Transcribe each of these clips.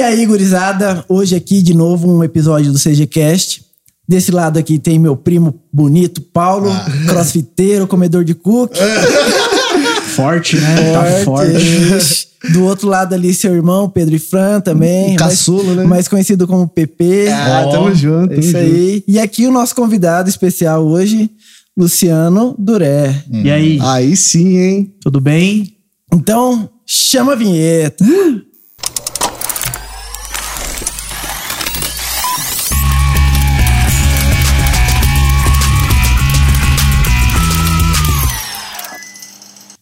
E aí, gurizada, hoje aqui de novo um episódio do CGCast. Desse lado aqui tem meu primo bonito, Paulo, Ah. crossfiteiro, comedor de cookie. Forte, né? Tá forte. Do outro lado ali, seu irmão, Pedro e Fran também. O caçulo, mais, né? Mais conhecido como PP. Ah, Ó, tamo junto. É isso aí. E aqui o nosso convidado especial hoje, Luciano Duré. E aí, Aí sim, hein? tudo bem? Então, chama a vinheta.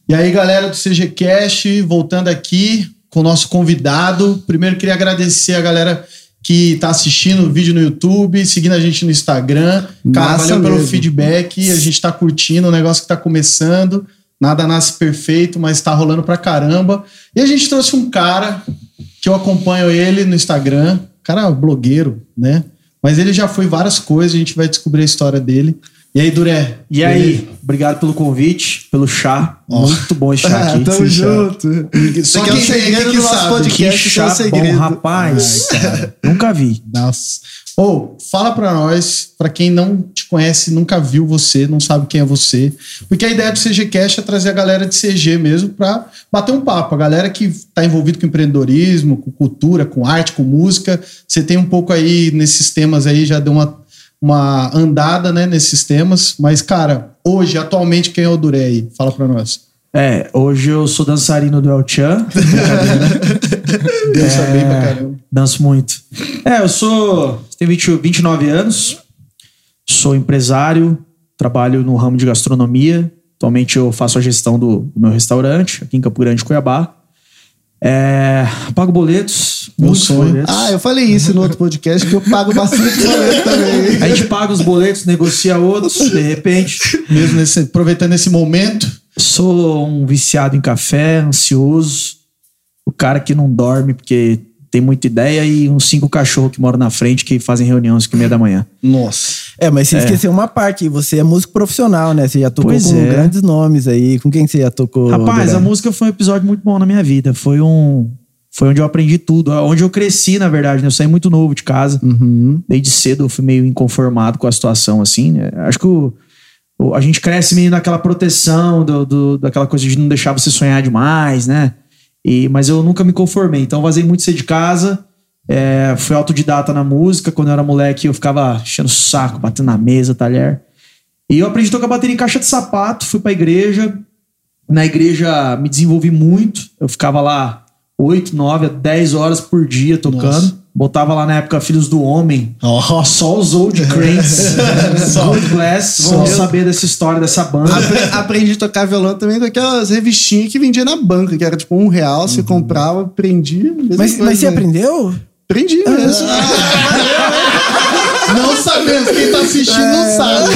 E aí, galera do CGCast, voltando aqui com o nosso convidado. Primeiro, queria agradecer a galera que tá assistindo o vídeo no YouTube, seguindo a gente no Instagram. Cara, Massa valeu pelo mesmo. feedback. A gente tá curtindo o negócio que tá começando. Nada nasce perfeito, mas tá rolando pra caramba. E a gente trouxe um cara que eu acompanho ele no Instagram. Cara, blogueiro, né? Mas ele já foi várias coisas, a gente vai descobrir a história dele. E aí, Duré? E aí, obrigado pelo convite, pelo chá. Muito bom esse chá aqui. tamo junto. Só Isso aqui é quem o segredo do nosso sabe. podcast. que isso é chá o segredo. bom, rapaz. Nunca vi. Nossa. Ou, fala pra nós, pra quem não te conhece, nunca viu você, não sabe quem é você. Porque a ideia do CGCast é trazer a galera de CG mesmo pra bater um papo. A galera que tá envolvida com empreendedorismo, com cultura, com arte, com música. Você tem um pouco aí nesses temas aí, já deu uma, uma andada, né, nesses temas. Mas, cara, hoje, atualmente, quem é o Duré aí? Fala pra nós. É, hoje eu sou dançarino do El Chan. Deus é... bem pra caramba. Danço muito. É, eu sou. Tenho 20, 29 anos. Sou empresário. Trabalho no ramo de gastronomia. Atualmente eu faço a gestão do, do meu restaurante aqui em Campo Grande, Cuiabá. É, pago boletos. Meu muitos sonho. boletos. Ah, eu falei isso no outro podcast, que eu pago bastante boleto também. A gente paga os boletos, negocia outros, de repente. Mesmo nesse, aproveitando esse momento. Sou um viciado em café, ansioso. O cara que não dorme porque tem muita ideia e uns cinco cachorros que moram na frente que fazem reunião às 5 e meia da manhã. Nossa. É, mas você esqueceu uma parte. Você é músico profissional, né? Você já tocou Pois com é. grandes nomes aí. Com quem você já tocou? Rapaz, a música foi um episódio muito bom na minha vida. Foi um. Foi onde eu aprendi tudo. Onde eu cresci, na verdade. né? Eu saí muito novo de casa. Uhum. Desde cedo eu fui meio inconformado com a situação, assim. né? Acho que o- o- a gente cresce meio naquela proteção, do, do- daquela coisa de não deixar você sonhar demais, né? E, mas eu nunca me conformei. Então vazei muito cedo de casa. É, fui autodidata na música. Quando eu era moleque, eu ficava enchendo o saco, batendo na mesa, talher. E eu aprendi a tocar bateria em caixa de sapato, fui pra igreja. Na igreja me desenvolvi muito. Eu ficava lá 8, 9, 10 horas por dia tocando. Nossa. Botava lá na época Filhos do Homem. Nossa. Só os old cranes. Gold Glass vão Só. saber dessa história dessa banda. Apre- aprendi a tocar violão também com aquelas revistinhas que vendia na banca, que era tipo um real, você comprava, aprendia. mesma Mas, mas você né? aprendeu? Aprendi mesmo. Não sabemos, quem tá assistindo não sabe.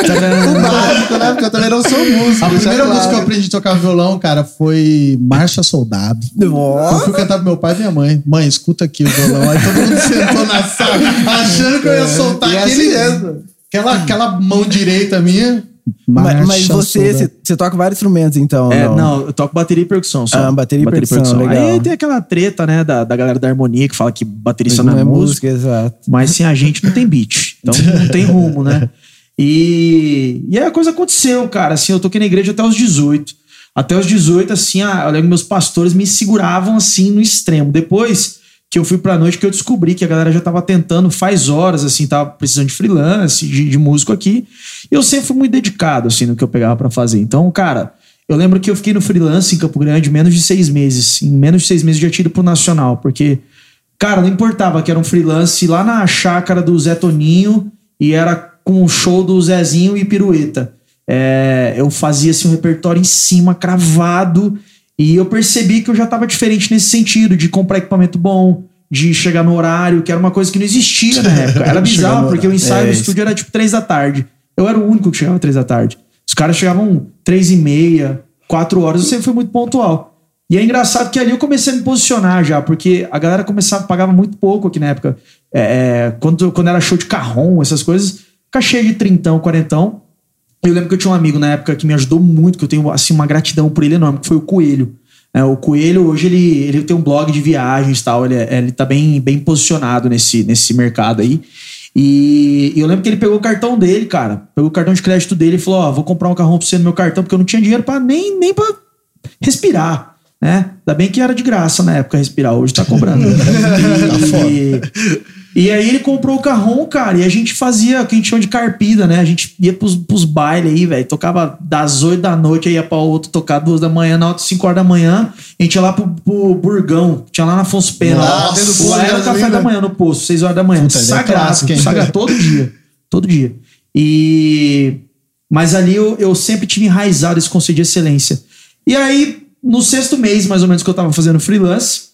O básico, né? Porque eu também não sou músico. A deixa primeira claro. música que eu aprendi a tocar violão, cara, foi Marcha Soldado. Eu fui cantar pro meu pai e minha mãe. Mãe, escuta aqui o violão. Aí todo mundo sentou na sala, achando que eu ia soltar E é aquele, assim aquela, aquela mão direita minha. Mas, mas você, você, toca vários instrumentos, então? É, não, eu toco bateria e percussão só. Ah, bateria e percussão, legal. Aí tem aquela treta, né, da, da galera da harmonia que fala que baterista não, Não é é música. música, exato. Mas sem a gente não tem beat. Então não tem rumo, né? E, e aí a coisa aconteceu, cara. Assim, eu toquei na igreja até os 18. Até os 18, assim, a, eu lembro que meus pastores me seguravam assim no extremo. Depois que eu fui pra noite, que eu descobri que a galera já tava tentando faz horas, assim, tava precisando de freelance, de, de músico aqui. E eu sempre fui muito dedicado, assim, no que eu pegava pra fazer. Então, cara, eu lembro que eu fiquei no freelance em Campo Grande menos de seis meses. Em menos de seis meses eu já tinha ido pro Nacional, porque Cara, não importava que era um freelance lá na chácara do Zé Toninho e era com o show do Zezinho e pirueta. É, eu fazia assim, um repertório em cima, cravado, e eu percebi que eu já tava diferente nesse sentido, de comprar equipamento bom, de chegar no horário, que era uma coisa que não existia na época. Era bizarro, porque o ensaio É, do estúdio era tipo três da tarde. Eu era o único que chegava três da tarde. Os caras chegavam três e meia, quatro horas, eu sempre fui muito pontual. E é engraçado que ali eu comecei a me posicionar já, porque a galera começava, pagava muito pouco aqui na época. É, é, quando, quando era show de carrom, essas coisas, cachê de trintão, quarentão. Eu lembro que eu tinha um amigo na época que me ajudou muito, que eu tenho assim, uma gratidão por ele enorme, que foi o Coelho. É, o Coelho, hoje, ele, ele tem um blog de viagens e tal. Ele, é- ele tá bem, bem posicionado nesse, nesse mercado aí. E, e eu lembro que ele pegou o cartão dele, cara. Pegou o cartão de crédito dele e falou: Ó, vou comprar um carrão pra você no meu cartão, porque eu não tinha dinheiro pra nem, nem pra respirar, né? Ainda bem que era de graça na época respirar, hoje tá cobrando. e, e aí ele comprou o carrão, cara, e a gente fazia o que a gente chama de carpida, né? A gente ia pros, pros bailes aí, velho. Tocava das 8 da noite, aí ia pra outro tocar duas da manhã, na outra 5 horas da manhã. A gente ia lá pro, pro Burgão, tinha lá na Afonso Pena. lá, posto, era o café da manhã no posto, 6 horas da manhã. Puta, ele é sagrado, sagrado, todo dia. Todo dia. E. Mas ali eu, eu sempre tive enraizado esse conceito de excelência. E aí, no sexto mês, mais ou menos, que eu tava fazendo freelance,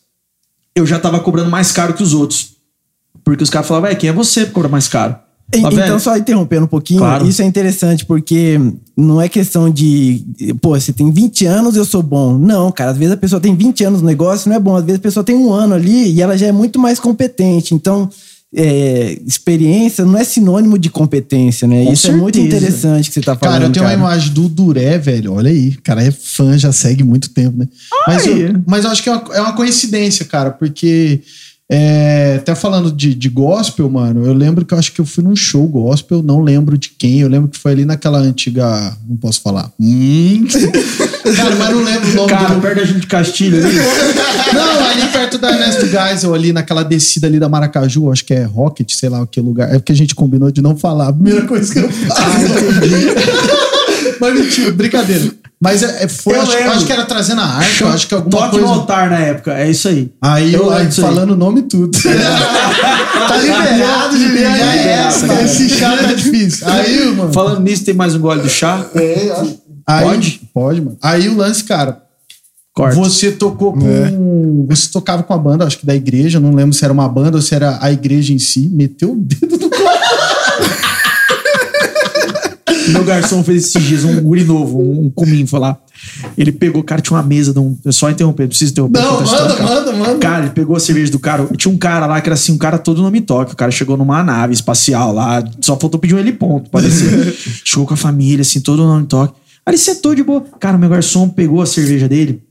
eu já tava cobrando mais caro que os outros. Porque os caras falavam, velho, quem é você pra cobrar mais caro? Fala, Então, "Velho, só interrompendo um pouquinho, Claro. isso é interessante porque não é questão de, pô, você tem 20 anos, eu sou bom. Não, cara, às vezes a pessoa tem 20 anos no negócio, não é bom. Às vezes a pessoa tem um ano ali e ela já é muito mais competente. Então, é, experiência não é sinônimo de competência, né? Com isso é muito certeza. interessante que você tá falando. Cara, eu tenho cara. uma imagem do Duré, velho. Olha aí. O cara é fã, já segue muito tempo, né? Mas eu, mas eu acho que é uma, é uma coincidência, cara, porque. É, até falando de, de gospel, mano, eu lembro que eu acho que eu fui num show gospel, não lembro de quem, eu lembro que foi ali naquela antiga. Não posso falar. Hum. cara, mas não lembro o nome Cara, do. perto da gente de Castilho ali. Não, ali perto da Ernesto Geisel, ali naquela descida ali da Maracaju, acho que é Rocket, sei lá que lugar. É porque a gente combinou de não falar. A primeira coisa que eu faço. Mas mentira, brincadeira. Mas é, é- foi, Eu acho, acho que era trazendo a arca, eu acho que alguma Toque coisa. no altar na época, é isso aí. Aí Eu eu, falando o nome e tudo. tá liberado, Já é essa, liberado. Esse chá tá difícil. Aí, mano. Falando nisso, tem mais um gole do chá? Aí, Pode? Pode, mano. Aí o lance, cara, Corta. Você tocou com. Você tocava com a banda, acho que da igreja, não lembro se era uma banda ou se era a igreja em si. Meteu o dedo no copo. Meu garçom fez esses dias um guri novo, um, um cominho, foi lá. Ele pegou, cara, tinha uma mesa de um. Só interromper, não precisa interromper. Não, manda, cara. manda, manda. Cara, ele pegou a cerveja do cara. Tinha um cara lá que era assim, um cara todo nome toque. O cara chegou numa nave espacial lá. Só faltou pedir um heliponto descer. chegou com a família, assim, todo nome toque. Aí ele sentou de boa. Cara, meu garçom pegou a cerveja dele,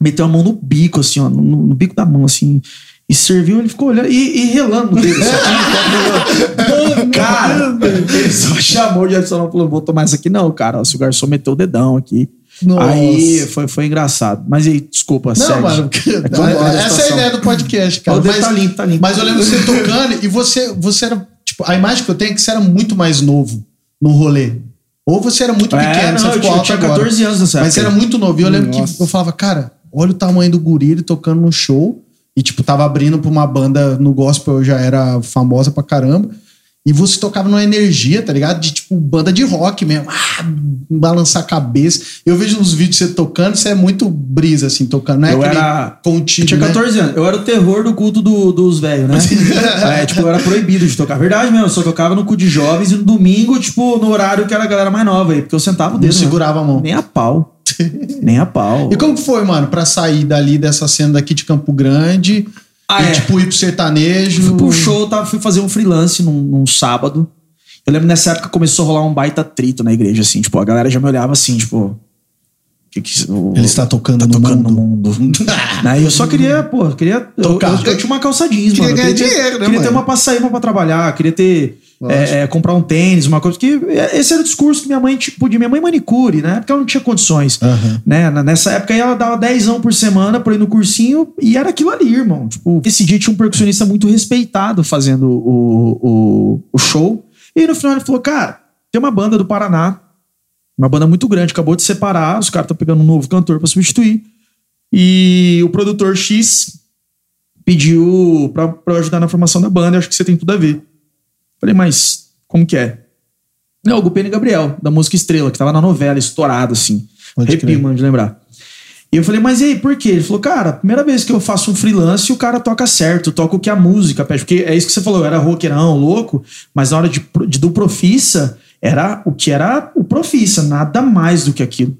meteu a mão no bico, assim, ó, no, no bico da mão, assim. E serviu, ele ficou olhando e, e relando no dedo. Só que, cara, ele só chamou de garçom e falou: vou tomar isso aqui, não, cara. Se o garçom meteu o dedão aqui. Nossa. Aí foi, foi engraçado. Mas aí, desculpa, Não, segue. mano, porque- É eu da essa é a ideia do podcast, cara. O dedo tá limpo, tá limpo. Mas eu lembro você tocando e você, você era. Tipo, a imagem que eu tenho é que você era muito mais novo no rolê. Ou você era muito É, pequeno, não, você eu ficou tinha- alto tinha agora. 14 anos nessa Mas você era muito novo. E eu lembro Nossa. que eu falava, cara, olha o tamanho do guri, ele tocando num show. E, tipo, tava abrindo pra uma banda no gospel, eu já era famosa pra caramba. E você tocava numa energia, tá ligado? De, tipo, banda de rock mesmo. Ah, balançar a cabeça. Eu vejo nos vídeos você tocando, você é muito brisa, assim, tocando. Não é Eu era- contido, Eu tinha né? 14 anos. Eu era o terror do culto do- dos velhos, né? é, tipo, eu era proibido de tocar. Verdade mesmo, eu só tocava no culto de jovens e no domingo, tipo, no horário que era a galera mais nova aí, porque eu sentava o dedo. Não né? segurava a mão. Nem a pau. Nem a pau. E como que foi, mano, pra sair dali dessa cena daqui de Campo Grande Ah, e, é. tipo, ir pro sertanejo? Fui pro show, tava, fui fazer um freelance num, num sábado. Eu lembro nessa época começou a rolar um baita trito na igreja, assim, tipo, a galera já me olhava assim, tipo. Que que, o- Ele está tocando tá no tocando mundo. no mundo. Aí eu só queria, pô, queria. eu- Tocar. Eu, eu tinha uma calça jeans, Queria mano. Eu ganhar queria ter, dinheiro, né, queria ter uma passaíba pra trabalhar, queria ter. É, é, comprar um tênis, uma coisa. Que esse era o discurso que minha mãe tipo, podia. Minha mãe manicure, né? Porque ela não tinha condições. Aham. Né? Nessa época aí ela dava 10 por semana pra ir no cursinho e era aquilo ali, irmão. Tipo, esse dia tinha um percussionista muito respeitado fazendo o, o, o show. E no final ele falou: Cara, tem uma banda do Paraná, uma banda muito grande, acabou de separar, os caras estão pegando um novo cantor pra substituir. E o produtor X pediu eu ajudar na formação da banda, acho que você tem tudo a ver. Falei, mas como que é? Não, o Gupene Gabriel, da música Estrela, que tava na novela, estourado, assim. Pode Arrepio, crer. mano, de lembrar. E eu falei, mas e aí, por quê? Ele falou, cara, primeira vez que eu faço um freelance, o cara toca certo, toca o que a música pede. Porque é isso que você falou, eu era roqueirão, louco, mas na hora de, de- do Profissa, era o que era o Profissa, nada mais do que aquilo.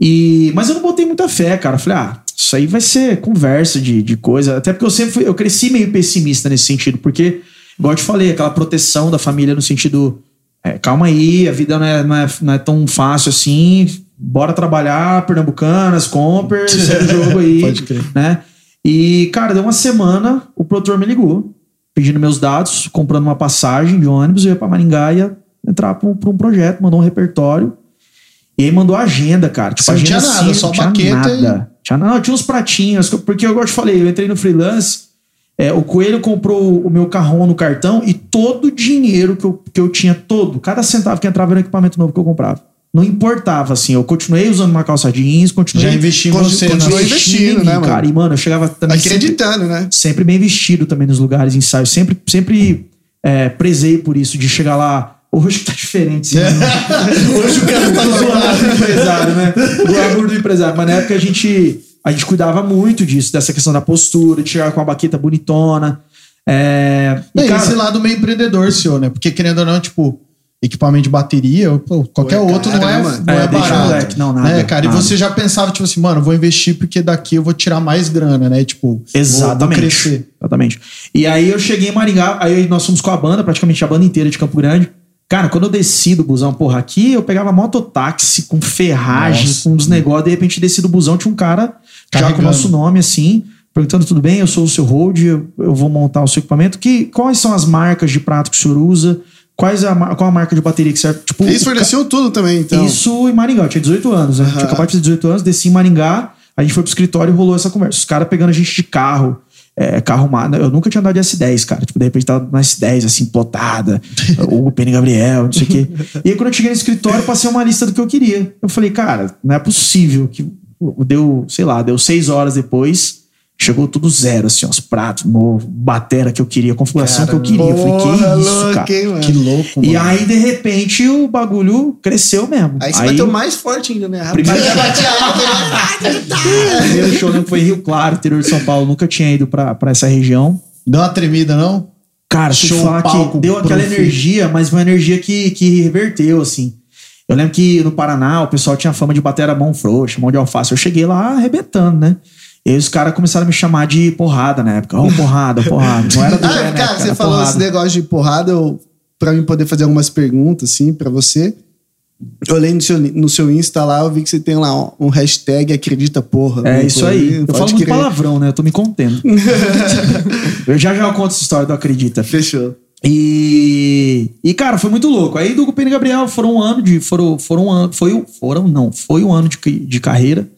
E, mas eu não botei muita fé, cara. Eu falei, ah, isso aí vai ser conversa de, de coisa. Até porque eu sempre fui, eu cresci meio pessimista nesse sentido, porque, igual eu te falei, aquela proteção da família no sentido, é, calma aí, a vida não é, não é, não é tão fácil assim, bora trabalhar, Pernambucanas, Comper, segue o jogo aí. Pode crer. Né? E, cara, deu uma semana, o produtor me ligou, pedindo meus dados, comprando uma passagem de ônibus, eu ia pra Maringá e ia entrar pra um, pra um projeto, mandou um repertório. E aí mandou a agenda, cara. Tipo, Você não agenda tinha nada, só tinha baqueta nada. Tinha, não, tinha uns pratinhos, porque eu gosto de falei, eu entrei no freelance, é, o Coelho comprou o meu carrão no cartão e todo o dinheiro que eu, que eu tinha, todo, cada centavo que entrava era um equipamento novo que eu comprava. Não importava, assim, eu continuei usando uma calça jeans, continuei. Já investi em Continu- você, né? continua investindo, né, mano? Cara, e, mano, eu chegava também sempre, Acreditando, né? sempre bem vestido também nos lugares, ensaios. Sempre, sempre é, prezei por isso, de chegar lá. Hoje tá diferente, assim, né? Hoje o cara tá zoando do empresário, né? O glamour do empresário. Mas na época a gente, a gente cuidava muito disso, dessa questão da postura, de chegar com a baqueta bonitona. É, e, cara, esse lado meio empreendedor seu, né? Porque querendo ou não, tipo, equipamento de bateria, pô, qualquer Pô, é outro não é, né, não é, É, barato. moleque, não, nada, né, cara? nada. E você já pensava, tipo assim, mano, vou investir porque daqui eu vou tirar mais grana, né? Tipo, vou- vou Exatamente. crescer. Exatamente. E aí eu cheguei em Maringá, aí nós fomos com a banda, praticamente a banda inteira de Campo Grande. Cara, quando eu desci do busão, porra, aqui eu pegava mototáxi com ferragem, Nossa. com uns negócios, de repente desci do busão, tinha um cara já com o Carregando. nosso nome assim, perguntando: tudo bem, eu sou o seu hold, eu, eu vou montar o seu equipamento. Que, quais são as marcas de prato que o senhor usa? Quais a, mar- qual a marca de bateria que serve? Tipo, Eles o ca- tudo também, então. isso em Maringá, eu tinha 18 anos, né? Aham. Tinha acabado de ter 18 anos, desci em Maringá, a gente foi pro escritório e rolou essa conversa. Os caras pegando a gente de carro, é, carro Eu nunca tinha andado de S10, cara. Tipo, de repente tava na S10, assim, plotada. Pena e Gabriel, não sei o quê. E aí, quando eu cheguei no escritório, passei uma lista do que eu queria. Eu falei, cara, não é possível que deu, sei lá, deu seis horas depois. Chegou tudo zero, assim, ó, os pratos novos, batera que eu queria, a configuração que eu queria. Eu falei, que isso, louco, cara. hein? Que louco, mano. E aí, de repente, o bagulho cresceu mesmo. Aí você bateu mais forte ainda, né? Primeiro- né? primeiro show que foi em Rio Claro, interior de São Paulo. Nunca tinha ido pra, pra essa região. Deu uma tremida, não? Cara, deixa eu Show, falar palco, que deu aquela energia, mas uma energia que, que reverteu, assim. Eu lembro que no Paraná o pessoal tinha fama de bater a mão frouxa, mão de alface. Eu cheguei lá arrebentando, né? E aí os caras começaram a me chamar de porrada na época. Ó, porrada, porrada. Não era do Ah, Zé, né, cara, você falou porrada. esse negócio de porrada, eu, pra mim poder fazer algumas perguntas, assim, pra você. Eu olhei no seu, no seu Insta lá, eu vi que você tem lá um- hashtag acredita porra. É isso aí. Eu Pode falo muito palavrão, né? Eu tô me contendo. eu já já conto essa história do Acredita. Fechou. E, e cara, foi muito louco. Aí do e Gabriel foram um ano de. Foram, foram um ano. Foi, foram, não. Foi um ano de, de carreira.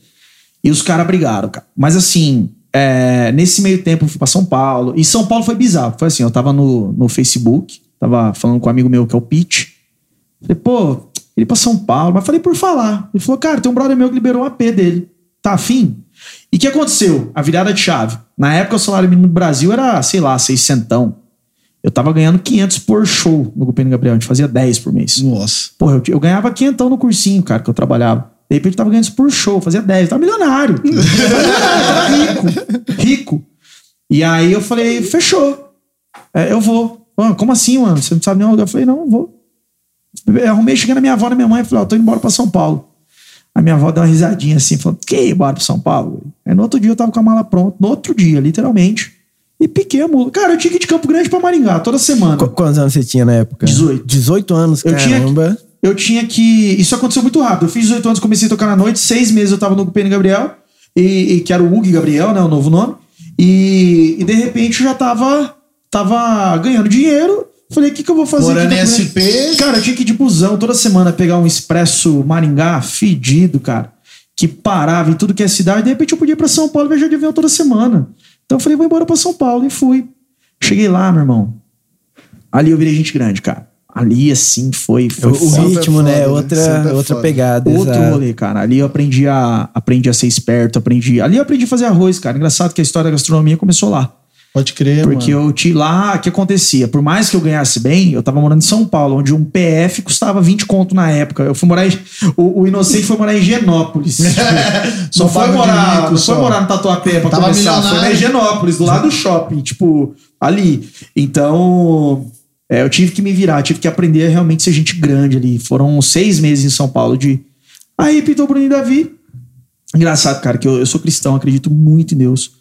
E os caras brigaram, cara. Mas assim, é, nesse meio tempo eu fui pra São Paulo. E São Paulo foi bizarro. Foi assim, eu tava no, no Facebook, tava falando com um amigo meu que é o Pete. Falei, pô, ele pra São Paulo. Mas falei por falar. Ele falou, cara, tem um brother meu que liberou o AP dele. Tá afim? E o que aconteceu? A virada de chave. Na época o salário mínimo do Brasil era, sei lá, 600. Eu tava ganhando 500 por show no Gupino Gabriel. A gente fazia 10 por mês. Nossa. Porra, eu, eu ganhava 500 no cursinho, cara, que eu trabalhava. De repente eu tava ganhando isso por show, fazia 10. Eu tava milionário. Eu tava rico. Rico. E aí eu falei, fechou. É, eu vou. Como assim, mano? Você não sabe nem onde? Eu falei, não, eu vou. Eu arrumei, cheguei na minha avó na minha mãe e falei, ó, tô indo embora pra São Paulo. A minha avó deu uma risadinha assim, falou, que ir embora pra São Paulo? Aí no outro dia eu tava com a mala pronta, no outro dia, literalmente. E a mula. Cara, eu tinha que ir de Campo Grande pra Maringá toda semana. Qu- Quantos anos você tinha na época? 18. 18 anos, Eu tinha, caramba. eu tinha que. Isso aconteceu muito rápido. Eu fiz 18 anos, comecei a tocar na noite, seis meses eu tava no Pena Gabriel, e, e que era o Hugo Gabriel, né? O novo nome. E, e de repente eu já tava, tava ganhando dinheiro. Falei, o que, que eu vou fazer? Morando aqui SP. Cara, eu tinha que ir de busão toda semana pegar um expresso Maringá fedido, cara. Que parava em tudo que é cidade. De repente eu podia ir pra São Paulo e viajar de avião toda semana. Então eu falei, vou embora pra São Paulo. E fui. Cheguei lá, meu irmão. Ali eu virei gente grande, cara. Ali, assim, foi. foi O, ritmo, né? Outra, é outra pegada. Outro exato. rolê, cara. Ali eu aprendi a, aprendi a ser esperto, aprendi. Ali eu aprendi a fazer arroz, cara. Engraçado que a história da gastronomia começou lá. Pode crer, Porque mano. eu tinha lá, o que acontecia? Por mais que eu ganhasse bem, eu tava morando em São Paulo, onde um PF custava 20 conto na época. Eu fui morar em, o, o Inocente foi morar em Higienópolis. Tipo, Só foi de morar, rico, só. foi morar no Tatuapé pra Tava começar, foi milionário. na Higienópolis, do lado do shopping, tipo, ali. Então, é, eu tive que me virar, tive que aprender a realmente ser gente grande ali. Foram seis meses em São Paulo de. Aí pintou o Bruno e Davi. Engraçado, cara, que eu, eu sou cristão, acredito muito em Deus.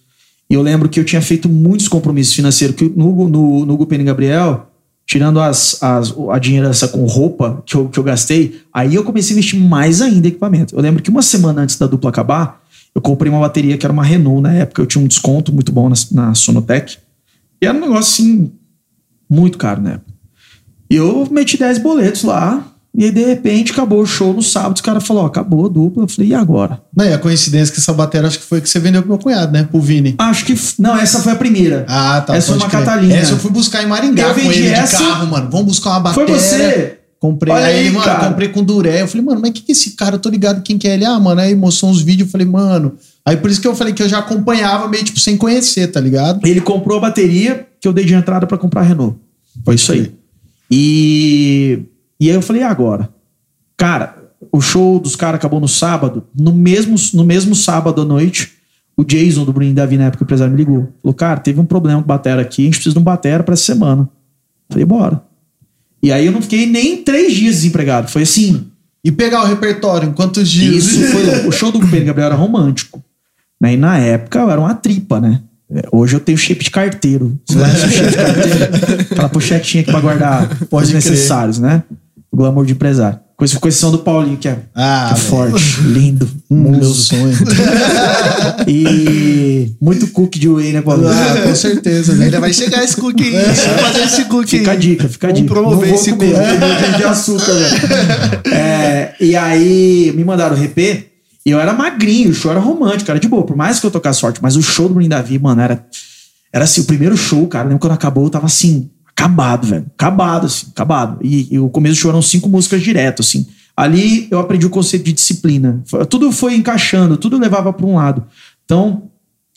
E eu lembro que eu tinha feito muitos compromissos financeiros, que no, no, no e Gabriel tirando as, as, a dinheirança com roupa que eu, que eu gastei, aí eu comecei a investir mais ainda em equipamento. Eu lembro que uma semana antes da dupla acabar, eu comprei uma bateria que era uma Renault na época, eu tinha um desconto muito bom na, na Sonotec. E era um negócio assim, muito caro na época. E eu meti 10 boletos lá, e aí de repente acabou o show no sábado, os caras falaram, ó, acabou a dupla. Eu falei, e agora? Não, e a coincidência que essa bateria acho que foi que você vendeu pro meu cunhado, né? Pro Vini. Acho que. Não, essa foi a primeira. Ah, tá. Essa foi uma crer. Catalina. Essa eu fui buscar em Maringá Eu com ele de essa- carro, mano. Vamos buscar uma Foi bateria. você? Comprei. Olha aí, mano, cara. comprei com Duré. Eu falei, mano, mas que que é esse cara? Eu tô ligado quem que é ele. Ah, mano, aí mostrou uns vídeos. Eu falei, mano. Aí por isso que eu falei que eu já acompanhava meio tipo sem conhecer, tá ligado? Ele comprou a bateria que eu dei de entrada pra comprar a Renault. Foi isso aí. E, e aí eu falei, e agora? Cara, o show dos caras acabou no sábado. No mesmo, no mesmo sábado à noite, o Jason do Bruninho Davi, na época, o empresário, me ligou. Falou, cara, teve um problema com batera aqui, a gente precisa de um batera pra essa semana. Falei, bora. E aí eu não fiquei nem três dias desempregado. Foi assim, E pegar o repertório em quantos dias? isso foi. O show do Pedro Gabriel era romântico. Né? E na época eu era uma tripa, né? É, Hoje eu tenho shape de carteiro. Você o shape de carteiro? Aquela pochetinha aqui pra guardar os necessários, né? O glamour de empresário. Com ex- com exceção do Paulinho, que é, Ah, que é forte, lindo, Meu muso. sonho. E muito cookie de whey, né, Paulinho? ah, com certeza, né? Ainda vai chegar esse cookie aí. Vamos fazer esse cookie Fica a dica, fica a Vamos dica. promover Não vou esse comer, cookie. de açúcar, velho. É, e aí me mandaram o RP e eu era magrinho, o show era romântico, era de boa, por mais que eu tocasse forte, mas o show do Bruno Davi, mano, era, era assim, o primeiro show, cara, lembro quando acabou, eu tava assim, acabado, velho, acabado, assim, acabado. E, e o começo eram cinco músicas direto, assim. Ali eu aprendi o conceito de disciplina. Tudo foi encaixando, tudo levava para um lado. Então,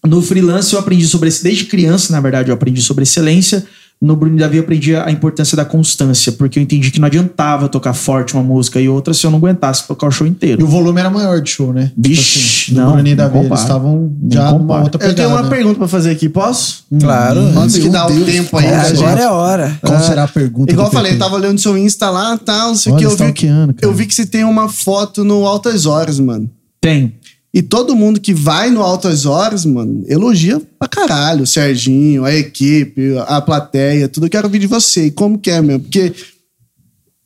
no freelance eu aprendi sobre desde criança, na verdade, eu aprendi sobre excelência. No Bruno Davi eu aprendi a importância da constância, porque eu entendi que não adiantava tocar forte uma música e outra se eu não aguentasse tocar o show E inteiro. o volume era maior de show, né? Vixe, no não, Bruninho e não Davi, eles estavam já numa outra Eu pegada. tenho uma né? pergunta pra fazer aqui, posso? Claro. Antes que dá o tempo aí. qual a é? gente- Agora é a hora. Qual será a pergunta? Igual eu falei, PP? tava olhando seu Insta lá, tal, não sei o que. Eu vi, stalkeando, cara. eu vi que você tem uma foto no Altas Horas, mano. Tem. E todo mundo que vai no Altas Horas, mano, elogia pra caralho. O Serginho, a equipe, a plateia, tudo. Eu quero ouvir de você. E como que é mesmo? Porque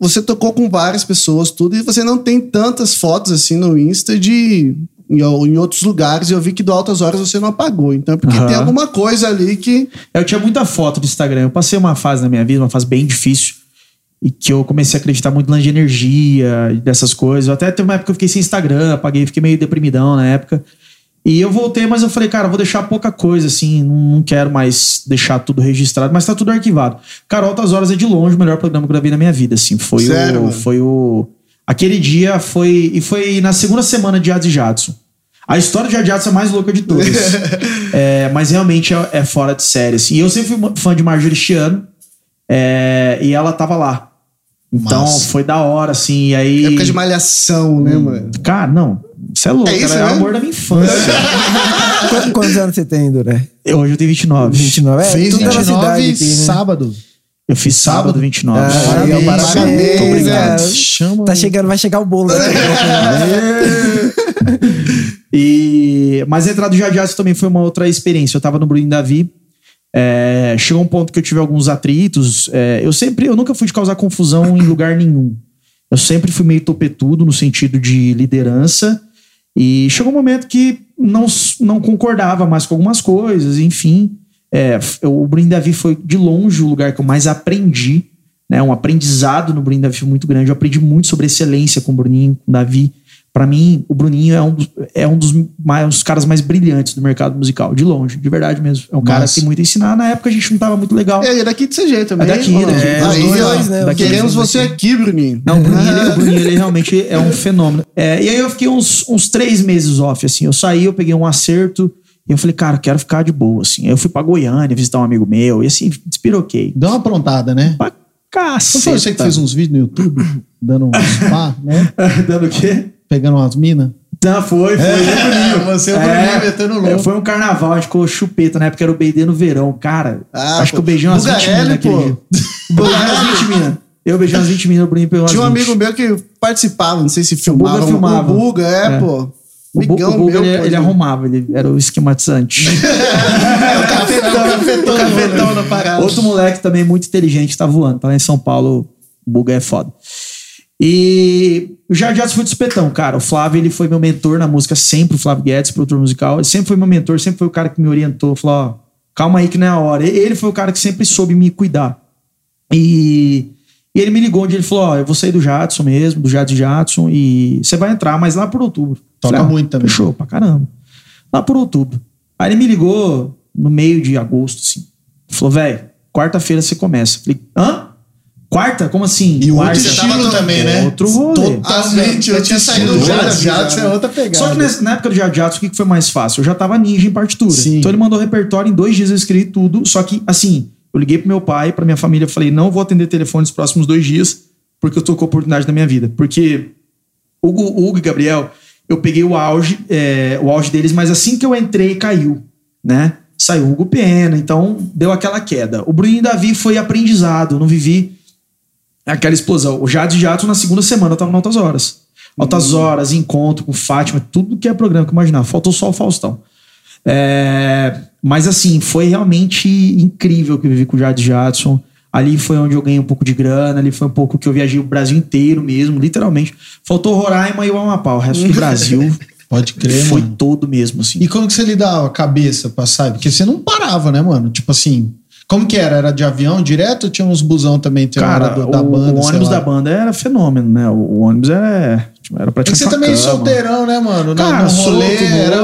você tocou com várias pessoas, tudo, e você não tem tantas fotos assim no Insta de. Em, em outros lugares, e eu vi que do Altas Horas você não apagou. Então, é porque Aham. tem alguma coisa ali que. Eu tinha muita foto do Instagram. Eu passei uma fase na minha vida, uma fase bem difícil, e que eu comecei a acreditar muito na de energia dessas coisas. Eu até teve uma época que eu fiquei sem Instagram, apaguei, fiquei meio deprimidão na época. E eu voltei, mas eu falei, cara, eu vou deixar pouca coisa, assim, não, quero mais deixar tudo registrado, mas tá tudo arquivado. Cara, Altas Horas é de longe o melhor programa que eu gravei na minha vida, assim. Foi Sério, o. mano? Foi o. Aquele dia foi. E foi na segunda semana de Jazz e Jadson. A história de Jadson é a mais louca de todas. É, mas realmente é, é fora de série. Assim. E eu sempre fui fã de Marjorie Chiano. é, e ela tava lá. Então Massa. foi da hora, assim. E aí. Época de malhação, né, mano? Cara, não. Você é louco, É isso, cara, é o né? amor da minha infância. Qu- Quantos anos você tem, Duré? Eu- Hoje eu tenho 29. 29? É, Fez tudo da nossa 29 idade aqui, né? sábado. Eu fiz sábado 29. Ah, Parabéns, parabéns, parabéns, obrigado. Chama. Tá chegando, vai chegar o bolo. né? E, mas a entrada do Jazz também foi uma outra experiência. Eu tava no Bruno Davi. É, chegou um ponto que eu tive alguns atritos. é, eu sempre, eu nunca fui de causar confusão em lugar nenhum. Eu sempre fui meio topetudo no sentido de liderança. E chegou um momento que não, não concordava mais com algumas coisas, enfim. É, f- o Bruno Davi foi de longe o lugar que eu mais aprendi. Né, um aprendizado no Bruninho Davi foi muito grande. Eu aprendi muito sobre excelência com o Bruninho, com o Davi. Pra mim, o Bruninho é um dos, é um dos, mais, um dos caras mais brilhantes do mercado musical, de longe, de verdade mesmo. É um cara que tem muito a ensinar. Na época a gente não tava muito legal. É, e daqui de CG também. É daqui, daqui. É, Aí, dois, ó, né? Daqui. Queremos você aqui, Bruninho. Não, o Bruninho, ele, o Bruninho, ele realmente é um fenômeno. É, e aí eu fiquei uns, uns três meses off, assim. Eu saí, eu peguei um acerto e eu falei, cara, eu quero ficar de boa, assim. Aí eu fui pra Goiânia visitar um amigo meu e assim, despiroquei. Deu uma aprontada, né? Pra Não caceta. foi você que fez uns vídeos no YouTube? Dando uns pá, né? Dando o quê? Pegando umas minas? Não, foi, foi. É, você e o Bruninho metendo louco. É, Foi um carnaval, a gente ficou chupeta, na época era o BD no verão, cara. Ah, acho pô. que eu beijei umas 20 Bugarelli, minas naquele dia. Beijei umas 20 minas. Eu beijei umas 20 minas, o Bruninho pegou umas Tinha um 20. amigo meu que participava, não sei se Buga filmava. filmava. O Buga, é, É. pô. O, Bu- o Buga, meu, ele, ele arrumava, ele era o esquematizante. É o cafetão, o cafetão na parada. Outro moleque também muito inteligente tá voando. Tá lá em São Paulo, o Buga é foda. E o Jardim Atos foi de espetão, cara. O Flávio, ele foi meu mentor na música sempre, o Flávio Guedes, produtor musical. Ele sempre foi meu mentor, sempre foi o cara que me orientou. Falou, ó, calma aí que não é a hora. Ele foi o cara que sempre soube me cuidar. E, e ele me ligou onde ele falou, ó, eu vou sair do Jadson mesmo, do Jadson Jadson, e você vai entrar, mas lá por outubro. Toca Falei, muito também. Fechou, pra caramba. Lá por outubro. Aí ele me ligou no meio de agosto, assim. Falou, velho, quarta-feira você começa. Falei, hã? Quarta? Como assim? E outro estilo tava também, né? outro rolê. Totalmente. Eu tinha saído do do Jadson. É outra pegada. Só que nessa- na época do Jad Jadson, o que que foi mais fácil? Eu já tava ninja em partitura. Sim. Então ele mandou o repertório, em dois dias eu escrevi tudo. Só que, assim, eu liguei pro meu pai, pra minha família, falei, não vou atender telefone nos próximos dois dias, porque eu tô com a oportunidade da minha vida. Porque o Hugo, o Hugo e Gabriel, eu peguei o auge, é, o auge deles, mas assim que eu entrei, caiu, né? Saiu o Hugo Pena, então deu aquela queda. O Bruninho e Davi foi aprendizado, eu não vivi aquela explosão. O Jades Jato na segunda semana tava no Altas Horas. Altas Horas, encontro com Fátima, tudo que é programa que eu imaginava. Faltou só o Faustão. É, mas assim, foi realmente incrível que eu vivi com o Jades Jadson. Ali foi onde eu ganhei um pouco de grana, ali foi um pouco que eu viajei o Brasil inteiro mesmo, literalmente. Faltou Roraima e o Amapá, o resto do Brasil Pode crer, foi mano. todo mesmo, assim. E como que você lidava a cabeça pra sair? Porque você não parava, né, mano? Tipo assim, como que era? Era de avião direto tinha uns busão também? Tem Cara, do- da o, banda, o ônibus da banda era fenômeno, né? O, o ônibus era, tipo, era É que você também é cama. solteirão, né, mano? Cara, no rolê solto, era...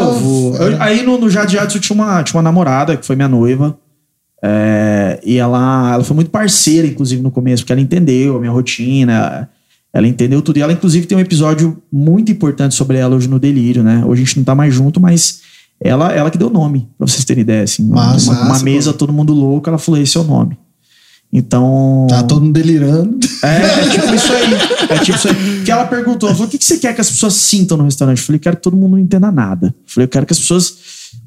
Eu- aí no, no Jade Jadson eu tinha uma, tinha uma namorada, que foi minha noiva. É, e ela, ela foi muito parceira, inclusive, no começo, porque ela entendeu a minha rotina. Ela entendeu tudo. E ela, inclusive, tem um episódio muito importante sobre ela hoje no Delírio, né? Hoje a gente não tá mais junto, mas ela, ela que deu o nome, pra vocês terem ideia. Assim, uma, uma mesa, todo mundo louco, ela falou: esse é o nome. Então. Tá todo mundo delirando. É, é tipo isso aí. É tipo isso aí. Que ela perguntou, ela falou, o que, que você quer que as pessoas sintam no restaurante? Eu falei, quero que todo mundo não entenda nada. Eu falei, eu quero que as pessoas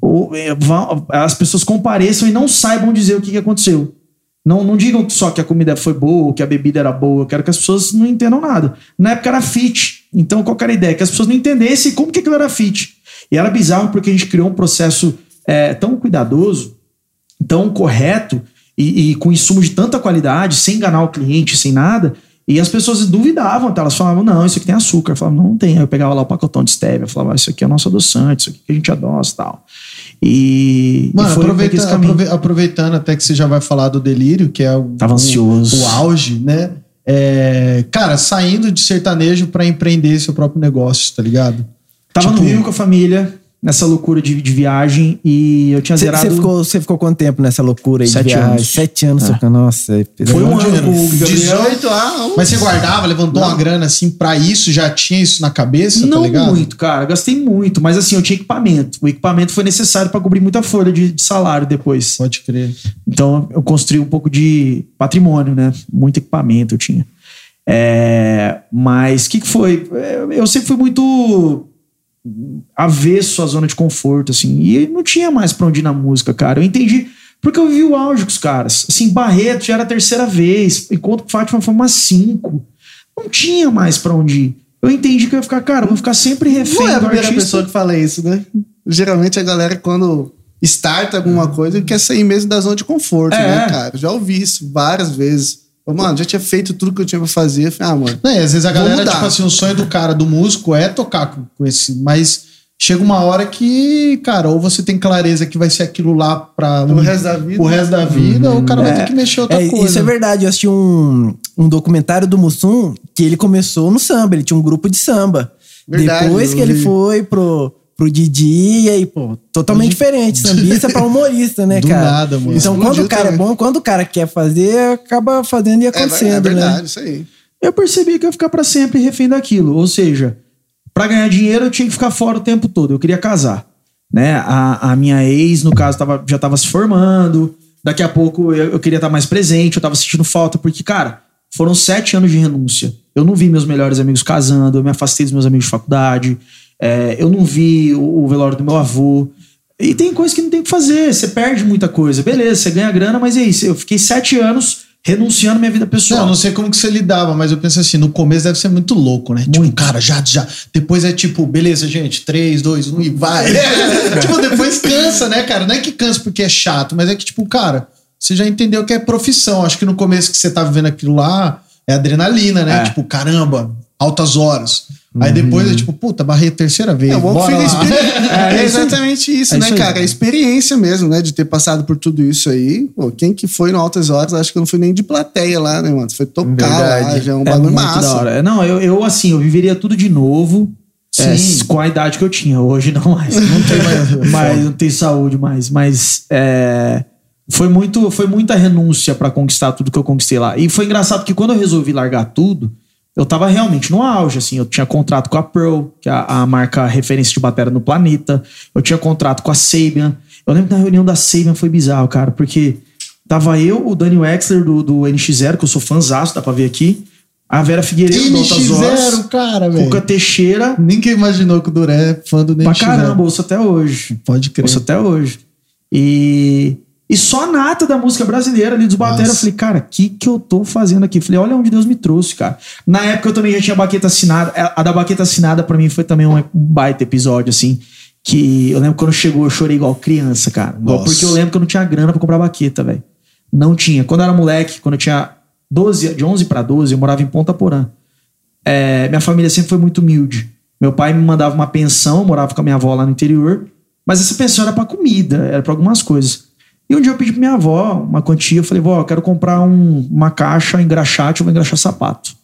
ou, é, vão- as pessoas compareçam e não saibam dizer o que, que aconteceu. Não, não digam só que a comida foi boa, que a bebida era boa. Eu quero que as pessoas não entendam nada. Na época era fit. Então, qual que era a ideia? Que as pessoas não entendessem como que aquilo era fit. E era bizarro porque a gente criou um processo é, tão cuidadoso tão correto e, e com insumo de tanta qualidade, sem enganar o cliente, sem nada. E as pessoas duvidavam, até elas falavam, não, isso aqui tem açúcar. Eu falava, não, não tem. Aí eu pegava lá o pacotão de stevia, eu falava, isso aqui é nosso adoçante, isso aqui que a gente adoça e tal. E, Mano, e foi aproveita- naquele caminho. aprove- aproveitando até que você já vai falar do delírio, que é o, Tava o- ansioso. o auge, né? É, cara, saindo de sertanejo pra empreender seu próprio negócio, tá ligado? Tava tipo- no Rio com a família, nessa loucura de, de viagem, e eu tinha Você zerado... ficou, você ficou quanto tempo nessa loucura aí Sete de viagem? anos. Sete anos, É. que, nossa. é Foi um ano com o Gabriel. 18 ah, Mas você guardava, levantou uma grana assim pra isso, já tinha isso na cabeça, Não tá muito, cara. Gastei muito, mas assim, eu tinha equipamento. O equipamento foi necessário pra cobrir muita folha de, de salário depois. Pode crer. Então eu construí um pouco de patrimônio, né? Muito equipamento eu tinha. É, mas o que, que foi? Eu- Eu sempre fui muito avesso à zona de conforto, assim. E não tinha mais pra onde ir na música, cara. Eu entendi. Porque eu vivi o auge com os caras. Assim, Barreto já era a terceira vez. Enquanto com Fátima foi umas cinco. Não tinha mais pra onde ir. Eu entendi que eu ia ficar, cara, eu vou ficar sempre refém Não é a primeira artista. pessoa que fala isso, né? Geralmente a galera, quando starta alguma coisa, quer sair mesmo da zona de conforto, É. né, cara? Já ouvi isso várias vezes. Mano, já tinha feito tudo que eu tinha pra fazer. Falei, ah, mano. Não, e às vezes a galera, mudar. tipo assim, o sonho do cara, do músico, é tocar com, com esse. Mas chega uma hora que, cara, ou você tem clareza que vai ser aquilo lá pra O resto da vida. o resto da vida, ou o cara vai ter que mexer outra É, coisa. Isso é verdade. Eu assisti um, um documentário do Mussum que ele começou no samba. Ele tinha um grupo de samba. Verdade, Depois que ele foi pro, pro Didi, e aí, pô, totalmente diferente. Sambista pra humorista, né, Do cara? nada, mano. Então, Explodiu quando o cara é também. bom, quando o cara quer fazer, acaba fazendo e É, acontecendo, é verdade, né? isso aí. eu percebi que eu ia ficar pra sempre refém daquilo. Ou seja, pra ganhar dinheiro eu tinha que ficar fora o tempo todo. Eu queria casar. Né? A, a minha ex, no caso, tava, já tava se formando. Daqui a pouco eu, eu queria estar mais presente, eu tava sentindo falta, porque, cara, foram sete anos de renúncia. Eu não vi meus melhores amigos casando, eu me afastei dos meus amigos de faculdade, é, eu não vi o, o velório do meu avô. E tem coisa que não tem o que fazer, você perde muita coisa. Beleza, você ganha grana, mas é isso. Eu fiquei sete anos renunciando à minha vida Não, pessoal. eu não sei como que você lidava, mas eu penso assim, no começo deve ser muito louco, né? Tipo, cara, já, já. Depois é tipo, beleza, gente, 3, 2, 1 e vai. tipo, depois cansa, né, cara? Não é que cansa porque é chato, mas é que, tipo, cara, você já entendeu que é profissão. Acho que no começo que você tá vivendo aquilo lá, é adrenalina, né? É. Tipo, caramba, altas horas. Aí depois é tipo, puta, barrei a terceira vez. É, bom fica lá. experi- É, é, exatamente isso, É né, isso cara? A experiência mesmo, né? De ter passado por tudo isso aí. Pô, quem que foi no Altas Horas, acho que eu não fui nem de plateia lá, né, mano? Você foi tocar lá, Verdade. já é um É bagulho massa. da hora. Não, eu, eu assim, eu viveria tudo de novo. é, Sim. com a idade que eu tinha. Hoje não mais. Não tem mais. mas não tem saúde mais. Mas é, foi, muito, foi muita renúncia pra conquistar tudo que eu conquistei lá. E foi engraçado que quando eu resolvi largar tudo, eu tava realmente no auge, assim. Eu tinha contrato com a Pearl, que é a, a marca referência de bateria no planeta. Eu tinha contrato com a Sabian. Eu lembro que na reunião da Sabian foi bizarro, cara, porque tava eu, o Daniel Wexler do, do NX0, que eu sou fãzaço, dá pra ver aqui. A Vera Figueiredo do Altas Horas. NX0, cara, Cuca velho. Teixeira. Ninguém imaginou que o Duré é fã do Pra NX0. caramba, ouço até hoje. Pode crer. Ouço até hoje. E, e só a nata da música brasileira ali dos bateras. Eu falei, cara, o que, que eu tô fazendo aqui? Falei, olha onde Deus me trouxe, cara. Na época eu também já tinha baqueta assinada. A da baqueta assinada pra mim foi também um baita episódio, assim. Que eu lembro quando chegou, eu chorei igual criança, cara. Nossa. Porque eu lembro que eu não tinha grana pra comprar baqueta, velho. Não tinha. Quando eu era moleque, quando eu tinha 12, de 11 pra 12, eu morava em Ponta Porã. É, minha família sempre foi muito humilde. Meu pai me mandava uma pensão, eu morava com a minha avó lá no interior, mas essa pensão era pra comida, era pra algumas coisas. E um dia eu pedi pra minha avó uma quantia, eu falei, vó, eu quero comprar um- uma caixa engraxate, eu vou engraxar sapato.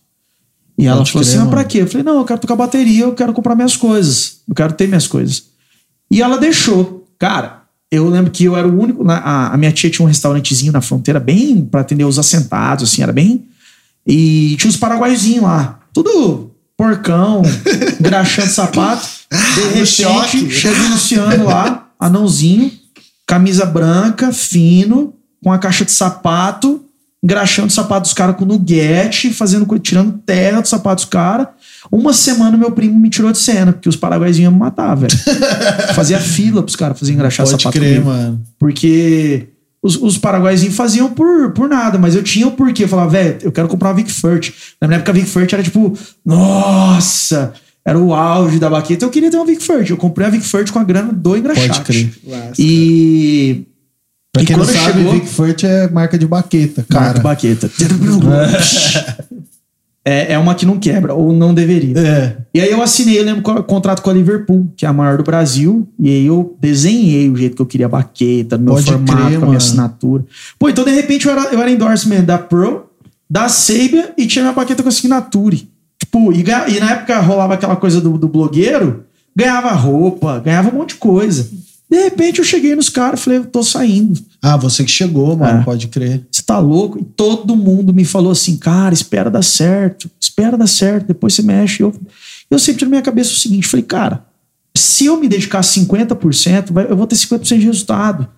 E ela Pode falou crer, assim: mano. pra quê? Eu falei, não, eu quero tocar bateria, eu quero comprar minhas coisas, eu quero ter minhas coisas. E ela deixou. Cara, eu lembro que eu era o único. a, a minha tia tinha um restaurantezinho na fronteira, bem pra atender os assentados, assim, era bem. E tinha os paraguaizinhos lá. Tudo porcão, engraxando sapato. De repente, chega o Luciano lá, anãozinho, camisa branca, fino, com a caixa de sapato, engraxando o sapato dos caras com nuguete, fazendo, tirando terra dos sapatos dos caras. Uma semana meu primo me tirou de cena, porque os paraguaizinhos iam me matar, velho. Fazia fila pros caras fazer engraxar Pode sapato crer, comigo. mano. Porque os, os paraguaizinhos faziam por, por nada, mas eu tinha o porquê. Eu falava, velho, eu quero comprar uma Vic Furt. Na minha época, a Vic Furt era tipo, nossa, era o auge da baqueta. Eu queria ter uma Vic Furt. Eu comprei a Vic Furt com a grana do engraxate. Pode crer. E. Pra e quem não quando sabe, chegou- Vic Furt é marca de baqueta, Marca cara. baqueta. É, é uma que não quebra, ou não deveria. É. E aí eu assinei, eu lembro, co- contrato com a Liverpool, que é a maior do Brasil. E aí eu desenhei o jeito que eu queria a baqueta, no meu Pode formato, crer, com a mano. minha assinatura. Pô, então de repente eu era, eu era endorsement da Pro, da Sabia e tinha minha baqueta com assinatura. Tipo, e, e na época rolava aquela coisa do, do blogueiro, ganhava roupa, ganhava um monte de coisa. De repente eu cheguei nos caras e falei, eu tô saindo. Ah, você que chegou, mano, É. pode crer. Você tá louco? E todo mundo me falou assim, cara, espera dar certo, espera dar certo, depois você mexe. Eu, eu sempre na minha cabeça o seguinte, falei, cara, se eu me dedicar 50%, vai- eu vou ter 50% de resultado.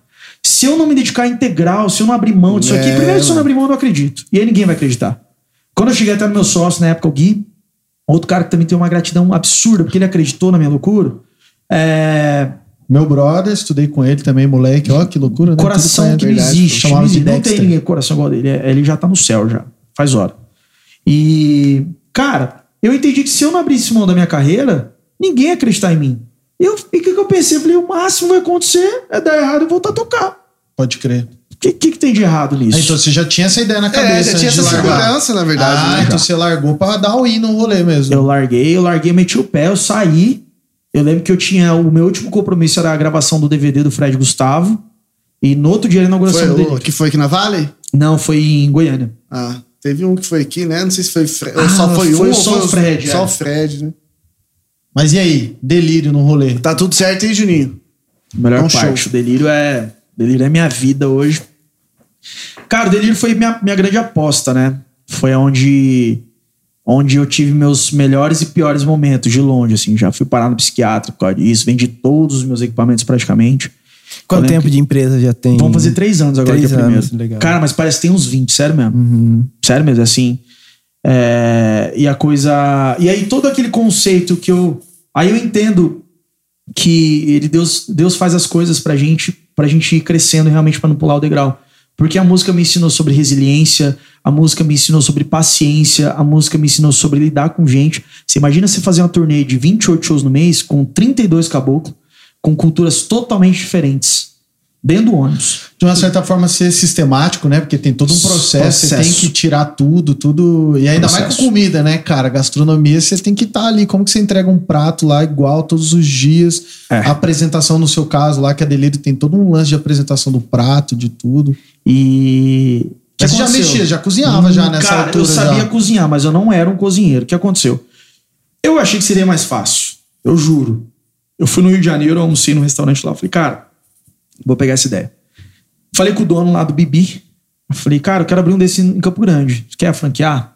Se eu não me dedicar integral, se eu não abrir mão disso aqui, É, primeiro se eu não abrir mão, eu não acredito. E aí ninguém vai acreditar. Quando eu cheguei até no meu sócio, na época, o Gui, outro cara que também tem uma gratidão absurda, porque ele acreditou na minha loucura, é, Meu brother, estudei com ele também, moleque. Ó, que loucura, né? coração Tudo que não existe. Não, existe. não tem ninguém coração igual dele. É- Ele já tá no céu já. Faz hora. E, cara, eu entendi que se eu não abrisse mão da minha carreira, ninguém ia acreditar em mim. Eu, e o que, que eu pensei? Eu falei, o máximo que vai acontecer é dar errado e voltar a tocar. Pode crer. O que, que, que tem de errado nisso? Ah, então você já tinha essa ideia na É, cabeça já tinha essa segurança, na verdade. Ah, né? então você largou pra dar o in no rolê mesmo. Eu larguei, eu larguei, meti o pé, eu saí. Eu lembro que eu tinha. O meu último compromisso era a gravação do DVD do Fred Gustavo. E no outro dia a inauguração Foi DVD. que foi aqui na Vale? Não, foi em Goiânia. Ah, teve um que foi aqui, né? Não sei se foi Fre- ou Ah, só foi, foi um. só ou o foi Fred, Só é. o Fred, né? Mas e aí? Delírio no rolê. Tá tudo certo aí, Juninho? Melhor É um parte. show. O delírio é. Delírio é minha vida hoje. Cara, o delírio foi minha, minha grande aposta, né? Foi onde. Onde eu tive meus melhores e piores momentos de longe, assim. Já fui parar no psiquiatra por causa disso, vendi todos os meus equipamentos praticamente. Quanto tempo que- de empresa já tem? Vamos fazer três anos agora Três que é anos, legal. Cara, mas parece que tem uns 20, sério mesmo. Uhum. Sério mesmo, assim. É, e a coisa. E aí, todo aquele conceito que eu. Aí eu entendo que ele, Deus, Deus faz as coisas pra gente, pra gente ir crescendo realmente pra não pular o degrau. Porque a música me ensinou sobre resiliência, a música me ensinou sobre paciência, a música me ensinou sobre lidar com gente. Você imagina você fazer uma turnê de 28 shows no mês com 32 caboclos, com culturas totalmente diferentes, dentro do ônibus. De uma certa forma, ser sistemático, né? Porque tem todo um processo, você Processo. tem que tirar tudo, tudo. E ainda mais Processo. com comida, né, cara? Gastronomia, você tem que estar ali. Como que você entrega um prato lá igual todos os dias? É. A apresentação, no seu caso, lá, que a Delírio tem todo um lance de apresentação do prato, de tudo. E. Mas você já aconteceu? mexia, já cozinhava já nessa Cara, altura. eu sabia já. cozinhar, mas eu não era um cozinheiro. O que aconteceu? Eu achei que seria mais fácil. Eu juro. Eu fui no Rio de Janeiro, eu almocei num restaurante lá. Eu falei, cara, vou pegar essa ideia. Falei com o dono lá do Bibi. Falei, cara, eu quero abrir um desse em Campo Grande. Você quer franquear?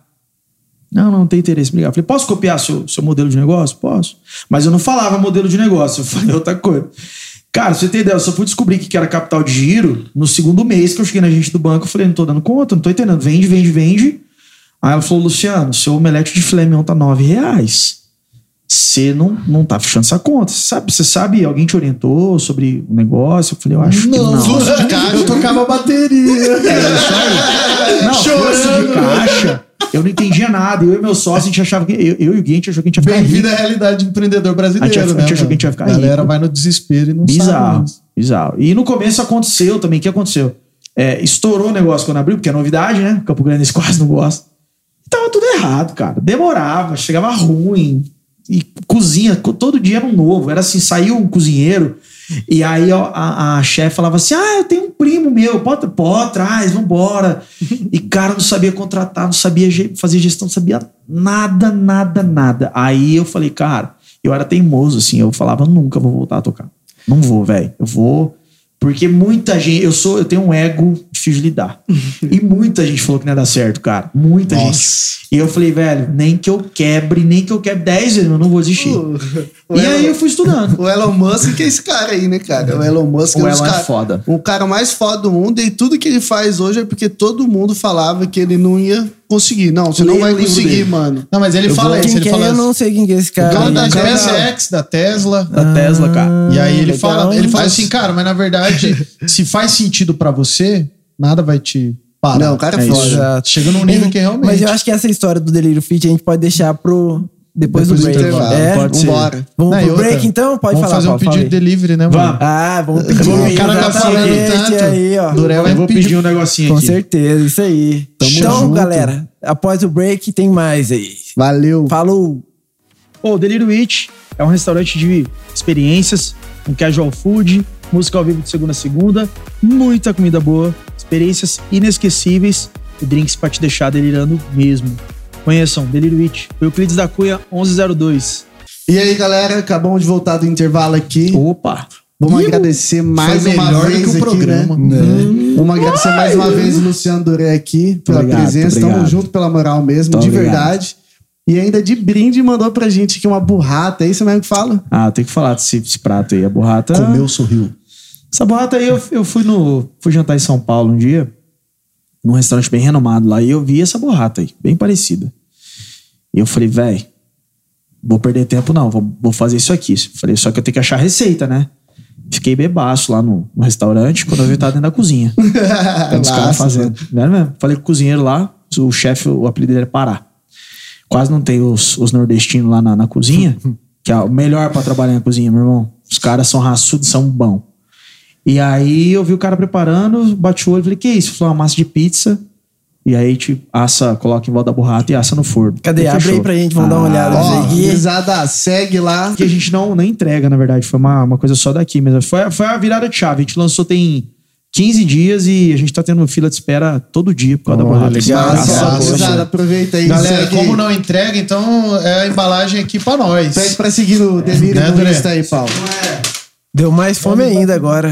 Não, não, não tem interesse. Obrigado. Falei, posso copiar seu, seu modelo de negócio? Posso. Mas eu não falava modelo de negócio, eu falei outra coisa. Cara, você ter ideia, eu só fui descobrir que era capital de giro no segundo mês que eu cheguei na gente do banco. Eu falei, não tô dando conta, não tô entendendo. Vende, vende, vende. Aí ela falou, Luciano, seu omelete de filé tá nove reais. Você não, não tá fechando essa conta. Você sabe, você sabe, alguém te orientou sobre o negócio? Eu falei, eu acho que não. De caixa, eu tocava bateria. Não, fluxo de caixa. Eu não entendia nada. Eu e meu sócio, a gente achava que. Eu, eu e o Gui, a gente achou que a gente ia ficar. Bem-vindo à realidade do empreendedor A brasileiro, gente- a né? gente achou que a gente ia ficar A galera rico. vai no desespero e não Bizarro, sabe. bizarro. E no começo aconteceu também. O que aconteceu? É, estourou o negócio quando abriu, porque é novidade, né? Campo Grande quase não gostam. E tava tudo errado, cara. Demorava, chegava ruim. E cozinha, co- todo dia era um novo. Era assim, saiu um cozinheiro. E aí a, a chefe falava assim: Ah, eu tenho um primo meu, pode, pode, traz, vambora. e cara, não sabia contratar, não sabia fazer gestão, não sabia nada, nada, nada. Aí eu falei, cara, eu era teimoso, assim, eu falava, nunca vou voltar a tocar. Não vou, velho. Eu vou. Porque muita gente. Eu sou, eu tenho um ego difícil de lidar. e muita gente falou que não ia dar certo, cara. Muita Nossa. gente. E eu falei, velho, nem que eu quebre, nem que eu quebre 10 vezes, eu não vou desistir. O e Elon- aí eu fui estudando. O Elon Musk que é esse cara aí, né, cara? O Elon Musk O um dos Elon é cara- foda. O cara mais foda do mundo e tudo que ele faz hoje é porque todo mundo falava que ele não ia conseguir. Não, você não vai conseguir, dele. mano. Não, mas ele Eu fala isso, ele é? fala Eu não sei quem que é esse cara. O cara da. SpaceX, da Tesla. Da Tesla, cara. E aí ele legal, fala, ele fala assim, cara, mas na verdade, se faz sentido pra você, nada vai te parar. Não, o cara é, foda. Chega num nível que realmente. Mas eu acho que essa história do Delírio Fit a gente pode deixar pro. Depois, Depois do break. intervalo. É? Pode ser. Vambora. Vamos Não, pro outra, break então? Pode vamos falar. fazer um Paulo, pedido de delivery, né, mano? Vamos. Ah, vamos pedir. O cara tá falando tanto. aí, ó. Durel Eu vou pedir- pedir um negocinho Com aqui. certeza, isso aí. Tamo então, junto. galera, após o break tem mais aí. Valeu. Falou! Pô, o Delírio It é um restaurante de experiências, um casual food, música ao vivo de segunda a segunda, muita comida boa, experiências inesquecíveis e drinks pra te deixar delirando mesmo. Conheçam, Delírio It, Euclides da Cunha 1102. E aí, galera, acabamos de voltar do intervalo aqui. Opa! Vamos Ih, agradecer mais uma vez o aqui, programa. né? Vamos agradecer mais uma vez o Luciano Doré aqui pela obrigado, presença. obrigado. Tamo junto pela moral mesmo, Muito de obrigado. verdade. E ainda de brinde mandou pra gente aqui uma burrata. É isso mesmo que fala? Ah, tem que falar desse, desse prato aí, a borrata. Comeu, sorriu. Essa borrata aí, eu, eu fui no. Fui jantar em São Paulo um dia, num restaurante bem renomado lá, e eu vi essa borrata aí, bem parecida. E eu falei, velho, vou perder tempo não, vou, vou fazer isso aqui. Falei, só que eu tenho que achar a receita, né? Fiquei bebaço lá no, no restaurante, quando eu vi tava dentro da cozinha. Os caras fazendo. Sério mesmo. Falei com o cozinheiro lá, o chefe, o apelido dele é Pará. Quase não tem os, os nordestinos lá na, na cozinha, que é o melhor pra trabalhar na cozinha, meu irmão. Os caras são raçudos, são bom. E aí eu vi o cara preparando, bati o olho e falei, que isso? Falou, uma massa de pizza. E aí, tipo, assa, coloca em volta da borrata e assa no forno. Cadê? Abre aí pra gente, vamos dar uma olhada Ó, gurizada, segue lá. que a gente não, não entrega, na verdade. Foi uma, uma coisa só daqui mesmo. Foi, foi a virada de chave. A gente lançou tem 15 dias e a gente tá tendo fila de espera todo dia por causa da Olha, borrata. legal. Graças gurizada, aproveita aí. Galera, segue como não entrega, então é a embalagem aqui pra nós. Pede pra seguir no Delírio Né, no André? Insta aí, Paulo. Deu mais fome ainda agora.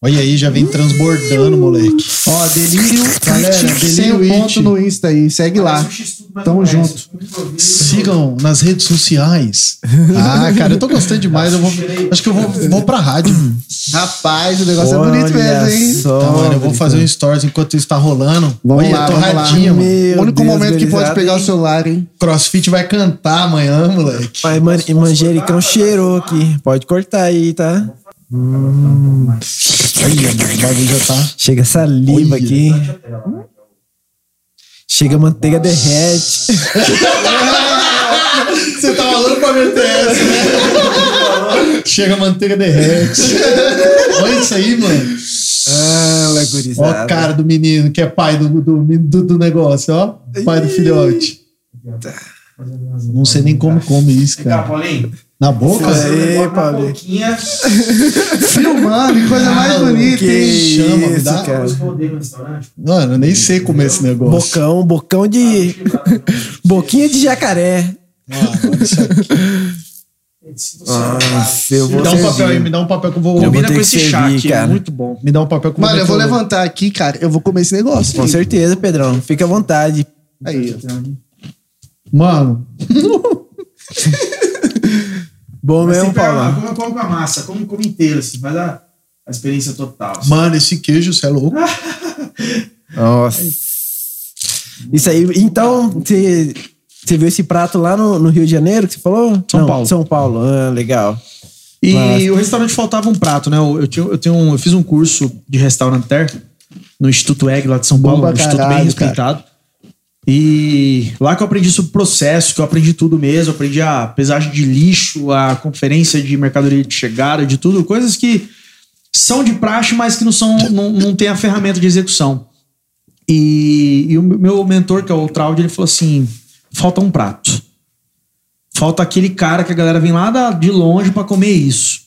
Olha aí, já vem transbordando, moleque. Ó, Delírio Galera, sem Delírio o ponto no Insta aí. Segue lá. Tamo junto. Sigam nas redes sociais. Ah, cara, eu tô gostando demais. Eu vou, acho que eu vou, vou pra rádio. Rapaz, o negócio é bonito Olha mesmo, hein? só, Tá, mano, eu vou fazer um stories enquanto isso tá rolando. Vamos Olha, lá, tô vamos lá. radinho, mano. Meu o único Deus, momento que pode pegar o hein? celular, hein? Crossfit vai cantar amanhã, moleque. Pai, man, e manjericão cheirou aqui. Pode cortar aí, tá? Tá. Chega saliva Olha. aqui. Chega a manteiga derrete. Você tá falando pra meter essa, né? Chega a manteiga derrete. Olha isso aí, mano. Ah, Ó gurizada. a cara do menino que é pai do, do, do, do negócio, ó. Pai do filhote. Não sei nem como come isso, Vem cá, cara. Paulinho. Na boca? Na Paulinho. boquinha. Filmando, que coisa mais bonita, que hein? Chama, me dá. cara. Eu. Mano, eu nem sei comer esse negócio. Bocão, bocão de. Boquinha de jacaré. Mano, olha isso aqui. Nossa, eu Me vou dá um papel aí, me dá um papel que eu vou. Eu Combina com esse servir, chá aqui, cara. muito bom. Me dá um papel que eu vou. Mano, eu vou o- levantar aqui, cara. Eu vou comer esse negócio. Com certeza, Pedrão. Fica à vontade. Aí. Mano, Bom Mas mesmo, Paulo. come, come com a massa, come, come inteiro, assim, faz a, a experiência total. assim. mano, esse queijo, você é louco. Nossa. Isso aí. Então, você, você viu esse prato lá no, no Rio de Janeiro que você falou? São Não, Paulo. São Paulo. Ah, legal. E Mas- o restaurante faltava um prato, né? Eu, eu, tinha, eu, tenho um- eu fiz um curso de restauranter no Instituto Egg lá de São Paulo, um instituto caralho, bem respeitado. E lá que eu aprendi sobre processo, que eu aprendi tudo mesmo, aprendi a pesagem de lixo, a conferência de mercadoria de chegada, de tudo, coisas que são de praxe, mas que não são, não, não tem a ferramenta de execução. E, e o meu mentor, que é o Traud, ele falou assim: falta um prato. Falta aquele cara que a galera vem lá da- de longe pra comer isso.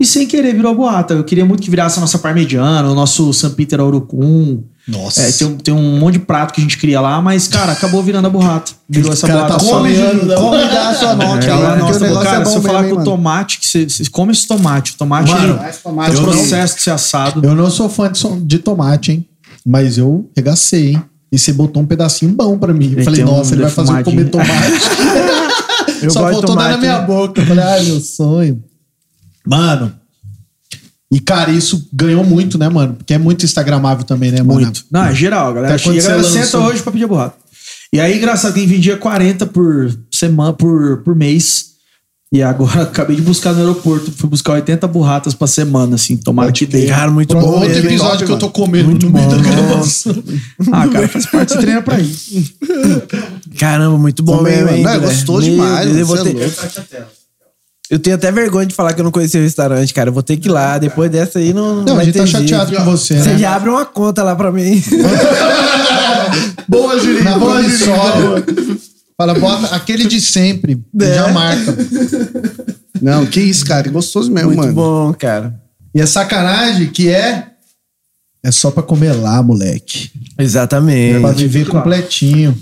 E sem querer virou boata. Eu queria muito que virasse a nossa parmegiana, o nosso San Peter Aurucum. Nossa. É, tem, um- tem um monte de prato que a gente cria lá, mas, cara, acabou virando a burrata. Virou essa cara burrata tá só. sonhando, né? Come e dá a sua nota. É, porque nossa, negócio cara, é se eu falar mesmo, com o tomate, que você, você come esse tomate. O tomate Mano, ele tomate um processo de ser assado. Eu não sou fã de, de tomate, hein? Mas eu regacei, hein? E você botou um pedacinho bom pra mim. Eu falei, um nossa, ele vai fazer eu comer tomate. Eu Só faltou dar na minha né? boca. Eu falei, ai, meu sonho. Mano. E, cara, isso ganhou muito, né, mano? Porque é muito instagramável também, né, mano? Muito. Não, é geral, a galera. Até quando E a galera você senta lançou- hoje pra pedir a burrata. E aí, engraçado, quem vendia 40 por semana, por, por mês. E agora acabei de buscar no aeroporto. Fui buscar 80 burratas pra semana, assim. Tomara que dê. Cara, muito Pra bom outro mesmo. episódio que eu tô comendo Muito no meio bom, da gravação. Ah, cara, faz parte, você treina pra isso. Caramba, muito bom mesmo. Não, é Guilherme? gostoso demais, Deus, eu, vou é ter-. Eu tenho até vergonha de falar que eu não conhecia o restaurante, cara. Eu vou ter que ir lá. Depois dessa aí não. Não, a vai gente tá ter jeito. chateado com você, Você né? já abre uma conta lá pra mim. Boa, Julinho. Na boa, Julinho. Fala, bota aquele de sempre. É. Já marca. Não, que isso, cara. Gostoso mesmo, muito mano. bom, cara. E a sacanagem que é. É só pra comer lá, moleque. Exatamente. Pra viver completinho.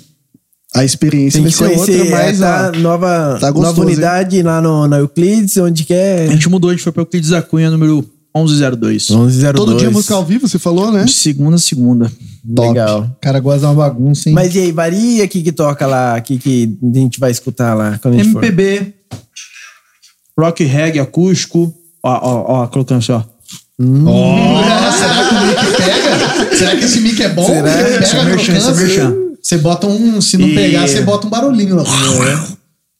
A experiência Tem vai que ser conhecer outra, mas essa ó, nova, tá gostoso, nova unidade lá no, na Euclides, onde que A é? gente mudou, a gente foi pra Euclides da Cunha, número 1102. 1102. todo dia música ao vivo, você falou, né? De segunda a segunda. Legal. O cara gosta de uma bagunça, hein? Mas e aí, varia o que que toca lá? O que, que a gente vai escutar lá quando a gente for? MPB, rock reggae acústico. Ó, ó, ó, colocando assim, ó. Ó, será que o mic pega? Será que esse mic é bom? Será? Ele é pega merchan, é merchan. Você bota um. Se não E- pegar, você bota um barulhinho lá.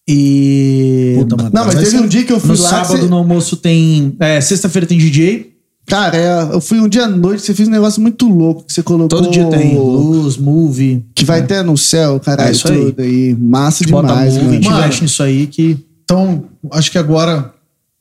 E. Puta, mano. Não, mas teve um dia que eu fui No lá. sábado, você- no almoço, tem. É, sexta-feira tem DJ. Cara, é, eu fui um dia à noite, você fez um negócio muito louco que você colocou. Todo dia tem luz, movie. Que vai até no céu, caralho, É isso aí. tudo aí. Massa Bota demais, movie, a mano. investe nisso aí que. Então, acho que agora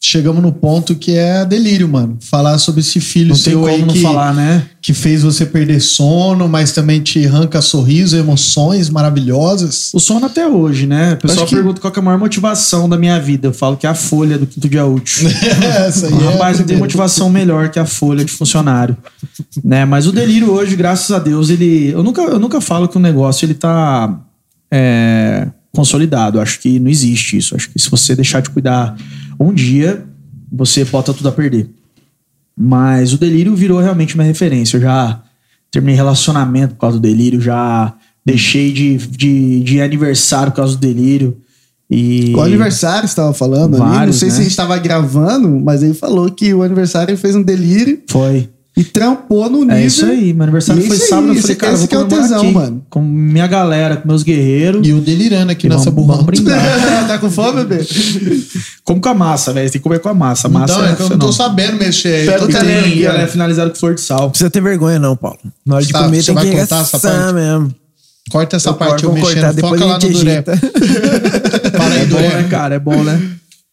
chegamos no ponto que é delírio, mano. Falar sobre esse filho Não seu aí que, falar, né? que fez você perder sono, mas também te arranca sorriso, emoções maravilhosas. O sono até hoje, né? O pessoal que- pergunta qual é a maior motivação da minha vida. Eu falo que é a folha do quinto dia útil. Essa aí é a Rapaz, não tem motivação melhor que a folha de funcionário. né? Mas o delírio hoje, graças a Deus, ele. Eu nunca, eu nunca falo que o negócio ele tá é, consolidado. Acho que não existe isso. Acho que se você deixar de cuidar um dia, você bota tudo a perder. Mas o delírio virou realmente minha referência. Eu já terminei relacionamento por causa do delírio, já deixei de, de, de aniversário por causa do delírio. E... Qual aniversário você tava falando ali? Não Vários, sei se né? a gente tava gravando, mas ele falou que o aniversário fez um delírio. Foi. E trampou no nível. É isso aí, meu aniversário E foi isso sábado, aí, eu falei, cara, eu esse que é o comemorar tesão, aqui, mano. com minha galera, com meus guerreiros. E o delirando aqui E nessa vamos- burrão. tá com fome, bebê? Como com a massa, velho, tem que comer com a massa. A massa Então, é que eu não tô sabendo mexer aí. Pega Tô E tem- e ela é finalizada com flor de sal. Não precisa ter vergonha, não, Paulo. Na hora de Tá, comer você tem vai que cortar essa parte? mesmo. Corta essa Eu parte corto, eu mexendo. cortar, Foca a lá no Duré. Fala aí, É bom, né, cara? É bom, né?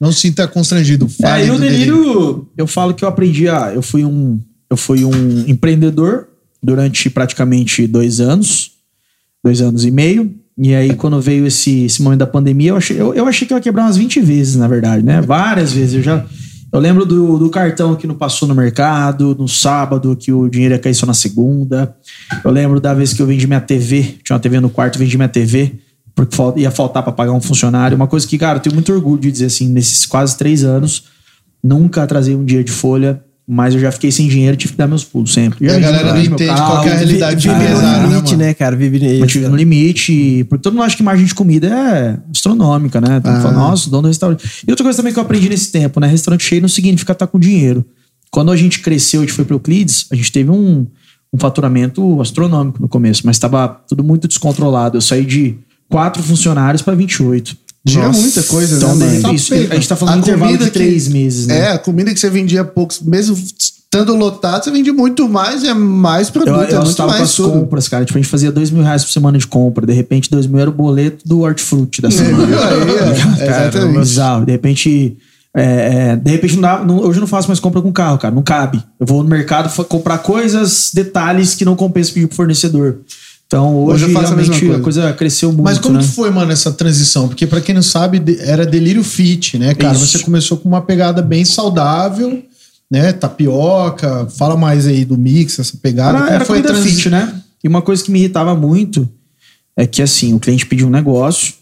Não se sinta constrangido. Fala É, aí e o delírio, eu falo que eu aprendi a. Eu fui um, eu fui um empreendedor durante praticamente dois anos, dois anos e meio. E aí, quando veio esse, esse momento da pandemia, eu achei, eu, eu achei que eu ia quebrar umas 20 vezes, na verdade, né? Várias vezes. Eu já. Eu lembro do, do cartão que não passou no mercado, no sábado, que o dinheiro ia cair só na segunda. Eu lembro da vez que eu vendi minha TV, tinha uma TV no quarto, vendi minha TV, porque ia faltar para pagar um funcionário. Uma coisa que, cara, eu tenho muito orgulho de dizer assim, nesses quase três anos, nunca atrasei um dia de folha, mas eu já fiquei sem dinheiro e tive que dar meus pulos sempre. E a Já galera não entende carro, qual que é a realidade de Vive no empresário, né, limite, mano? né, cara? Vive no limite, porque todo mundo acha que margem de comida é astronômica, né? Tem que falar, nossa, dono do restaurante. E outra coisa também que eu aprendi nesse tempo, né? Restaurante cheio não significa estar com dinheiro. Quando a gente cresceu, a gente foi pro Euclides, a gente teve um, um faturamento astronômico no começo, mas estava tudo muito descontrolado. Eu saí de quatro funcionários para 28. Gira Nossa. muita coisa, então, né, de- mano? isso, a gente tá falando de A intervalo de comida que- três meses, né? É, a comida que você vendia poucos, mesmo estando lotado, você vende muito mais, é mais Eu, produto, é eu muito estava com mais as tudo. compras, cara. Tipo, a gente fazia dois mil reais por semana de compra. De repente, dois mil era o boleto do hortifruti da semana. Viu aí, é, Cara, exatamente. bizarro. De repente, é, é, de repente não dá, não- hoje eu não faço mais compra com carro, cara. Não cabe. Eu vou no mercado comprar coisas, detalhes que não compensa pedir pro fornecedor. Então, hoje, Hoje eu faço a realmente coisa. coisa cresceu muito. Mas como né? que foi, mano, essa transição? Porque pra quem não sabe, era delírio fit, né, cara? Isso. Você começou com uma pegada bem saudável, né? Tapioca. Fala mais aí do mix, essa pegada. Era, era foi transi- fit, né? E uma coisa que me irritava muito é que, assim, o cliente pediu um negócio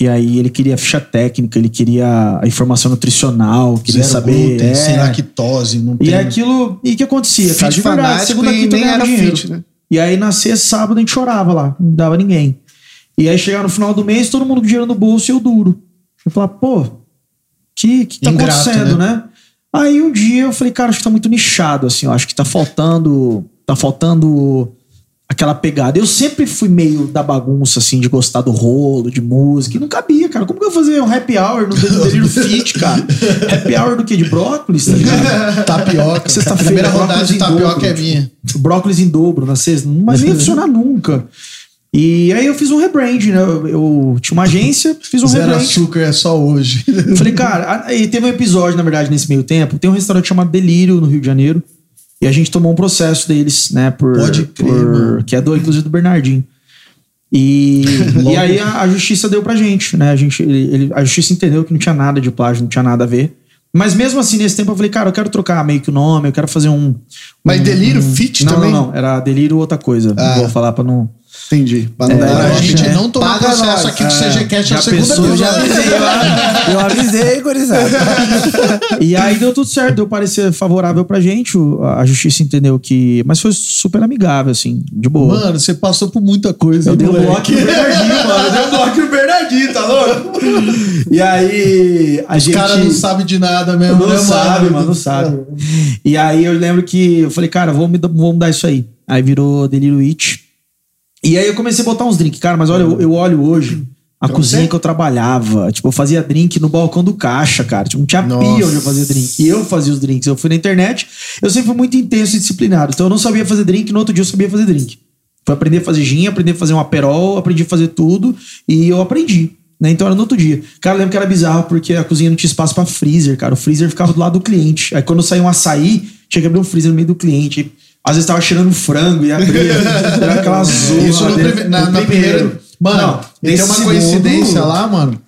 e aí ele queria a ficha técnica, ele queria a informação nutricional, queria Zero saber... glúten, é. sem lactose, não E tem... aquilo... E o que acontecia, cara? Fit De verdade, segunda, quinta nem era dinheiro. fit, né? E aí, na sexta, sábado, a gente chorava lá. Não dava ninguém. E aí, chegava no final do mês, todo mundo com dinheiro no bolso e eu duro. Eu falava, pô, que que tá Ingrato, acontecendo, né? né? Aí um dia eu falei, cara, acho que tá muito nichado, assim, eu acho que tá faltando, tá faltando aquela pegada. Eu sempre fui meio da bagunça, assim, de gostar do rolo, de música, e não cabia, cara. Como que eu ia fazer um happy hour no Delírio Fit, cara? happy hour do quê? De brócolis, tá ligado? Tapioca. Sexta-feira, Primeira rodada de tapioca dobro, é tipo, minha. Brócolis em dobro na sexta. Mas nem ia funcionar nunca. E aí eu fiz um rebrand, né? Eu, eu tinha uma agência, fiz um Zero rebrand. açúcar é só hoje. Falei, cara, e teve um episódio, na verdade, nesse meio tempo. Tem um restaurante chamado Delírio no Rio de Janeiro. E a gente tomou um processo deles, né? Por, Pode crer, por-. Que é do, inclusive, do Bernardinho. E, e aí a, a justiça deu pra gente, né? A, gente ele- ele- a justiça entendeu que não tinha nada de plágio, não tinha nada a ver. Mas mesmo assim, nesse tempo, eu falei, cara, eu quero trocar meio que o nome, eu quero fazer um. Mas um- delírio um- fit não, também? Não, não, era delírio outra coisa. Ah. Não vou falar pra não. Entendi. Pra não É, dar ibope, gente né? não tomar Paga processo nós. aqui do É. CGCast já na segunda vez. já avisei lá. Eu avisei, gurizada. E aí deu tudo certo, deu parecer favorável pra gente. A justiça entendeu que. Mas foi super amigável, assim, de boa. Mano, você passou por muita coisa. eu dei um bloco no Bernardinho, mano. Eu dei um bloco no Bernardinho, tá louco? E aí. A Os gente. caras não sabem de nada mesmo, Não né, sabe, mano, não sabe. E aí eu lembro que eu falei, cara, vamos, vamos mudar isso aí. Aí virou Delírio It. E aí eu comecei a botar uns drinks. Cara, mas olha, eu, eu olho hoje a cozinha que eu trabalhava. Tipo, eu fazia drink no balcão do caixa, cara. Tipo, não tinha Nossa. pia onde eu fazia drink. E eu fazia os drinks. Eu fui na internet. Eu sempre fui muito intenso e disciplinado. Então eu não sabia fazer drink. No outro dia eu sabia fazer drink. Foi aprender a fazer gin, aprender a fazer um aperol, aprendi a fazer tudo. E eu aprendi. Né? Então era no outro dia. Cara, eu lembro que era bizarro porque a cozinha não tinha espaço pra freezer, cara. O freezer ficava do lado do cliente. Aí quando saía um açaí, tinha que abrir um freezer no meio do cliente. Às vezes tava cheirando frango e abria. era aquela zona. Isso no dentro- prime- na, no na primeiro. primeira. Mano, Não, tem uma segundo- coincidência lá, mano.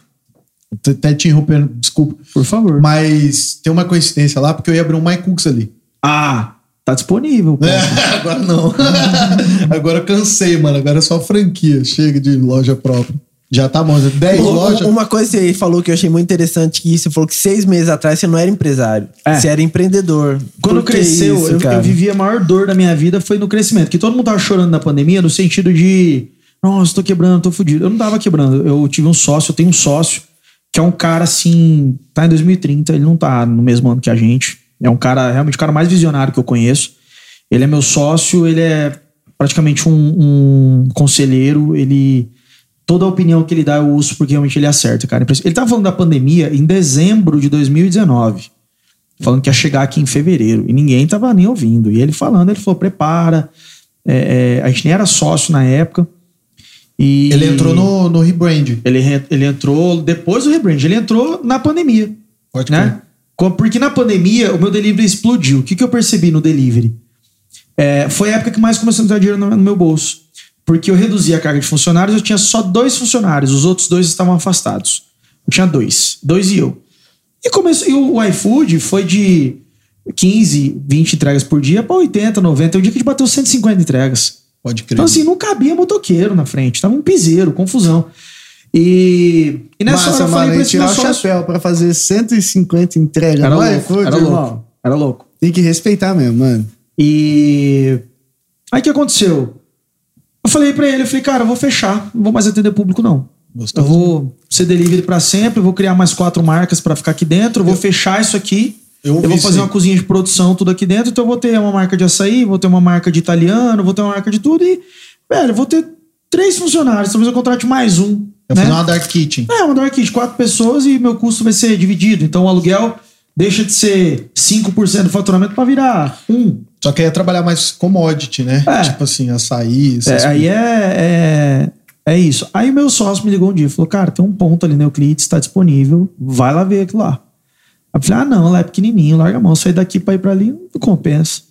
Tô Até te interrompendo, desculpa. Por favor. Mas tem uma coincidência lá, porque eu ia abrir um My Cooks ali. Ah, tá disponível. pô. Agora não. Agora eu cansei, mano. Agora é só franquia. Chega de loja própria. Já tá bom. já 10 Um- lojas. Uma coisa que você falou que eu achei muito interessante que você falou que seis meses atrás você não era empresário. É. Você era empreendedor. Quando cresceu, isso, eu, eu vivi a maior dor da minha vida foi no crescimento. Que todo mundo tava chorando na pandemia no sentido de, nossa, tô quebrando, tô fudido. Eu não tava quebrando. Eu tive um sócio, eu tenho um sócio que é um cara assim, tá em 2030, ele não tá no mesmo ano que a gente. É um cara, realmente o cara mais visionário que eu conheço. Ele é meu sócio, ele é praticamente um, um conselheiro, ele. Toda a opinião que ele dá eu uso porque realmente ele acerta, cara. Ele tava falando da pandemia em dezembro de 2019. Falando que ia chegar aqui em fevereiro. E ninguém tava nem ouvindo. E ele falando, ele falou: prepara. É, é, a gente nem era sócio na época. E Ele entrou no, no rebrand. Ele, ele entrou depois do rebrand. Ele entrou na pandemia. Pode né? Porque na pandemia o meu delivery explodiu. O que, que eu percebi no delivery? É, foi a época que mais começou a entrar dinheiro no, no meu bolso. Porque eu reduzi a carga de funcionários, eu tinha só dois funcionários, os outros dois estavam afastados. Eu tinha dois, dois e eu. E, começou, e o, o iFood foi de 15, 20 entregas por dia para 80, 90. Tem um dia que a gente bateu 150 entregas. Pode crer. Então, assim, não cabia motoqueiro na frente, tava um piseiro, confusão. E, e nessa hora Massa, eu falei pra tirar o sócio. chapéu pra fazer 150 entregas Era no louco, iFood, era irmão. louco, era louco. Tem que respeitar mesmo, mano. E aí o que aconteceu? Eu falei pra ele, eu falei, cara, eu vou fechar, não vou mais atender público não. Gostoso. Eu vou ser delivery pra sempre, eu vou criar mais quatro marcas pra ficar aqui dentro, eu vou fechar isso aqui. eu Eu, vou fazer uma cozinha de produção tudo aqui dentro, então eu vou ter uma marca de açaí, vou ter uma marca de italiano, vou ter uma marca de tudo e, velho, eu vou ter três funcionários, talvez eu contrate mais um. Eu né? uma Dark Kitchen. É, uma dark de quatro pessoas e meu custo vai ser dividido. Então o aluguel deixa de ser 5% do faturamento pra virar 1. Só que aí ia trabalhar mais commodity, né? É. Tipo assim, açaí, essas É, aí é, é, é isso. Aí o meu sócio me ligou um dia e falou: Cara, tem um ponto ali no Euclides, está disponível, vai lá ver aquilo lá. Aí eu falei: Ah, não, lá é pequenininho, larga a mão, sair daqui pra ir pra ali, não compensa.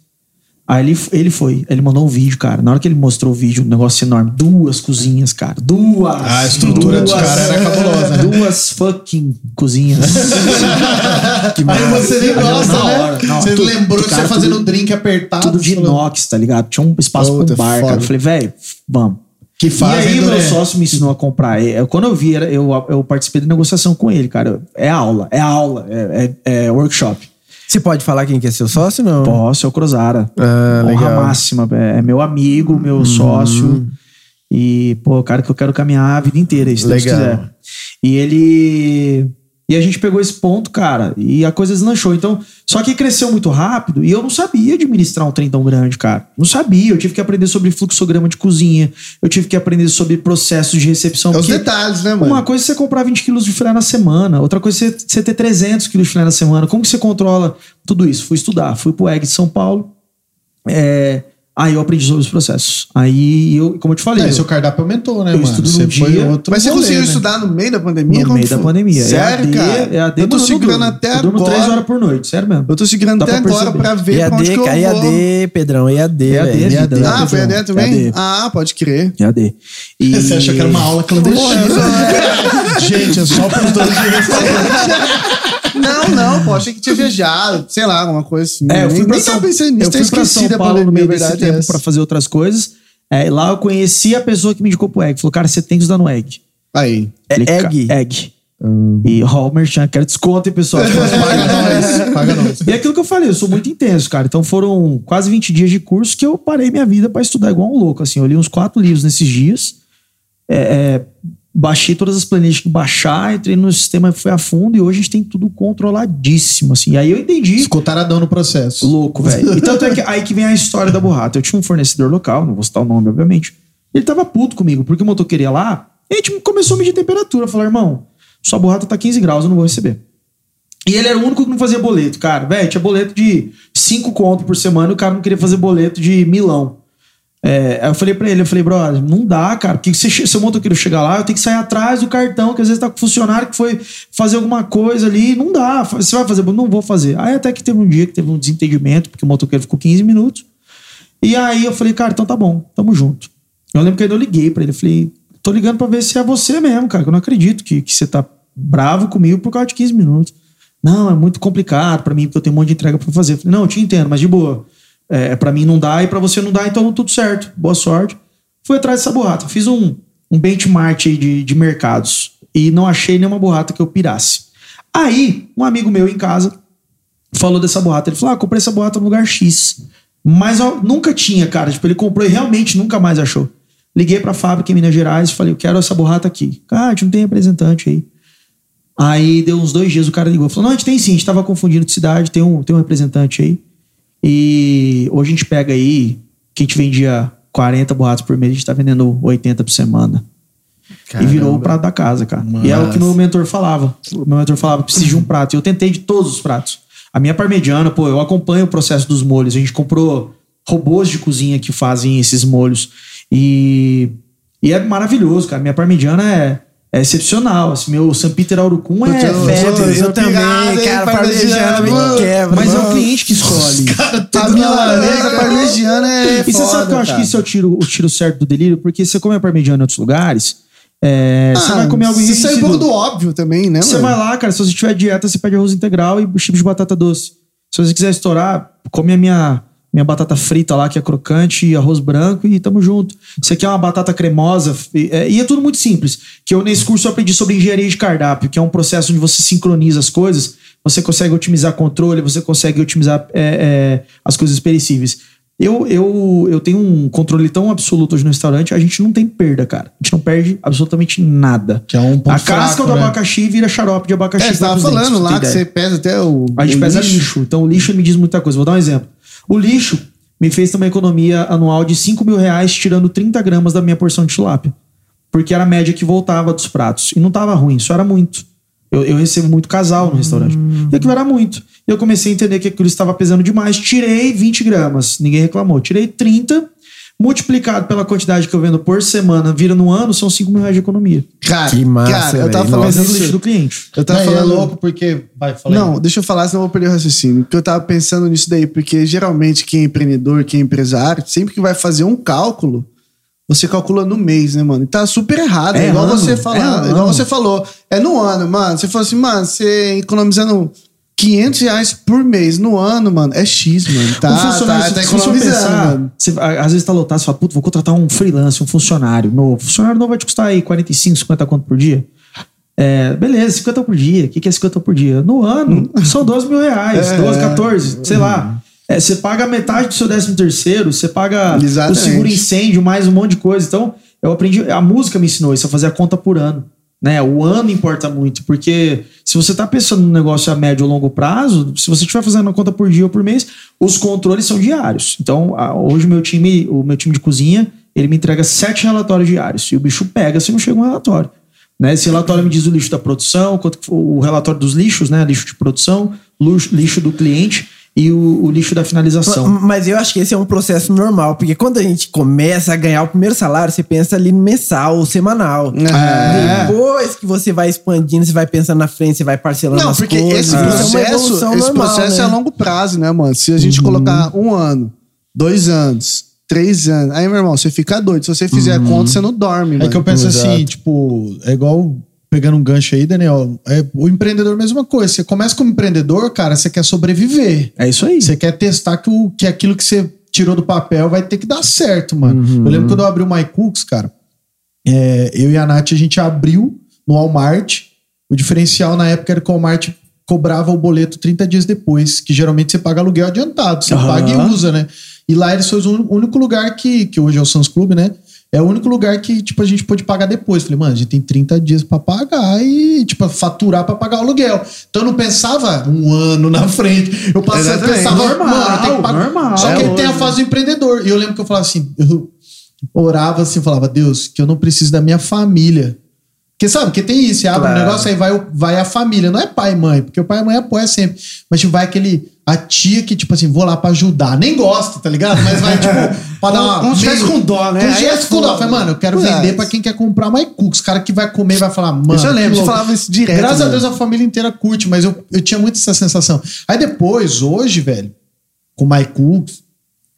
Aí ele, ele foi, ele mandou um vídeo, cara. Na hora que ele mostrou o vídeo, um negócio enorme, duas cozinhas, cara. Duas! Ah, a estrutura dos caras era cabulosa, né? Duas fucking cozinhas. que Aí você nem gosta, né? hora, você tudo- lembrou de cara, você fazendo tudo- drink apertado. tudo de inox, tá ligado? Tinha um espaço Puta, pro bar, foda. cara. Eu falei, velho, vamos. Que fazem, e aí, meu sócio me ensinou a comprar. É, quando eu vi, eu, eu participei da negociação com ele, cara. É aula, é aula, é, é- é workshop. Você pode falar quem que é seu sócio, não? Posso, é o Cruzara. Ah, Honra legal. máxima. É, é meu amigo, meu sócio. E, pô, cara que eu quero caminhar a vida inteira, se Deus Legal. quiser. E ele. E a gente pegou esse ponto, cara, e a coisa deslanchou. Então, só que cresceu muito rápido e eu não sabia administrar um trem tão grande, cara. Não sabia. Eu tive que aprender sobre fluxograma de cozinha. Eu tive que aprender sobre processos de recepção. É os detalhes, né, mano? uma coisa é você comprar 20 quilos de filé na semana, outra coisa é você- você ter 300 quilos de filé na semana. Como que você controla tudo isso? Fui estudar, fui pro EG de São Paulo. É, aí eu aprendi sobre os processos. Aí, eu, como eu te falei, É, eu- seu cardápio aumentou, né, Eu mano? estudo Você foi dia, outro Mas você rolê, conseguiu né? estudar no meio da pandemia? no meio da pandemia. Sério, EAD, cara? EAD, eu tô segurando até Eu durmo agora. 3 horas por noite, sério mesmo. Eu tô segurando até pra agora pra ver pra onde EAD, que eu vou. EAD, Pedrão, EAD. EAD, vida, EAD. Ah, foi. EAD também? EAD. Ah, pode crer. EAD. E... Você achou que era uma aula clandestina? Gente, é só pros donos de restaurante. Não, não, pô, achei que tinha viajado, sei lá, alguma coisa assim. É, eu fui nem, pra nem São, tava pensando nisso, eu fui pra São da Paulo pandemia, no meio desse é tempo essa. pra fazer outras coisas. É, lá eu conheci a pessoa que me indicou pro EG. Falou, cara, você tem que estudar no EG. Aí. É egg? "Ca- Egg. E Homer tinha quero desconto, hein, pessoal? Paga nós, paga nós. E é aquilo que eu falei, eu sou muito intenso, cara. Então foram quase 20 dias de curso que eu parei minha vida pra estudar igual um louco. Assim, eu li uns quatro livros nesses dias. É, é, baixei todas as planilhas que baixar, entrei no sistema, foi a fundo e hoje a gente tem tudo controladíssimo, assim. E aí eu entendi. Ficou taradão no processo. Louco, velho. E tanto é que aí que vem a história da burrata. Eu tinha um fornecedor local, não vou citar o nome, obviamente. Ele tava puto comigo, porque o motoqueiro ia lá, e a gente começou a medir temperatura. Falar, irmão, sua borrata tá 15 graus, eu não vou receber. E ele era o único que não fazia boleto, cara. Velho, tinha boleto de 5 conto por semana e o cara não queria fazer boleto de milão. É, aí eu falei pra ele, eu falei, brother, não dá, cara, porque se seu motoqueiro chegar lá, eu tenho que sair atrás do cartão, que às vezes tá com funcionário que foi fazer alguma coisa ali, não dá. Você vai fazer? Não vou fazer. Aí até que teve um dia que teve um desentendimento, porque o motoqueiro ficou 15 minutos. E aí eu falei, cara, então tá bom, tamo junto. Eu lembro que ainda eu liguei pra ele, falei, tô ligando pra ver se é você mesmo, cara, que eu não acredito que, que você tá bravo comigo por causa de 15 minutos. Não, é muito complicado pra mim, porque eu tenho um monte de entrega pra fazer. Eu falei, não, eu te entendo, mas de boa. É, para mim não dá e pra você não dá, então tudo certo. Boa sorte. Fui atrás dessa borrata. Fiz um, um benchmark de, de mercados e não achei nenhuma borrata que eu pirasse. Aí, um amigo meu em casa falou dessa borrata. Ele falou: Ah, comprei essa borrata no lugar X. Mas nunca tinha, cara. Tipo, ele comprou e realmente nunca mais achou. Liguei pra fábrica em Minas Gerais e falei: Eu quero essa borrata aqui. Cara, a gente não tem representante aí. Aí deu uns dois dias, o cara ligou. Falou: Não, a gente tem sim, a gente tava confundindo de cidade, tem um, tem um representante aí. E hoje a gente pega aí, que a gente vendia 40 boatos por mês, a gente tá vendendo 80 por semana. E virou o prato da casa, cara. E é o que meu mentor falava. O meu mentor falava, precisa de um prato. E eu tentei de todos os pratos. A minha parmegiana, pô, eu acompanho o processo dos molhos. A gente comprou robôs de cozinha que fazem esses molhos. E, e é maravilhoso, cara. Minha parmegiana é, é excepcional. Assim, meu San Peter Aurucum é eu- febre. Eu, sou também, pirado, hein, cara, parmegiana, me mano. quebra. Mas é o mano. cliente que escolhe. A minha laranja parmegiana é E você foda, sabe que eu acho cara. que isso é o tiro, o tiro certo do delírio? Porque você come a parmegiana em outros lugares, é, você Ah, vai comer algo Isso é um pouco do óbvio também, né, Você mano? vai lá, cara, se você tiver dieta, você pede arroz integral e chips de batata doce. Se você quiser estourar, come a minha, minha batata frita lá, que é crocante, e arroz branco e tamo junto. Você quer uma batata cremosa, e é, e é tudo muito simples. Que eu nesse curso eu aprendi sobre engenharia de cardápio, que é um processo onde você sincroniza as coisas, você consegue otimizar controle, você consegue otimizar é, é, as coisas perecíveis. Eu, eu, eu tenho um controle tão absoluto hoje no restaurante, a gente não tem perda, cara. A gente não perde absolutamente nada. Que é um ponto A casca fraco, do né? abacaxi vira xarope de abacaxi. É, você tava dentes, falando pra lá que ideia. você pesa até o. A gente o pesa lixo. Então o lixo me diz muita coisa. Vou dar um exemplo. O lixo me fez ter uma economia anual de 5 mil reais, tirando 30 gramas da minha porção de tilápia. Porque era a média que voltava dos pratos. E não tava ruim, isso era muito. Eu, eu recebo muito casal no restaurante. E aquilo era muito. E eu comecei a entender que aquilo estava pesando demais. Tirei 20 gramas. Ninguém reclamou. Tirei 30. Multiplicado pela quantidade que eu vendo por semana, vira no ano, são 5 mil reais de economia. Cara, Que massa, cara, eu tava velho. falando lixo isso. do cliente. Eu tava Não, e falando é louco porque. Vai, fala aí. Não, deixa eu falar, senão eu vou perder o raciocínio. Porque eu tava pensando nisso daí, porque geralmente quem é empreendedor, quem é empresário, sempre que vai fazer um cálculo, você calcula no mês, né, mano? E tá super errado. É, É igual ano, você falar, é igual ano. você falou. É no ano, mano. Você falou assim, mano, você economizando 500 reais por mês no ano, mano, é X, mano. Tá, um funcionário, tá, tá economizando, você- às vezes tá lotado, você fala, puta, vou contratar um freelance, um funcionário novo. Funcionário novo vai te custar aí 45, 50 conto por dia. É, beleza, 50 por dia. O que, que é 50 por dia? No ano, são 12 mil reais, É. 12, 14, sei lá. É, você paga metade do seu 13 terceiro, você paga Exatamente. o seguro incêndio, mais um monte de coisa. Então, eu aprendi, a música me ensinou isso, a fazer a conta por ano. Né? O ano importa muito, porque se você está pensando no negócio a médio ou longo prazo, se você estiver fazendo a conta por dia ou por mês, os controles são diários. Então, hoje meu time, o meu time de cozinha, ele me entrega sete relatórios diários. E o bicho pega se não chega um relatório. Né? Esse relatório me diz o lixo da produção, o relatório dos lixos, né? Lixo de produção, lixo do cliente e o, o lixo da finalização. Mas eu acho que esse é um processo normal, porque quando a gente começa a ganhar o primeiro salário, você pensa ali no mensal ou semanal. É. Depois que você vai expandindo, você vai pensando na frente, você vai parcelando Não, as porque coisas. esse é uma processo, evolução esse normal, processo né? é a longo prazo, né, mano? Se a gente colocar um ano, dois anos, três anos, aí, meu irmão, você fica doido. Se você fizer a conta, você não dorme, É mano. que eu penso assim, tipo, é igual pegando um gancho aí, Daniel. É, o empreendedor, mesma coisa. Você começa como empreendedor, cara, você quer sobreviver. É isso aí. Você quer testar que, o, que aquilo que você tirou do papel vai ter que dar certo, mano. Uhum. Eu lembro quando eu abri o MyCooks, cara. é, eu e a Nath, a gente abriu no Walmart. O diferencial na época era que o Walmart cobrava o boleto 30 dias depois, que geralmente você paga aluguel adiantado. Você Aham. paga e usa, né? E lá eles foi o único lugar que, que hoje é o Suns Club, né? É o único lugar que, tipo, a gente pôde pagar depois. Falei, mano, a gente tem 30 dias pra pagar e, tipo, faturar pra pagar o aluguel. Então eu não pensava um ano na frente. Eu passava, Exatamente. pensava, Normal, mano, tenho que pagar. normal. Só que É ele tem a fase do empreendedor. E eu lembro que eu falava assim, eu orava assim, falava, Deus, que eu não preciso da minha família. Porque sabe, porque tem isso, você abre Claro. um negócio, aí vai, o- vai a família, não é pai e mãe, porque o pai e mãe apoia sempre. Mas tipo, vai aquele, a tia que, tipo assim, vou lá pra ajudar, nem gosta, tá ligado? Mas vai, tipo, pra dar uma. Se tivesse com dó, né? Aí é gesto com dó. Falei, mano, eu quero vender pra quem quer comprar mais cookies. Os cara que vai comer vai falar, mano. Isso eu lembro, que você falava isso direto. Graças a mano. Deus a família inteira curte, mas eu, eu tinha muito essa sensação. Aí depois, hoje, velho, com o MyCooks,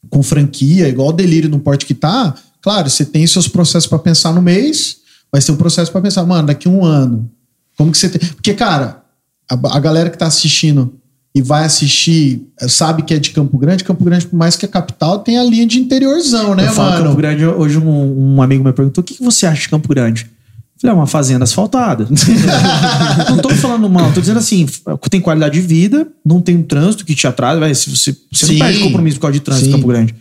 com franquia, igual o Delírio no porte que tá, claro, você tem seus processos pra pensar no mês, mas tem um processo pra pensar, mano, daqui a um ano, como que você tem... Porque, cara, a, a galera que tá assistindo e vai assistir, eh, sabe que é de Campo Grande, Campo Grande, por mais que é capital, tem a linha de interiorzão, né, eu falo mano? Campo Grande, hoje um, um amigo me perguntou: o que, que você acha de Campo Grande? Falei, é uma fazenda asfaltada. não tô falando mal, tô dizendo assim, tem qualidade de vida, não tem um trânsito que te atrasa, vai, se você, você Sim. não perde compromisso por causa de trânsito em. Campo Grande.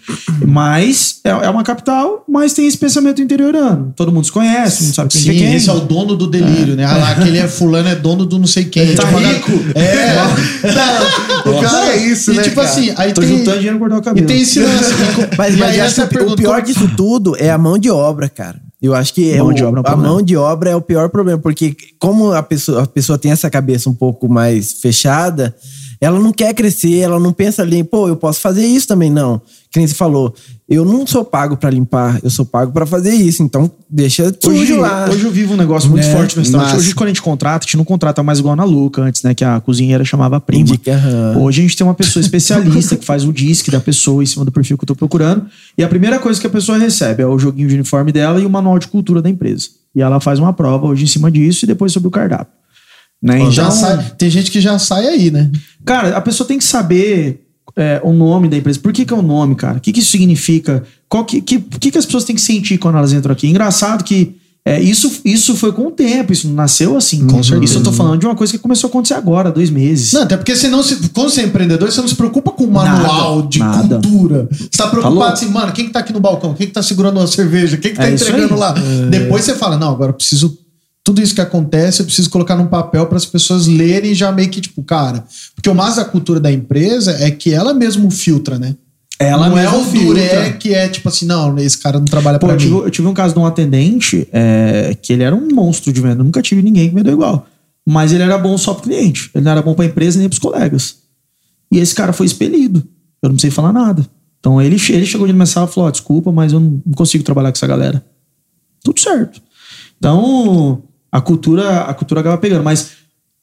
Mas é, é uma capital, mas tem esse pensamento interiorano. Todo mundo se conhece, não sabe quem Sim, é quem. esse é o dono do delírio, né? Ah lá, aquele é fulano, é dono do não sei quem. Tá Tipo, rico? É. Não, O cara é isso, e né, tipo cara? assim, aí Tô tem... juntando dinheiro e guardar o E cabelo. tem esse lance. E, Mas, e mas essa o pergunta... pior disso tudo é a mão de obra, cara. Eu acho que é Mão o- de obra é a problema. mão de obra é o pior problema, porque como a pessoa, a pessoa tem essa cabeça um pouco mais fechada, ela não quer crescer, ela não pensa ali, pô, eu posso fazer isso também, não. Que nem você falou, eu não sou pago pra limpar, eu sou pago pra fazer isso, então deixa sujo Hoje, lá. hoje eu vivo um negócio muito É, forte no restaurante. Hoje, quando a gente contrata, a gente não contrata mais igual na Luca antes, né? Que a cozinheira chamava prima. Indica. Hoje a gente tem uma pessoa especialista que faz o disque da pessoa em cima do perfil que eu tô procurando. E a primeira coisa que a pessoa recebe é o joguinho de uniforme dela e o manual de cultura da empresa. E ela faz uma prova hoje em cima disso e depois sobre o cardápio. Né? Já Então, sai, tem gente que já sai aí, né? Cara, a pessoa tem que saber é, o nome da empresa. Por que, que é o nome, cara? O que, que isso significa? Qual que, que, o que, que as pessoas têm que sentir quando elas entram aqui? Engraçado que é, isso, isso foi com o tempo, isso não nasceu assim. Com certeza. Isso eu tô falando de uma coisa que começou a acontecer agora, dois meses. Não, até porque você não se, quando você é empreendedor, você não se preocupa com o manual Nada, de nada. cultura. Você tá preocupado louco? assim, mano, quem que tá aqui no balcão? Quem que tá segurando uma cerveja? Quem que tá É entregando lá? Depois você fala, não, agora eu preciso. Tudo isso que acontece, eu preciso colocar num papel para as pessoas lerem já meio que, tipo, cara. Porque o mais da cultura da empresa é que ela mesmo filtra, né? Ela não é o. Duré que é tipo assim, não, esse cara não trabalha Pô, pra eu mim. eu tive um caso de um atendente é, que ele era um monstro de venda. Eu nunca tive ninguém que vendeu igual. Mas ele era bom só pro cliente. Ele não era bom pra empresa nem pros colegas. E esse cara foi expelido. Eu não precisei falar nada. Então ele, ele chegou de sala e falou: "Ó, desculpa, mas eu não consigo trabalhar com essa galera. Tudo certo. Então, a cultura, a cultura acaba pegando, mas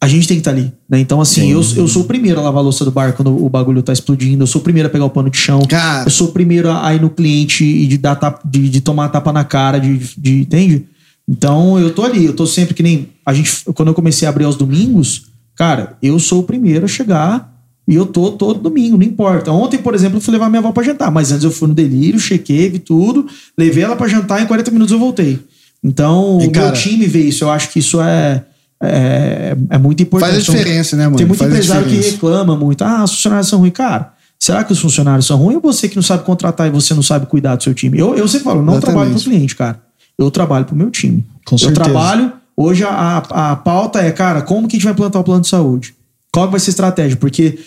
a gente tem que estar ali, né? Então, assim, eu, eu sou o primeiro a lavar a louça do bar quando o bagulho tá explodindo, eu sou o primeiro a pegar o pano de chão. Cara. Eu sou o primeiro a ir no cliente e de, dar tapa, de, de tomar tapa na cara, de, de- entende? Então eu tô ali, eu tô sempre que nem. A gente, quando eu comecei a abrir aos domingos, cara, eu sou o primeiro a chegar e eu tô todo domingo, não importa. Ontem, por exemplo, eu fui levar minha avó pra jantar, mas antes eu fui no delírio, chequei, vi tudo, levei ela pra jantar e em 40 minutos eu voltei. Então, E, o cara- meu time vê isso, eu acho que isso é. É, é muito importante. Faz a Então, diferença, né, mano? Tem muito Faz empresário que reclama muito. Ah, os funcionários são ruins. Cara, será que os funcionários são ruins ou você que não sabe contratar e você não sabe cuidar do seu time? Eu, eu sempre falo, não Exatamente. trabalho pro cliente, cara. Eu trabalho pro meu time. Com eu certeza. trabalho. Hoje a, a, a pauta é, cara, como que a gente vai plantar o plano de saúde? Qual vai ser a estratégia? Porque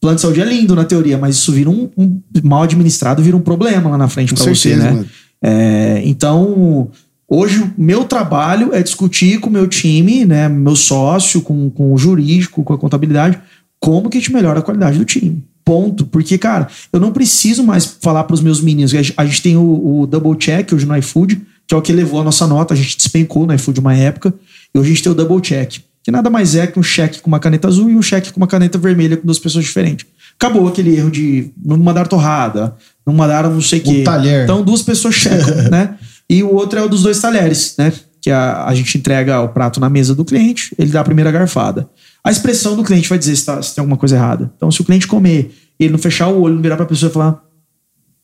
plano de saúde é lindo na teoria, mas isso vira um, um mal administrado, vira um problema lá na frente pra você, né? É, então, hoje o meu trabalho é discutir com o meu time, né, meu sócio, com, com o jurídico, com a contabilidade, como que a gente melhora a qualidade do time. Ponto. Porque, cara, eu não preciso mais falar para os meus meninos. A gente- A gente tem o, o double check hoje no iFood, que é o que levou a nossa nota. A gente despencou no iFood uma época. E hoje a gente tem o double check, que nada mais é que um cheque com uma caneta azul e um cheque com uma caneta vermelha com duas pessoas diferentes. Acabou aquele erro de não mandaram torrada, não mandaram não sei o quê. talher. Então, duas pessoas checam, né? E o outro é o dos dois talheres, né? Que a, a gente entrega o prato na mesa do cliente, ele dá a primeira garfada. A expressão do cliente vai dizer se, tá- se tem alguma coisa errada. Então, se o cliente comer e ele não fechar o olho, não virar pra pessoa e falar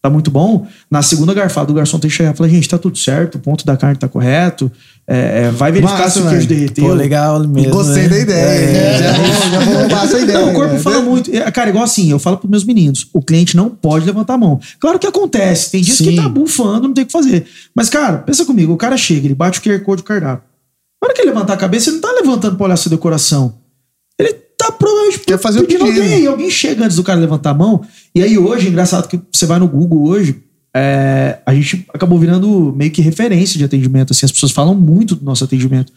tá muito bom, na segunda garfada o garçom tem que chegar e falar, gente, tá tudo certo, o ponto da carne tá correto, é, é, vai verificar Massa, se o queijo derreteu. Pô, legal mesmo. Gostei né? da ideia. É. Já, vou, já vou roubar essa ideia. Não, o corpo né? fala muito. É, Cara, igual assim, eu falo pros meus meninos: o cliente não pode levantar a mão. Claro que acontece, tem dias que Sim. tá bufando, não tem o que fazer. Mas, cara, pensa comigo: o cara chega, ele bate o QR Code do cardápio. Na hora que ele levantar a cabeça, ele não tá levantando pra olhar sua decoração. Ele tá provavelmente Quer fazer o pedindo alguém. Alguém chega antes do cara levantar a mão. E aí hoje, engraçado que você vai no Google hoje, é, a gente acabou virando meio que referência de atendimento. Assim, as pessoas falam muito do nosso atendimento.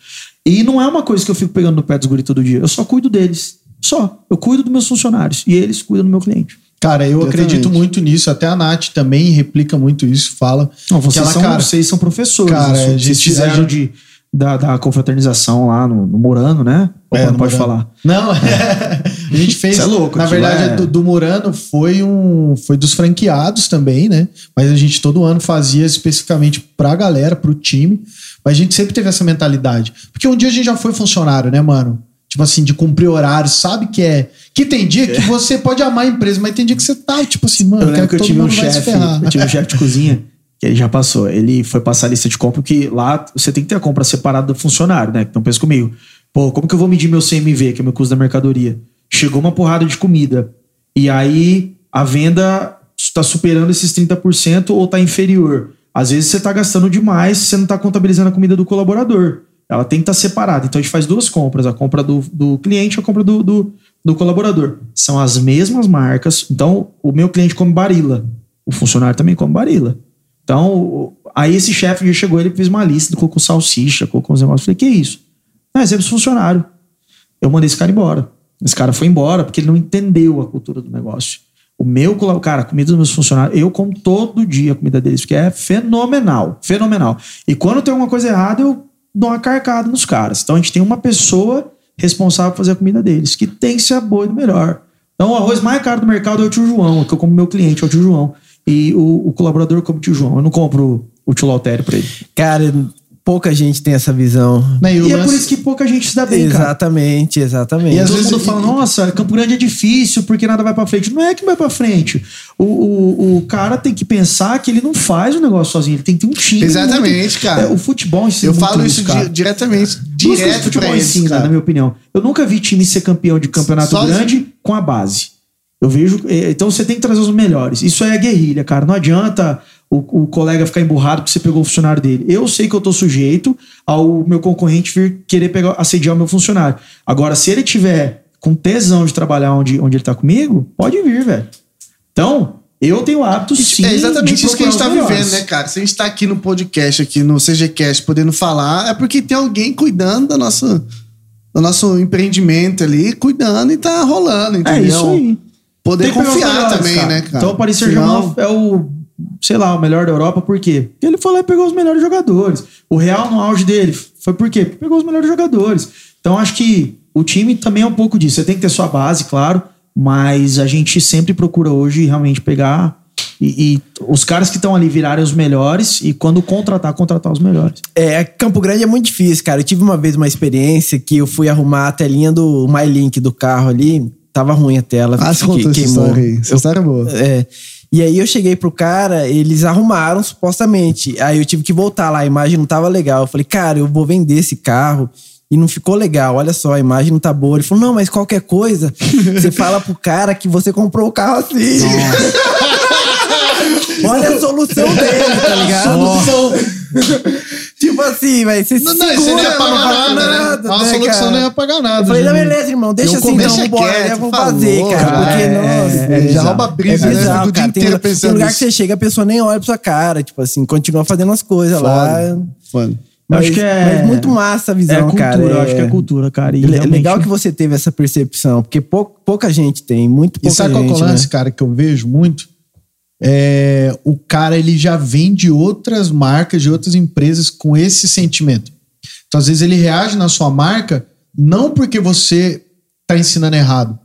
E não é uma coisa que eu fico pegando no pé dos guri todo dia. Eu só cuido deles. Só. Eu cuido dos meus funcionários. E eles cuidam do meu cliente. Cara, eu Exatamente. acredito muito nisso. Até a Nath também replica muito isso, fala. Não, que vocês, ela, são, cara, vocês são professores. Cara, Isso, a vocês gente- fizeram a gente- de, da, da confraternização lá no, no Murano, né? É, não pode falar. Não, a gente fez. Isso é louco, Na verdade, é- do, do Murano foi um, foi dos franqueados também, né? Mas a gente todo ano fazia especificamente pra galera, pro time. Mas a gente sempre teve essa mentalidade. Porque um dia a gente já foi funcionário, né, mano? Tipo assim, de cumprir horário, sabe que é. Que tem dia que você pode amar a empresa, mas tem dia que você tá, tipo assim, mano, Eu lembro que eu todo tive um chefe, eu tive um chefe de cozinha, que que ele já passou. Ele foi passar a lista de compra, porque lá você tem que ter a compra separada do funcionário, né? Então pensa comigo. Pô, como que eu vou medir meu CMV, que é meu custo da mercadoria? Chegou uma porrada de comida. E aí a venda está superando esses 30% ou está inferior. Às vezes você está gastando demais, você não está contabilizando a comida do colaborador. Ela tem que estar separada. Então a gente faz duas compras: a compra do, do cliente e a compra do, do, do colaborador. São as mesmas marcas. Então o meu cliente come barila, o funcionário também come barila. Então, aí esse chefe já chegou, ele fez uma lista, colocou salsicha, colocou uns negócios. Eu falei, que isso? Não, esse é funcionário. Eu mandei esse cara embora. Esse cara foi embora porque ele não entendeu a cultura do negócio. O meu, cara, a comida dos meus funcionários, eu como todo dia a comida deles, porque é fenomenal, fenomenal. E quando tem alguma coisa errada, eu dou uma carcada nos caras. Então a gente tem uma pessoa responsável por fazer a comida deles, que tem que ser a boa e do melhor. Então o arroz mais caro do mercado é o tio João, que eu como meu cliente, é o tio João. E o, o colaborador come o tio João. Eu não compro o tio Lautério pra ele. Cara, pouca gente tem essa visão. Né, e E é lance- por isso que pouca gente se dá bem, cara. Exatamente, exatamente. E às Todo vezes- mundo fala, nossa, Campo Grande é difícil porque nada vai pra frente. Não é que vai pra frente. O, o, o cara tem que pensar que ele não faz o negócio sozinho, ele tem que ter um time. Exatamente, muito- cara. É, o futebol ensina Eu muito falo isso cara. di- diretamente, direto futebol ensina, cara. na minha opinião. Eu nunca vi time ser campeão de campeonato Só- grande com a base. Eu vejo. eh, Então você tem que trazer os melhores. Isso é guerrilha, cara. Não adianta o, o colega ficar emburrado porque você pegou o funcionário dele. Eu sei que eu tô sujeito ao meu concorrente vir querer pegar, assediar o meu funcionário. Agora, se ele tiver com tesão de trabalhar onde, onde ele tá comigo, pode vir, velho. Então, eu tenho o hábito sim. é exatamente isso que a gente tá vivendo, né, cara? Se a gente tá aqui no podcast, aqui no CGCast, podendo falar, é porque tem alguém cuidando da nossa, do nosso empreendimento ali, cuidando e tá rolando, É entendeu? isso aí. Poder confiar melhores, também, cara. né, cara? Então o Paris Saint-Germain é o, sei lá, o melhor da Europa, por quê? Porque ele foi lá e pegou os melhores jogadores. O Real, no auge dele, foi por quê? Porque pegou os melhores jogadores. Então acho que o time também é um pouco disso. Você tem que ter sua base, claro, mas a gente sempre procura hoje realmente pegar e, e os caras que estão ali virarem os melhores e quando contratar, contratar os melhores. É, Campo Grande é muito difícil, cara. Eu tive uma vez uma experiência que eu fui arrumar a telinha do MyLink do carro ali. Tava ruim a tela. Ah, você que- contou essa história aí. Essa história é boa. É. E aí eu cheguei pro cara, eles arrumaram supostamente. Aí eu tive que voltar lá, a imagem não tava legal. Eu falei, cara, eu vou vender esse carro e não ficou legal. Olha só, a imagem não tá boa. Ele falou, não, mas qualquer coisa, você fala pro cara que você comprou o carro assim. Olha a solução dele, tá ligado? tipo assim, vai você Não, não, você não ia segura não pagar falar nada, né? nada, A né, solução cara? não ia pagar nada. Eu falei, não, beleza, irmão, deixa Eu assim, então, vambora, quieto, né? Vamos fazer, cara. porque, é, nossa, é, É, já rouba a brisa, é né? bizarro, dia cara. Tem, inteiro lugar- tem lugar nisso. que você chega, a pessoa nem olha pra sua cara. Tipo assim, continua fazendo as coisas lá. Foda. Mas, acho que é- mas muito massa a visão, é cultura, cara. eu acho que é cultura, cara. E Le- realmente- Legal que você teve essa percepção, porque pou- pouca gente tem, muito E pouca sabe qual que é gente, o lance, né? cara, que eu vejo muito? É, o cara ele já vem de outras marcas, de outras empresas com esse sentimento. Então, às vezes, ele reage na sua marca não porque você tá ensinando errado,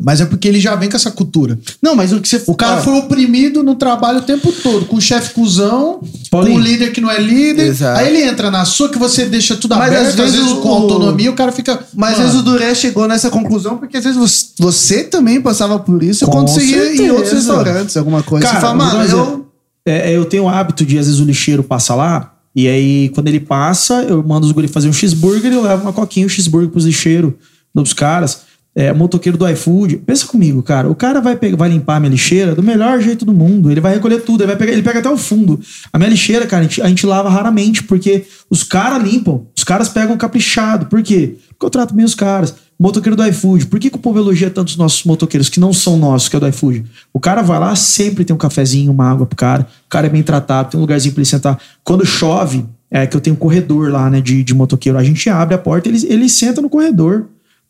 mas é porque ele já vem com essa cultura. Não, mas o que você O cara Ah, foi oprimido no trabalho o tempo todo, com o chefe cuzão, Paulinho. com o líder que não é líder. Exato. Aí ele entra na sua que você deixa tudo Mas aberto, às às vezes, vezes com o- autonomia, o cara fica. Mas às Mano, vezes o Duré chegou nessa conclusão porque às vezes você, também passava por isso Com quando você ia em outros restaurantes, alguma coisa. Cara, você fala, mano, eu. É, eu tenho o hábito de, às vezes, o lixeiro passa lá, e aí, quando ele passa, eu mando os guri fazer um cheeseburger e eu levo uma coquinha, um cheeseburger pros lixeiros, dos caras. É, motoqueiro do iFood. Pensa comigo, cara. O cara vai, vai limpar a minha lixeira do melhor jeito do mundo. Ele vai recolher tudo, ele vai pegar, ele pega até o fundo. A minha lixeira, cara, a gente, a gente lava raramente, porque os caras limpam, os caras pegam caprichado. Por quê? Porque eu trato bem os caras. Motoqueiro do iFood. Por que, que o povo elogia tanto os nossos motoqueiros que não são nossos, que é do iFood? O cara vai lá, sempre tem um cafezinho, uma água pro cara. O cara é bem tratado, tem um lugarzinho pra ele sentar. Quando chove, é que eu tenho um corredor lá, né, de, de motoqueiro. A gente abre a porta, ele, ele senta no corredor,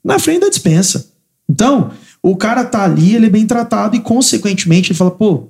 na frente da dispensa. Então, o cara tá ali, ele é bem tratado e, consequentemente, ele fala, pô,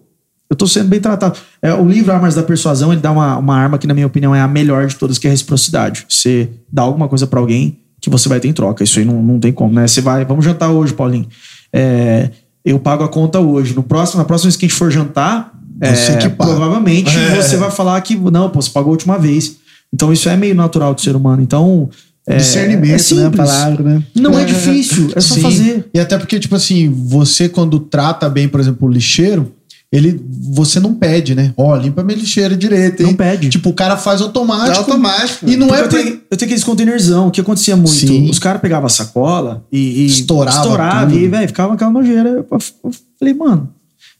eu tô sendo bem tratado. É, o livro Armas da Persuasão, ele dá uma, uma arma que, na minha opinião, é a melhor de todas, que é a reciprocidade. Você dá alguma coisa pra alguém que você vai ter em troca. Isso aí não, não tem como, né? Você vai, vamos jantar hoje, Paulinho. É, eu pago a conta hoje. No próximo, na próxima vez que a gente for jantar, Você é, que provavelmente você vai falar que, não, pô, você pagou a última vez. Então, isso é meio natural do ser humano. Então, é, Discernimento, é né? A simples. palavra, né? Não é difícil, é só Sim. fazer. E até porque, tipo assim, você quando trata bem, por exemplo, o lixeiro, ele, você não pede, né? Ó, limpa minha lixeira direito, hein? Não pede. Tipo, o cara faz automático. É automático. E não Porque é eu, tenho, eu tenho aqueles containerzão, o que acontecia muito? Sim. Os caras pegavam a sacola e, e Estourava estourava tudo. e, velho, ficava aquela nojeira. Eu, eu falei, mano,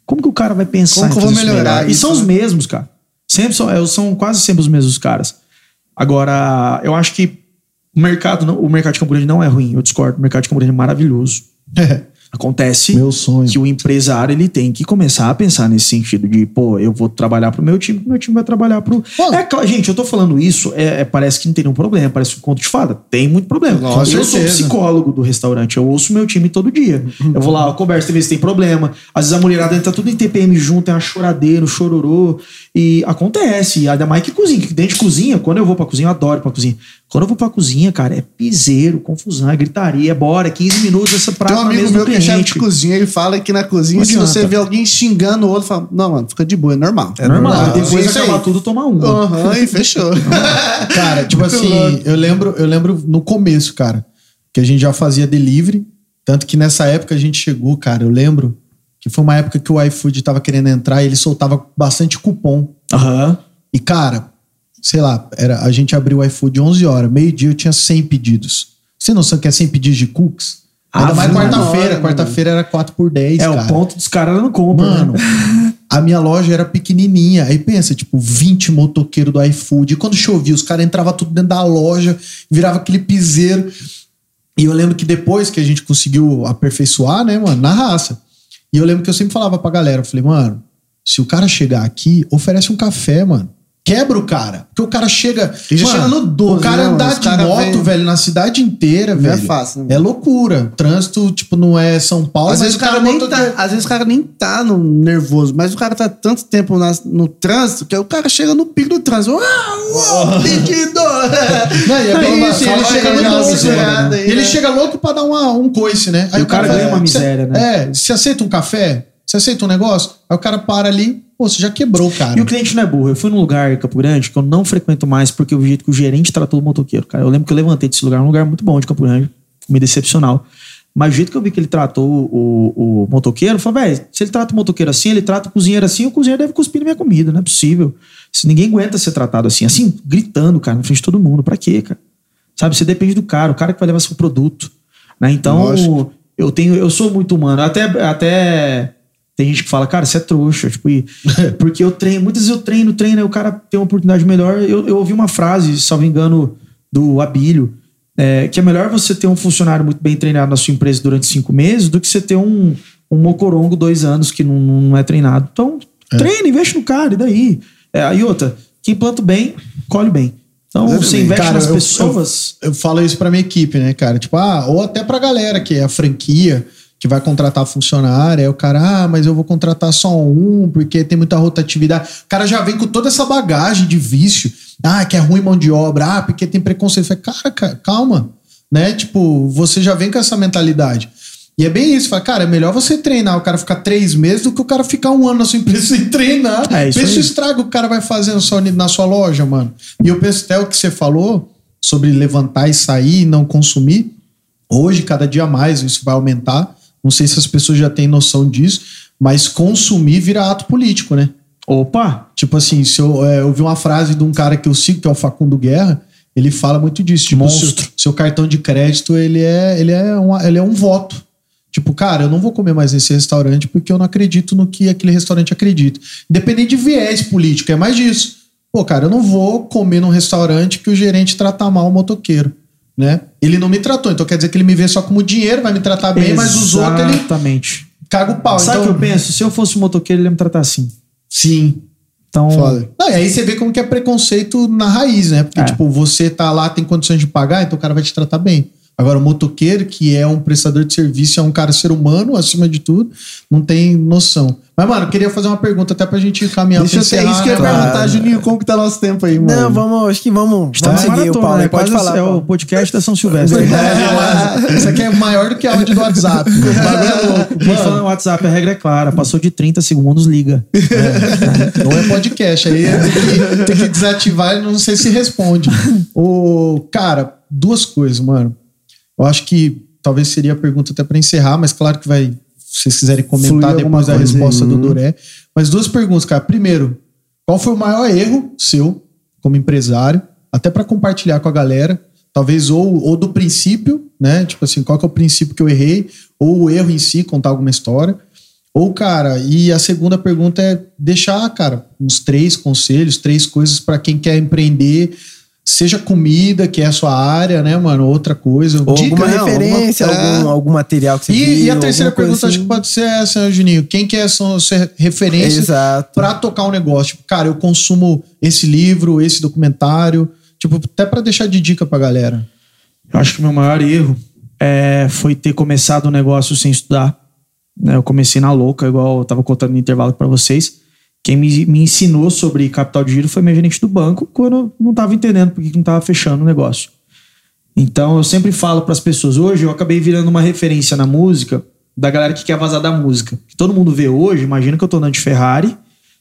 como que o cara vai pensar Como que eu vou isso melhorar melhor? E isso, são os né? mesmos, cara. Sempre são, é, são quase sempre os mesmos caras. Agora, eu acho que o mercado, não- o mercado de Campo Grande não é ruim, eu discordo. O mercado de Campo Grande é maravilhoso. Acontece Meu sonho. que o empresário ele tem que começar a pensar nesse sentido de, pô, eu vou trabalhar pro meu time, meu time vai trabalhar pro. É, gente, eu tô falando isso, é, é- parece que não tem nenhum problema, parece um conto de fada. Tem muito problema. Com eu sou certeza. psicólogo do restaurante, eu ouço meu time todo dia. Eu vou lá, eu converso, tem vezes tem problema. Às vezes a mulherada entra tudo em TPM junto, é uma choradeira, um chororô. E acontece. E ainda mais que cozinha, que dentro de cozinha, quando eu vou pra cozinha, eu adoro pra cozinha. Quando eu vou pra cozinha, cara, é piseiro, confusão, é gritaria, bora, 15 minutos essa prata Tem um amigo meu que é chefe de cozinha, ele fala que na cozinha, se você vê alguém xingando o outro, fala, não, mano, fica de boa, é normal. É normal. normal. Depois É isso acabar aí. tudo, tomar uma. Aham, e fechou. Cara, tipo Muito assim, louco. eu lembro, eu lembro no começo, cara, que a gente já fazia delivery. Tanto que nessa época a gente chegou, cara, eu lembro que foi uma época que o iFood tava querendo entrar e ele soltava bastante cupom. Aham. E, cara, sei lá, era, a gente abriu o iFood 11 horas, meio-dia eu tinha 100 pedidos. Você tem noção que é 100 pedidos de cookies? Ainda Ah, mais mano. quarta-feira. Quarta-feira era 4 por 10, É, cara. o ponto dos caras não compra, Mano, né? a minha loja era pequenininha. Aí pensa, tipo, 20 motoqueiros do iFood. E quando chovia, os caras entravam tudo dentro da loja, virava aquele piseiro. E eu lembro que depois que a gente conseguiu aperfeiçoar, né, mano, na raça. E eu lembro que eu sempre falava pra galera, eu falei, mano, se o cara chegar aqui, oferece um café, mano. Quebra o cara. Porque o cara chega. E já Mano, chega no 12, O cara né, mano? andar de cara moto, vem- velho, na cidade inteira, Não é velho. fácil, né, É loucura. Trânsito, tipo, não é São Paulo, Às mas vezes, o cara nem tá, às vezes o cara nem tá no nervoso, mas o cara tá tanto tempo na- no trânsito que aí o cara chega no pico do trânsito. Ah, uau, pedido! Não, e é É bem isso, isso, ele chega aí, no miserada né? aí, Ele né? chega louco pra dar uma, um coice, né? E o cara ganha uma miséria, né? É, você aceita um café? Você aceita um negócio? Aí o cara para ali, pô, você já quebrou o cara. E o cliente não é burro. Eu fui num lugar em Campo Grande que eu não frequento mais porque eu vi o jeito que o gerente tratou o motoqueiro. Cara, eu lembro que eu levantei desse lugar, um lugar muito bom de Campo Grande, comida excepcional. Mas o jeito que eu vi que ele tratou o, o motoqueiro, eu falei, velho, se ele trata o motoqueiro assim, ele trata o cozinheiro assim, o cozinheiro deve cuspir na minha comida, não é possível. Se ninguém aguenta ser tratado assim, assim, gritando, cara, na frente de todo mundo. Pra quê, cara? Sabe, você depende do cara, o cara que vai levar seu produto. Né? Então, Lógico. eu tenho, eu sou muito humano. Até, até tem gente que fala, cara, você é trouxa. Tipo, e- porque eu treino, muitas vezes eu treino, treino, aí o cara tem uma oportunidade melhor. Eu, eu ouvi uma frase, salvo engano, do Abílio, é, que é melhor você ter um funcionário muito bem treinado na sua empresa durante cinco meses do que você ter um, um mocorongo dois anos que não, não é treinado. Então, treine, investe no cara, e daí? É, aí outra, quem planta bem, colhe bem. Então, você Exatamente. investe Cara, nas eu- pessoas. Eu falo isso pra minha equipe, né, cara? Tipo, ah, ou até pra galera que é a franquia, que vai contratar funcionário, aí o cara, ah, mas eu vou contratar só um, porque tem muita rotatividade. O cara já vem com toda essa bagagem de vício. Ah, que é ruim mão de obra, ah, porque tem preconceito. Falei, cara, ca- calma, né? Tipo, você já vem com essa mentalidade. E é bem isso, fala, cara, é melhor você treinar o cara ficar três meses do que o cara ficar um ano na sua empresa sem treinar. É, isso Pensa o estrago que o cara vai fazer na sua, na sua loja, mano. E eu penso até o que você falou sobre levantar e sair e não consumir. Hoje, cada dia mais, isso vai aumentar. Não sei se as pessoas já têm noção disso, mas consumir vira ato político, né? Opa! Tipo assim, se eu, é, eu vi uma frase de um cara que eu sigo, que é o Facundo Guerra, ele fala muito disso. Tipo, Monstro. Seu, seu cartão de crédito, ele é, ele, é um, ele é um voto. Tipo, cara, eu não vou comer mais nesse restaurante porque eu não acredito no que aquele restaurante acredita. Independente de viés político, é mais disso. Pô, cara, eu não vou comer num restaurante que o gerente trata mal o motoqueiro, né? Ele não me tratou, então quer dizer que ele me vê só como dinheiro, vai me tratar bem, mas os outros ele Exatamente. caga o pau. Sabe o então, que eu penso? Se eu fosse um motoqueiro, ele ia me tratar assim. Sim. Então, Foda. Não, e aí você vê como que é preconceito na raiz, né? Porque, É. tipo, você tá lá, tem condições de pagar, então o cara vai te tratar bem. Agora, o motoqueiro, que é um prestador de serviço, é um cara ser humano, acima de tudo, não tem noção. Mas, mano, eu queria fazer uma pergunta até pra gente caminhar Deixa eu pra ter isso que eu ia né? perguntar, Claro. Juninho, como que tá nosso tempo aí, mano? Não, vamos, acho que vamos, Tá vamos seguir o Paulo. né? Pode falar. É Paulo. o podcast da São Silvestre. É, Isso aqui é maior do que áudio do WhatsApp. O bagulho é louco. Quem fala no WhatsApp, a regra é clara. Passou de 30 segundos, liga. Não é podcast. Aí tem que, tem que desativar e não sei se responde. O, cara, duas coisas, mano. Eu acho que talvez seria a pergunta até pra encerrar, mas claro que vai se vocês quiserem comentar alguma depois da coisa aí. resposta do Doré. Mas duas perguntas, cara. Primeiro, qual foi o maior erro seu como empresário? Até para compartilhar com a galera. Talvez ou, ou do princípio, né? Tipo assim, qual é o princípio que eu errei? Ou o erro em si, contar alguma história. Ou, cara, e a segunda pergunta é deixar, cara, uns três conselhos, três coisas para quem quer empreender, seja comida, que é a sua área, né, mano? Outra coisa. Ou Dica, alguma referência, Alguma- é. algum, algum material que você E, viu, e a terceira pergunta acho assim. que pode ser essa, né, Juninho. Quem que é, são ser referências Exato. pra tocar um negócio? Tipo, cara, eu consumo esse livro, esse documentário, tipo, até pra deixar de dica pra galera. Eu acho que o meu maior erro é, foi ter começado um negócio sem estudar. né? Eu comecei na louca, igual eu tava contando no intervalo para vocês. Quem me, me ensinou sobre capital de giro foi meu gerente do banco, quando eu não tava entendendo porque que não tava fechando o negócio. Então eu sempre falo para as pessoas, hoje eu acabei virando uma referência na música da galera que quer vazar da música. Que todo mundo vê hoje, imagina que eu tô andando de Ferrari,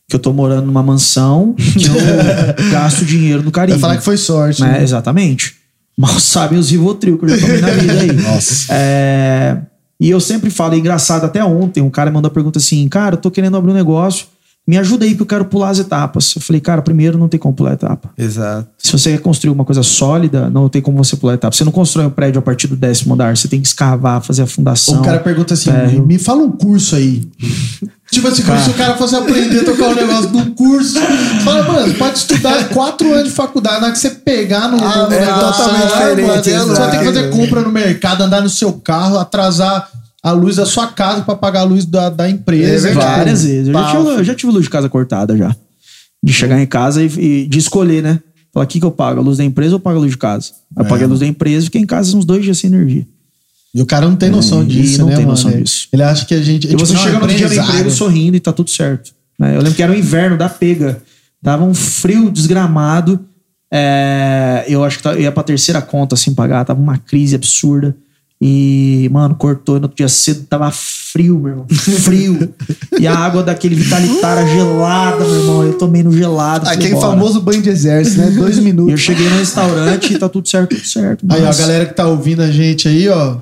que eu tô morando numa mansão, que eu gasto dinheiro no Caribe Vai falar que foi sorte. né? né? Exatamente. Mal sabem os Rivotril que eu já tomei na vida aí. Nossa. É, E eu sempre falo, é engraçado, até ontem, um cara mandou a pergunta assim: Cara, eu tô querendo abrir um negócio, me ajuda aí que eu quero pular as etapas. Eu falei, cara, primeiro não tem como pular a etapa. Exato. Se você quer construir uma coisa sólida, não tem como você pular a etapa. Você não constrói um prédio a partir do décimo andar, você tem que escavar, fazer a fundação. O cara pergunta assim: térreo. me fala um curso aí. tipo assim, como se o cara fosse aprender a tocar um negócio de um curso. Fala, mano, você pode estudar quatro anos de faculdade, na hora que você pegar no, Ah, no é negócio, totalmente diferente, vai ter que fazer compra no mercado, andar no seu carro, atrasar a luz da sua casa pra pagar a luz da, da empresa. É verdade. Várias vezes. Eu já, tive, eu já tive luz de casa cortada já. De chegar em casa e, e de escolher, né? Falar, o que, que eu pago? A luz da empresa ou eu pago a luz de casa? Aí Eu paguei a luz da empresa e fiquei em casa uns dois dias sem energia. E o cara não tem noção É, disso, não né, tem mano? noção Ele- disso. Ele acha que a gente. E você tipo, chega não, no dia do emprego sorrindo e tá tudo certo. né? Eu lembro que era o inverno da pega. Tava um frio desgramado. É, eu acho que tá- eu ia pra terceira conta sem pagar. Tava uma crise absurda. E, mano, cortou. No outro dia cedo tava frio, meu irmão. Frio. e a água daquele Vitalitara gelada, meu irmão. Eu tomei no gelado. Aquele "Bora." famoso banho de exército, né? Dois E eu minutos. cheguei no restaurante e tá tudo certo, tudo certo. Aí, ó, a Mas- galera que tá ouvindo a gente aí, ó.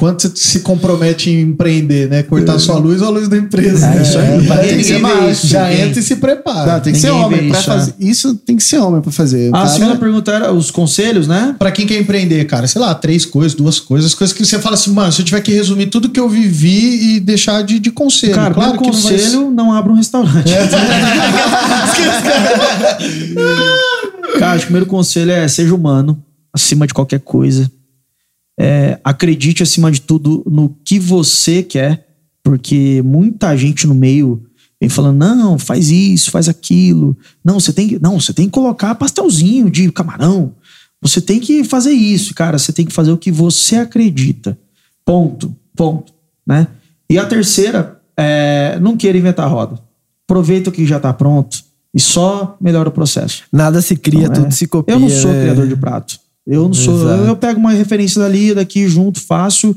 Quanto você se compromete em empreender, né? Cortar sua luz ou a luz da empresa. É isso aí. É, tem que ser isso, Já entra e se prepara. Não, tem que ser Ninguém homem vê pra isso, fazer. Isso tem que ser homem pra fazer. Ah, a cara- segunda pergunta era os conselhos, né? Pra quem quer empreender, cara, sei lá, três coisas, duas coisas, coisas que você fala assim, mano, se eu tiver que resumir tudo que eu vivi e deixar de, de conselho. Cara, claro que não vai ser- conselho, não, abra um restaurante. Cara, acho que o primeiro conselho é seja humano, acima de qualquer coisa. É, acredite, acima de tudo, no que você quer, porque muita gente no meio vem falando, não, faz isso, faz aquilo. Não, você tem que, não, você tem que colocar pastelzinho de camarão. Você tem que fazer isso, cara. Você tem que fazer o que você acredita. Ponto. Ponto. Né? E a terceira é não queira inventar roda. Aproveita o que já está pronto e só melhora o processo. Nada se cria, Então, é, tudo se copia. Eu não sou né? criador de prato. Eu não sou. Exato. Eu, eu pego uma referência dali, daqui junto, faço.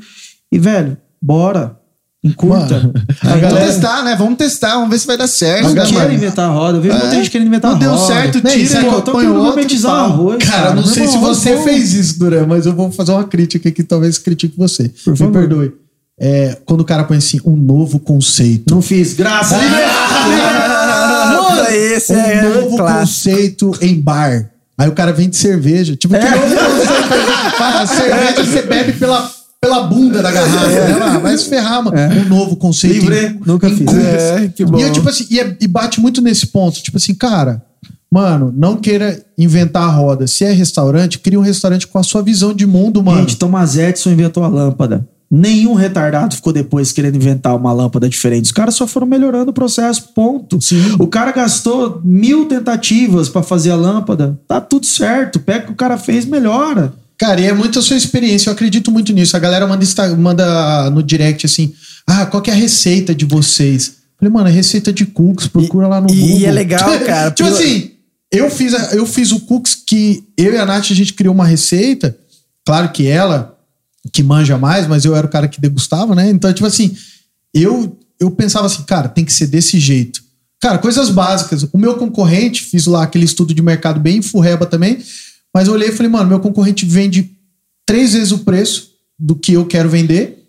E, velho, bora. Encurta. Mano, Aí, a Vamos galera- testar, né? Vamos testar, vamos ver se vai dar certo. não né, quero inventar a roda. Eu vejo muita É. gente querendo inventar Não a deu roda. certo, Nem, tira, pô, põe tô outro querendo gourmetizar pau. arroz. Cara, não Meu sei se você vou- fez isso, Duran, mas eu vou fazer uma crítica aqui, talvez critique você. Por Me favor. perdoe. É, quando o cara põe assim, um novo conceito. Não fiz. Graças a Deus. Esse um é novo clássico. conceito em bar. Aí o cara vende cerveja. Tipo, que novo conceito? Fala, cerveja você bebe pela, pela bunda da garrafa. né? Ah, Vai se ferrar, mano. Um novo conceito. Livre. em- Nunca em fiz. É, que bom. E eu, tipo assim, e, é- e bate muito nesse ponto. Tipo assim, cara, mano, não queira inventar a roda. Se é restaurante, cria um restaurante com a sua visão de mundo, mano. Gente, Thomas Edison inventou a lâmpada. Nenhum retardado ficou depois querendo inventar uma lâmpada diferente. Os caras só foram melhorando o processo, ponto. Sim. O cara gastou mil tentativas pra fazer a lâmpada. Tá tudo certo. Pega o que o cara fez, melhora. Cara, e é muito a sua experiência, eu acredito muito nisso. A galera manda, insta- manda no direct assim: ah, qual que é a receita de vocês? Falei, mano, é receita de cookies, procura lá no e- Google. e é legal, cara, tipo assim, eu fiz, a- eu fiz o cookies que eu e a Nath a gente criou uma receita. Claro que ela, que manja mais, mas eu era o cara que degustava, né? Então, tipo assim, eu, eu pensava assim, cara, tem que ser desse jeito. Cara, coisas básicas. O meu concorrente, fiz lá aquele estudo de mercado bem furreba também, mas eu olhei e falei, mano, meu concorrente vende três vezes o preço do que eu quero vender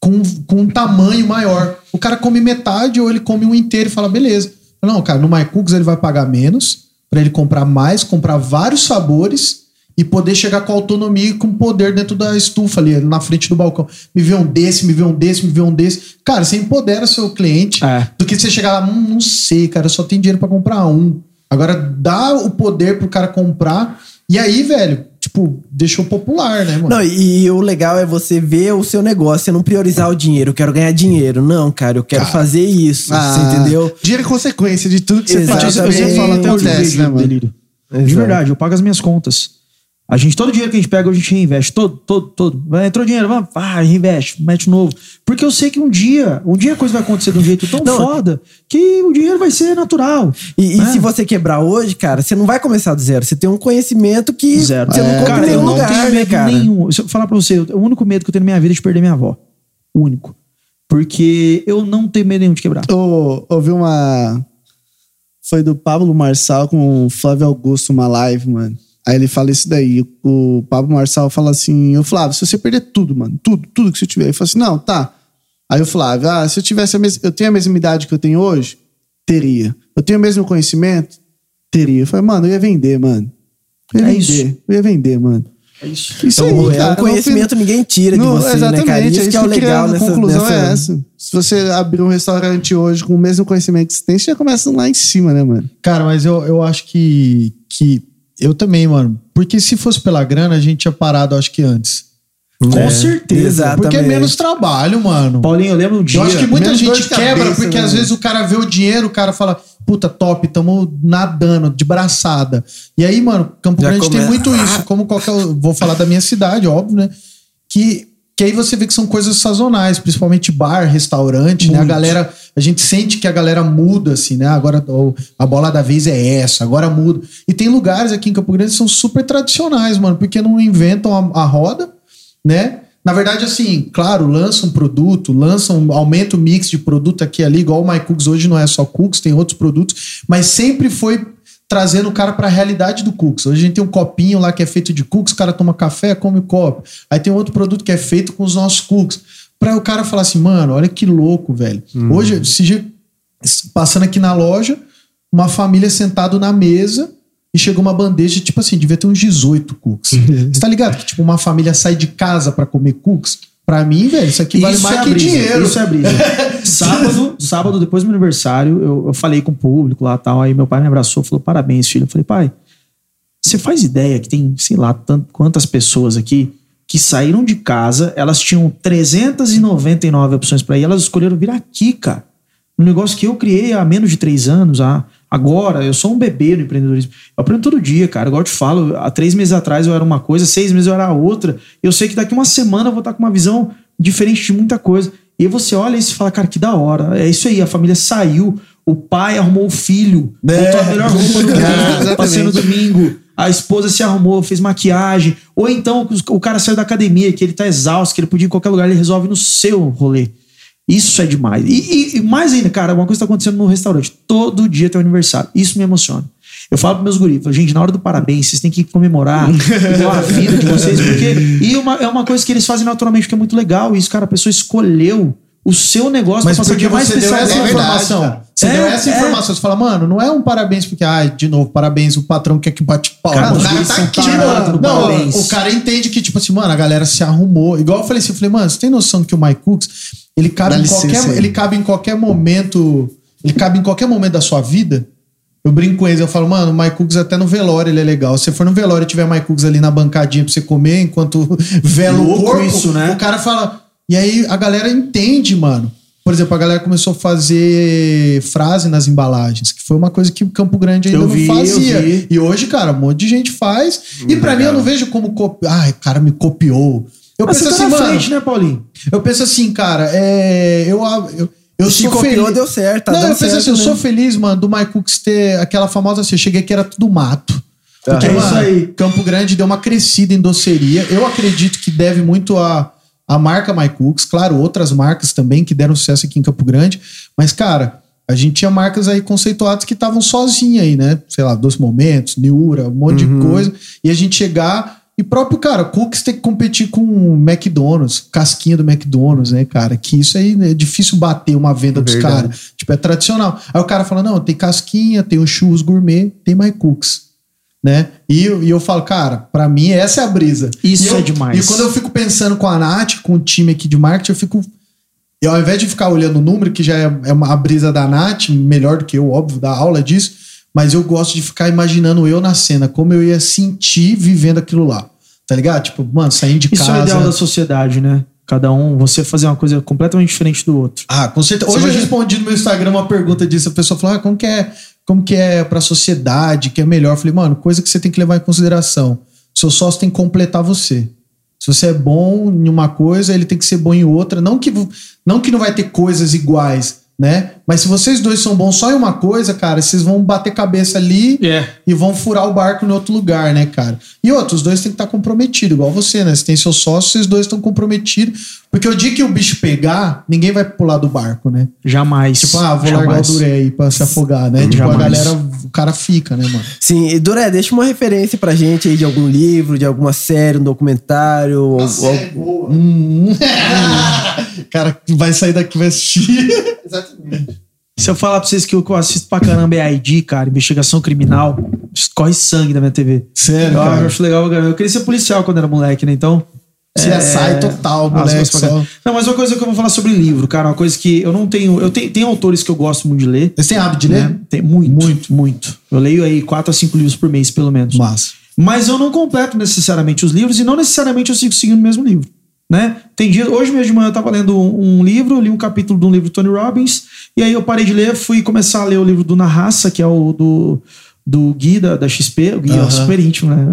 com, com um tamanho maior. O cara come metade ou ele come um inteiro e fala, beleza. Não, cara, no MyCooks ele vai pagar menos para ele comprar mais, comprar vários sabores e poder chegar com autonomia e com poder dentro da estufa ali, na frente do balcão. Me vê um desse, me vê um desse, me vê um desse. Cara, você empodera seu cliente É. do que você chegar lá, hum, não sei, cara, eu só tenho dinheiro para comprar um. Agora dá o poder pro cara comprar e aí, velho, tipo, deixou popular, né, mano? Não, e, e o legal é você ver o seu negócio, você não priorizar o dinheiro. Eu quero ganhar dinheiro. Não, cara, eu quero Cara. fazer isso. Ah, você entendeu? Dinheiro é consequência de tudo que você faz. Sempre falo até o acontece, né, mano? delírio. De verdade, eu pago as minhas contas. A gente, todo dinheiro que a gente pega, a gente reinveste. Todo, todo, todo. Vai, Entrou dinheiro, vamos, vai, reinveste, mete novo. Porque eu sei que um dia, um dia a coisa vai acontecer de um jeito tão Não. foda que o dinheiro vai ser natural. E, e É. se você quebrar hoje, cara, você não vai começar do zero. Você tem um conhecimento que Zero. você não É. compra Cara, em nenhum não lugar, tenho né, medo cara? nenhum. Se eu falar pra você, o único medo que eu tenho na minha vida é de perder minha avó. O único. Porque eu não tenho medo nenhum de quebrar. Eu ouvi uma. Foi do Pablo Marçal com o Flávio Augusto, uma live, mano. Aí ele fala isso daí. O Pablo Marçal fala assim: Eu, Flávio, se você perder tudo, mano, tudo, tudo que você tiver. Ele fala assim: Não, tá. Aí o Flávio, ah, se eu tivesse a mes... eu tenho a mesma idade que eu tenho hoje? Teria. Eu tenho o mesmo conhecimento? Teria. Eu falei, mano, eu ia vender, mano. Eu ia É vender. isso. Eu ia vender, mano. É isso. Isso Então, aí, é cara. um conhecimento ninguém tira de você, exatamente, né, cara? Isso é que é o legal A nessa, conclusão nessa- é essa. Se você abrir um restaurante hoje com o mesmo conhecimento que você tem, você já começa lá em cima, né, mano? Cara, mas eu, eu acho que, que. Eu também, mano. Porque se fosse pela grana, a gente tinha parado, acho que antes. Com É, certeza. exatamente. Porque é menos trabalho, mano. Paulinho, eu lembro um dia. Eu acho que muita gente quebra cabeça, porque né? às vezes o cara vê o dinheiro, o cara fala, puta, top, tamo nadando, de braçada. E aí, mano, Campo Já Grande tem começa- muito isso, como qualquer. Vou falar da minha cidade, óbvio, né? Que, que aí você vê que são coisas sazonais, principalmente bar, restaurante, né? A galera. A gente sente que a galera muda, assim, né? Agora a bola da vez é essa, agora muda. E tem lugares aqui em Campo Grande que são super tradicionais, mano, porque não inventam a, a roda, né? Na verdade, assim, claro, lança um produto, lança um, aumenta o mix de produto aqui e ali, igual o My Cooks hoje não é só Cooks, tem outros produtos, mas sempre foi trazendo o cara para a realidade do Cooks. Hoje a gente tem um copinho lá que é feito de Cooks, o cara toma café, come o copo. Aí tem outro produto que é feito com os nossos Cooks. Para o cara falar assim, mano, olha que louco, velho. Hoje, esse dia, passando aqui na loja, uma família sentado na mesa e chegou uma bandeja, tipo assim, devia ter uns 18 cooks. Você tá ligado que, tipo, uma família sai de casa pra comer cooks? Pra mim, velho, isso aqui vale Isso mais é que dinheiro. Isso é brisa. sábado, sábado, depois do meu aniversário, eu, eu falei com o público lá e tal. Aí meu pai me abraçou e falou: parabéns, filho. Eu falei, pai, você faz ideia que tem, sei lá, tant- quantas pessoas aqui que saíram de casa, elas tinham 399 opções pra ir, elas escolheram vir aqui, cara. Um negócio que eu criei há menos de três anos, há, agora, eu sou um bebê no empreendedorismo. Eu aprendo todo dia, cara. Igual eu te falo, há três meses atrás eu era uma coisa, seis meses eu era outra. Eu sei que daqui uma semana eu vou estar com uma visão diferente de muita coisa. E você olha isso e fala, cara, que da hora. É isso aí, a família saiu, o pai arrumou o filho, botou a melhor roupa do É, mundo, passei no domingo. A esposa se arrumou, fez maquiagem. Ou então o cara saiu da academia, que ele tá exausto, que ele podia ir em qualquer lugar, ele resolve no seu rolê. Isso é demais. E, e- e mais ainda, cara, uma coisa tá acontecendo no restaurante. Todo dia tem um aniversário. Isso me emociona. Eu falo pros meus guris, falo, gente, na hora do parabéns, vocês têm que comemorar a vida de vocês, porque. E uma- é uma coisa que eles fazem naturalmente, que é muito legal. Isso, cara, a pessoa escolheu o seu negócio pra passar o dia mais especial essa dela. É verdade, informação. cara. Você É, deu essa é. informação. Você fala, mano, não é um parabéns porque, ai, de novo, parabéns, o patrão quer que bate. Cara, Mano, os cara tá aqui, mano. no Não, parabéns. o cara entende que, tipo assim, mano, a galera se arrumou. Igual eu falei assim, eu falei, mano, você tem noção que o My Cooks, ele cabe, Dá em licença qualquer, aí. ele cabe em qualquer momento. Ele cabe em qualquer momento da sua vida. Eu brinco com eles, eu falo, mano, o My Cooks até no velório ele é legal. Se você for no velório e tiver My Cooks ali na bancadinha pra você comer enquanto vela o corpo, isso, né? o cara fala. E aí a galera entende, mano. Por exemplo, a galera começou a fazer frase nas embalagens, que foi uma coisa que o Campo Grande ainda Eu não vi, fazia. E hoje, cara, um monte de gente faz. e pra mim, eu não vejo como. Copi... Ai, o cara me copiou. Eu Mas penso você tá assim, mano. frente, né, Paulinho? Eu penso assim, cara, é. Eu, eu, eu Se sou copiou, feliz. deu certo. Tá não, eu penso certo, assim, eu né? sou feliz, mano, do My Cooks ter aquela famosa assim, eu cheguei aqui era tudo mato. Porque, É mano, isso aí. Campo Grande deu uma crescida em doceria. Eu acredito que deve muito a, a marca My Cooks, claro, outras marcas também que deram sucesso aqui em Campo Grande. Mas, cara, a gente tinha marcas aí conceituadas que estavam sozinhas aí, né? Sei lá, Doce Momentos, Niura, um monte Uhum. de coisa. E a gente chegar E próprio, cara, Cooks tem que competir com o McDonald's, casquinha do McDonald's, né, cara? Que isso aí né, é difícil bater uma venda dos caras. Tipo, é tradicional. Aí o cara fala: não, tem casquinha, tem o churros gourmet, tem mais Cooks. Né? E, eu- e eu falo, cara, pra mim essa é a brisa. Isso eu- é demais. E quando eu fico pensando com a Nath, com o time aqui de marketing, eu fico. E ao invés de ficar olhando o número, que já é, é uma a brisa da Nath, melhor do que eu, óbvio, da aula disso, mas eu gosto de ficar imaginando eu na cena, como eu ia sentir vivendo aquilo lá. Tá ligado? Tipo, mano, saindo de Isso casa. é o ideal da sociedade, né? Cada um, você fazer uma coisa completamente diferente do outro. Ah, com certeza. Você Hoje eu imagina- respondi no meu Instagram uma pergunta disso. A pessoa falou: ah, como que é, como que é pra sociedade, que é melhor? Eu falei, mano, coisa que você tem que levar em consideração. Seu sócio tem que completar você. Se você é bom em uma coisa, ele tem que ser bom em outra. Não que, não que não vai ter coisas iguais, né? Mas se vocês dois são bons só em uma coisa, cara, vocês vão bater cabeça ali É. e vão furar o barco em outro lugar, né, cara? E outros, os dois têm que estar comprometidos, igual você, né? Você tem seu sócio, vocês dois estão comprometidos. Porque o dia que o bicho pegar, ninguém vai pular do barco, né? Jamais. Tipo, ah, vou largar Jamais. o Duré aí pra se afogar, né? Tipo, Jamais. a galera, o cara fica, né, mano? Sim, e Duré, deixa uma referência pra gente aí de algum livro, de alguma série, um documentário. ou- ou- boa. Hum. cara vai sair daqui e vai assistir. Exatamente. Se eu falar pra vocês que o que eu assisto pra caramba é ID, cara, investigação criminal, escorre sangue da minha TV. Sério, eu cara? acho legal. Eu queria ser policial quando era moleque, né? Então. CSI total, as moleque, só. Não, mas uma coisa que eu vou falar sobre livro, cara, uma coisa que eu não tenho. Eu tenho, tem autores que eu gosto muito de ler. Vocês têm hábito de ler? né? Tem muito, muito, muito. Eu leio aí quatro a cinco livros por mês, pelo menos. Massa. Mas eu não completo necessariamente os livros e não necessariamente eu sigo seguindo o mesmo livro. Né? Tem hoje mesmo de manhã eu tava lendo um, um livro, li um capítulo de um livro do Tony Robbins, e aí eu parei de ler, fui começar a ler o livro do Na Raça, que é o do, do Gui da, da XP, o Gui é super íntimo, né?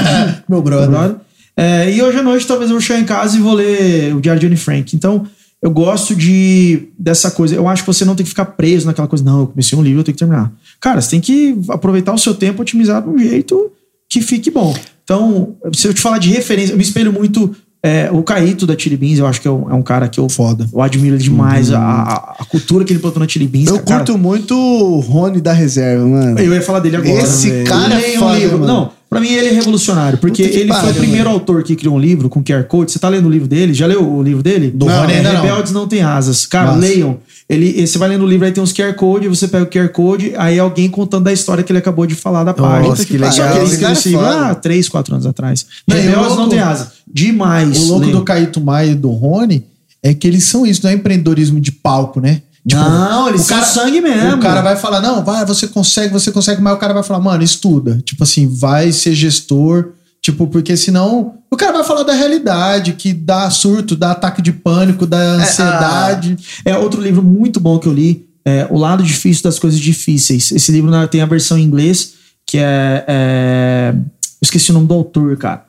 Meu brother. Brother. É, e hoje à noite talvez eu vou chegar em casa e vou ler o Diário de Anne Frank. Então, eu gosto de dessa coisa. Eu acho que você não tem que ficar preso naquela coisa, não, eu comecei um livro, eu tenho que terminar. Cara, você tem que aproveitar o seu tempo, otimizar de um jeito que fique bom. Então, se eu te falar de referência, eu me espelho muito. É, o Caíto da Chili Beans, eu acho que é um, é um cara que eu, Foda. eu admiro demais. A, a- a cultura que ele plantou na Chili Beans. Eu cara, curto muito o Rony da reserva, mano. eu ia falar dele agora. Esse cara é Leia um foda, livro. mano. Não, pra mim ele é revolucionário, porque ele foi o primeiro autor que criou um livro com QR Code. Você tá lendo o livro dele? Já leu o livro dele? Do não, Rony é não. Rebeldes não tem asas. Cara, Massa. leiam. Ele, você vai lendo o livro, aí tem uns QR Code, você pega o QR Code, aí alguém contando da história que ele acabou de falar da página. Nossa, que Só legal. que ele Esse escreveu cara é esse livro foda. há 3, 4 anos atrás. Não, e o Rebeldes não louco- tem asas. Demais. O louco leiam. do Caíto Maia e do Rony é que eles são isso, não é empreendedorismo de palco, né? Não, eles o cara- são sangue mesmo. O cara vai falar, não, vai, você consegue, você consegue, mas o cara vai falar, mano, estuda. Tipo assim, vai ser gestor. Tipo, porque senão o cara vai falar da realidade, que dá surto, dá ataque de pânico, dá ansiedade. É outro livro muito bom que eu li, é O Lado Difícil das Coisas Difíceis. Esse livro tem a versão em inglês, que é, é- esqueci o nome do autor, cara.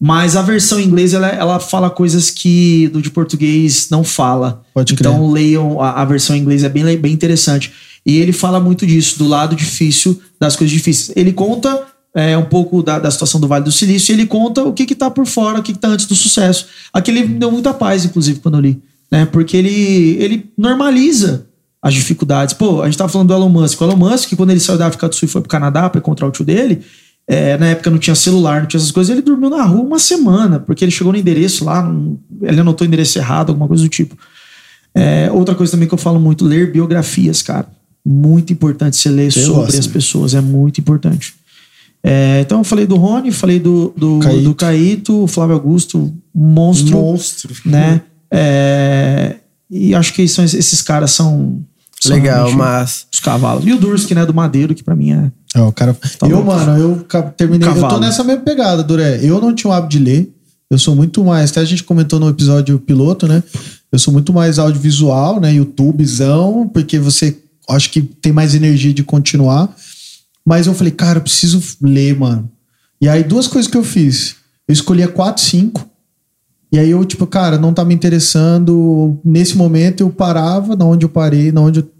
Mas a versão em inglês, ela, ela fala coisas que do de português não fala. Pode crer. então leiam a, a versão em inglês, é bem, bem interessante. E ele fala muito disso, do lado difícil das coisas difíceis. Ele conta é, um pouco da, da situação do Vale do Silício e ele conta o que que tá por fora, o que que tá antes do sucesso. Aquele me deu muita paz, inclusive, quando eu li. Né? Porque ele, ele normaliza as dificuldades. Pô, a gente tava falando do Elon Musk. O Elon Musk, quando ele saiu da África do Sul e foi pro Canadá para encontrar o tio dele, é, na época não tinha celular, não tinha essas coisas, ele dormiu na rua uma semana, porque ele chegou no endereço lá, não- ele anotou o endereço errado, alguma coisa do tipo. É, outra coisa também que eu falo muito, ler biografias, cara. Muito importante você ler sobre as né? pessoas, é muito importante. É, então eu falei do Rony, falei do, do, Caíto. do Caíto, o Flávio Augusto, monstro, Monstro. né? É, e acho que são, esses caras são, são Legal, mas. os cavalos. E o Durski, né, do Madeiro, que pra mim é... É, o cara. eu, bom. mano, eu terminei. Eu tô Cavalo. nessa mesma pegada, Duré. Eu não tinha o hábito de ler. Eu sou muito mais. Até a gente comentou no episódio piloto, né? Eu sou muito mais audiovisual, né? YouTubezão, porque você acho que tem mais energia de continuar. Mas eu falei, cara, eu preciso ler, mano. E aí, duas coisas que eu fiz. Eu escolhia quatro, cinco. E aí eu, tipo, cara, não tá me interessando. Nesse momento eu parava, na onde eu parei, na onde eu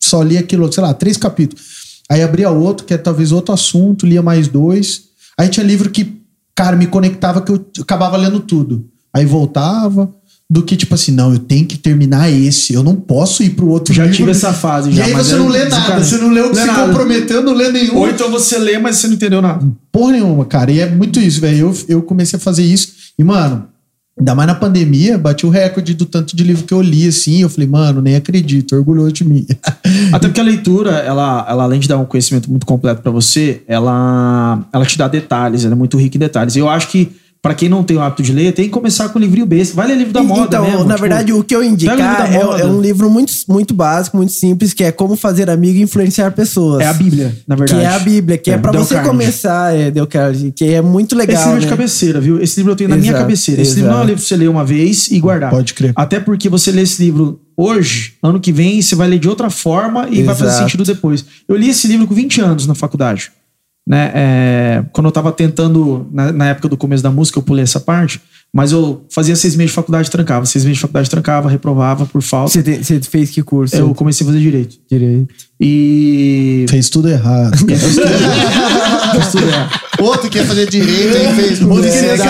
só li aquilo, sei lá, três capítulos. Aí abria outro, que é talvez outro assunto, lia mais dois. Aí tinha livro que, cara, me conectava que eu acabava lendo tudo. Aí voltava. Do que, tipo assim, não, eu tenho que terminar esse, eu não posso ir pro outro Já livro. tive essa fase E já, aí mas você não lê nada, desencanante. você não lê o que Lê se nada. comprometeu, não lê nenhum. Ou então você lê, mas você não entendeu nada. Porra nenhuma, cara. E é muito isso, velho. Eu, eu comecei a fazer isso. E, mano, ainda mais na pandemia, bati o recorde do tanto de livro que eu li, assim. Eu falei, mano, nem acredito, orgulhoso de mim. Até porque a leitura, ela, ela além de dar um conhecimento muito completo pra você, ela, ela te dá detalhes, ela é muito rica em detalhes. E eu acho que, pra quem não tem o hábito de ler, tem que começar com o livrinho besta. Vai ler livro da moda então, mesmo. na tipo, verdade, o que eu indicar é, é um livro muito, muito básico, muito simples, que é Como Fazer Amigo e Influenciar Pessoas. É a Bíblia, na Que verdade. é a Bíblia, que é, É, pra Dale você Carnegie. começar, é, Carnegie, que é muito legal. Esse livro é de né? cabeceira, viu? Esse livro eu tenho na minha Exato, cabeceira. Esse livro não é um exato. livro pra você ler uma vez e guardar. Pode crer. Até porque você lê esse livro hoje, ano que vem, você vai ler de outra forma e vai fazer Exato. sentido depois. Eu li esse livro com 20 anos na faculdade. Né? É, quando eu tava tentando, na, na época do começo da música, eu pulei essa parte, mas eu fazia seis meses de faculdade, trancava. Seis meses de faculdade, trancava, reprovava por falta. Você, fez que curso? Eu comecei a fazer direito. Direito. E. Fez tudo errado. Fiz tudo errado. Outro que ia fazer direito, aí fez Outro queria ser Deus.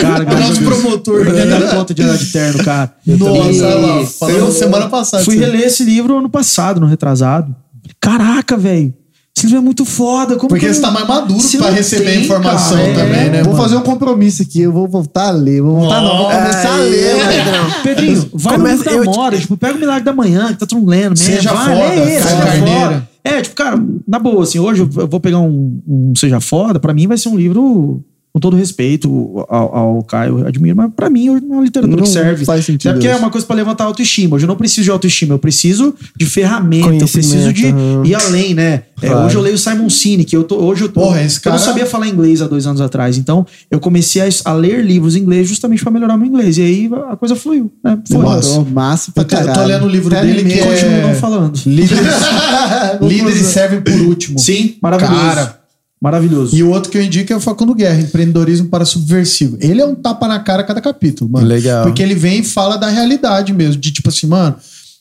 Cara, Nosso promotor, Eu né? dar conta de andar de terno, cara. Nossa, E- lá. Semana passada. Fui reler esse livro ano passado, no retrasado. Caraca, velho. Esse livro é muito foda. Como Porque que você não- tá mais maduro Você pra receber tem, informação cara, é. também, né? Vou mano? fazer um compromisso aqui, eu vou voltar a ler. Vou voltar, não, vou começar a ler, Pedrão. Pedrinho, vai Começa- no da te- moda, tipo, pega o Milagre da Manhã, que tá todo mundo lendo mesmo. Seja vai, foda, lê seja foda. É, tipo, cara, na boa, assim, hoje eu vou pegar um, um Seja Foda, pra mim vai ser um livro, com todo respeito ao, ao Caio, eu admiro, mas pra mim hoje é uma literatura Não que serve. faz sentido É porque é uma coisa pra levantar a autoestima. Hoje eu não preciso de autoestima, eu preciso de ferramenta, eu preciso de ir além, né? É, Claro. hoje eu leio Simon Sinek, eu tô, hoje eu tô, Porra, esse eu cara- não sabia falar inglês há dois anos atrás, então eu comecei a, a ler livros em inglês justamente pra melhorar meu inglês, e aí a coisa fluiu, né? Foi. Nossa. Massa pra Eu tô- eu tô caralho. lendo o livro Até dele que é- Continuo não falando. Líderes, líderes servem por último. Sim, maravilhoso. Cara. Maravilhoso. E o outro que eu indico é o Facundo Guerra, Empreendedorismo para Subversivo. Ele é um tapa na cara a cada capítulo, mano. Legal. Porque ele vem e fala da realidade mesmo, de tipo assim, mano,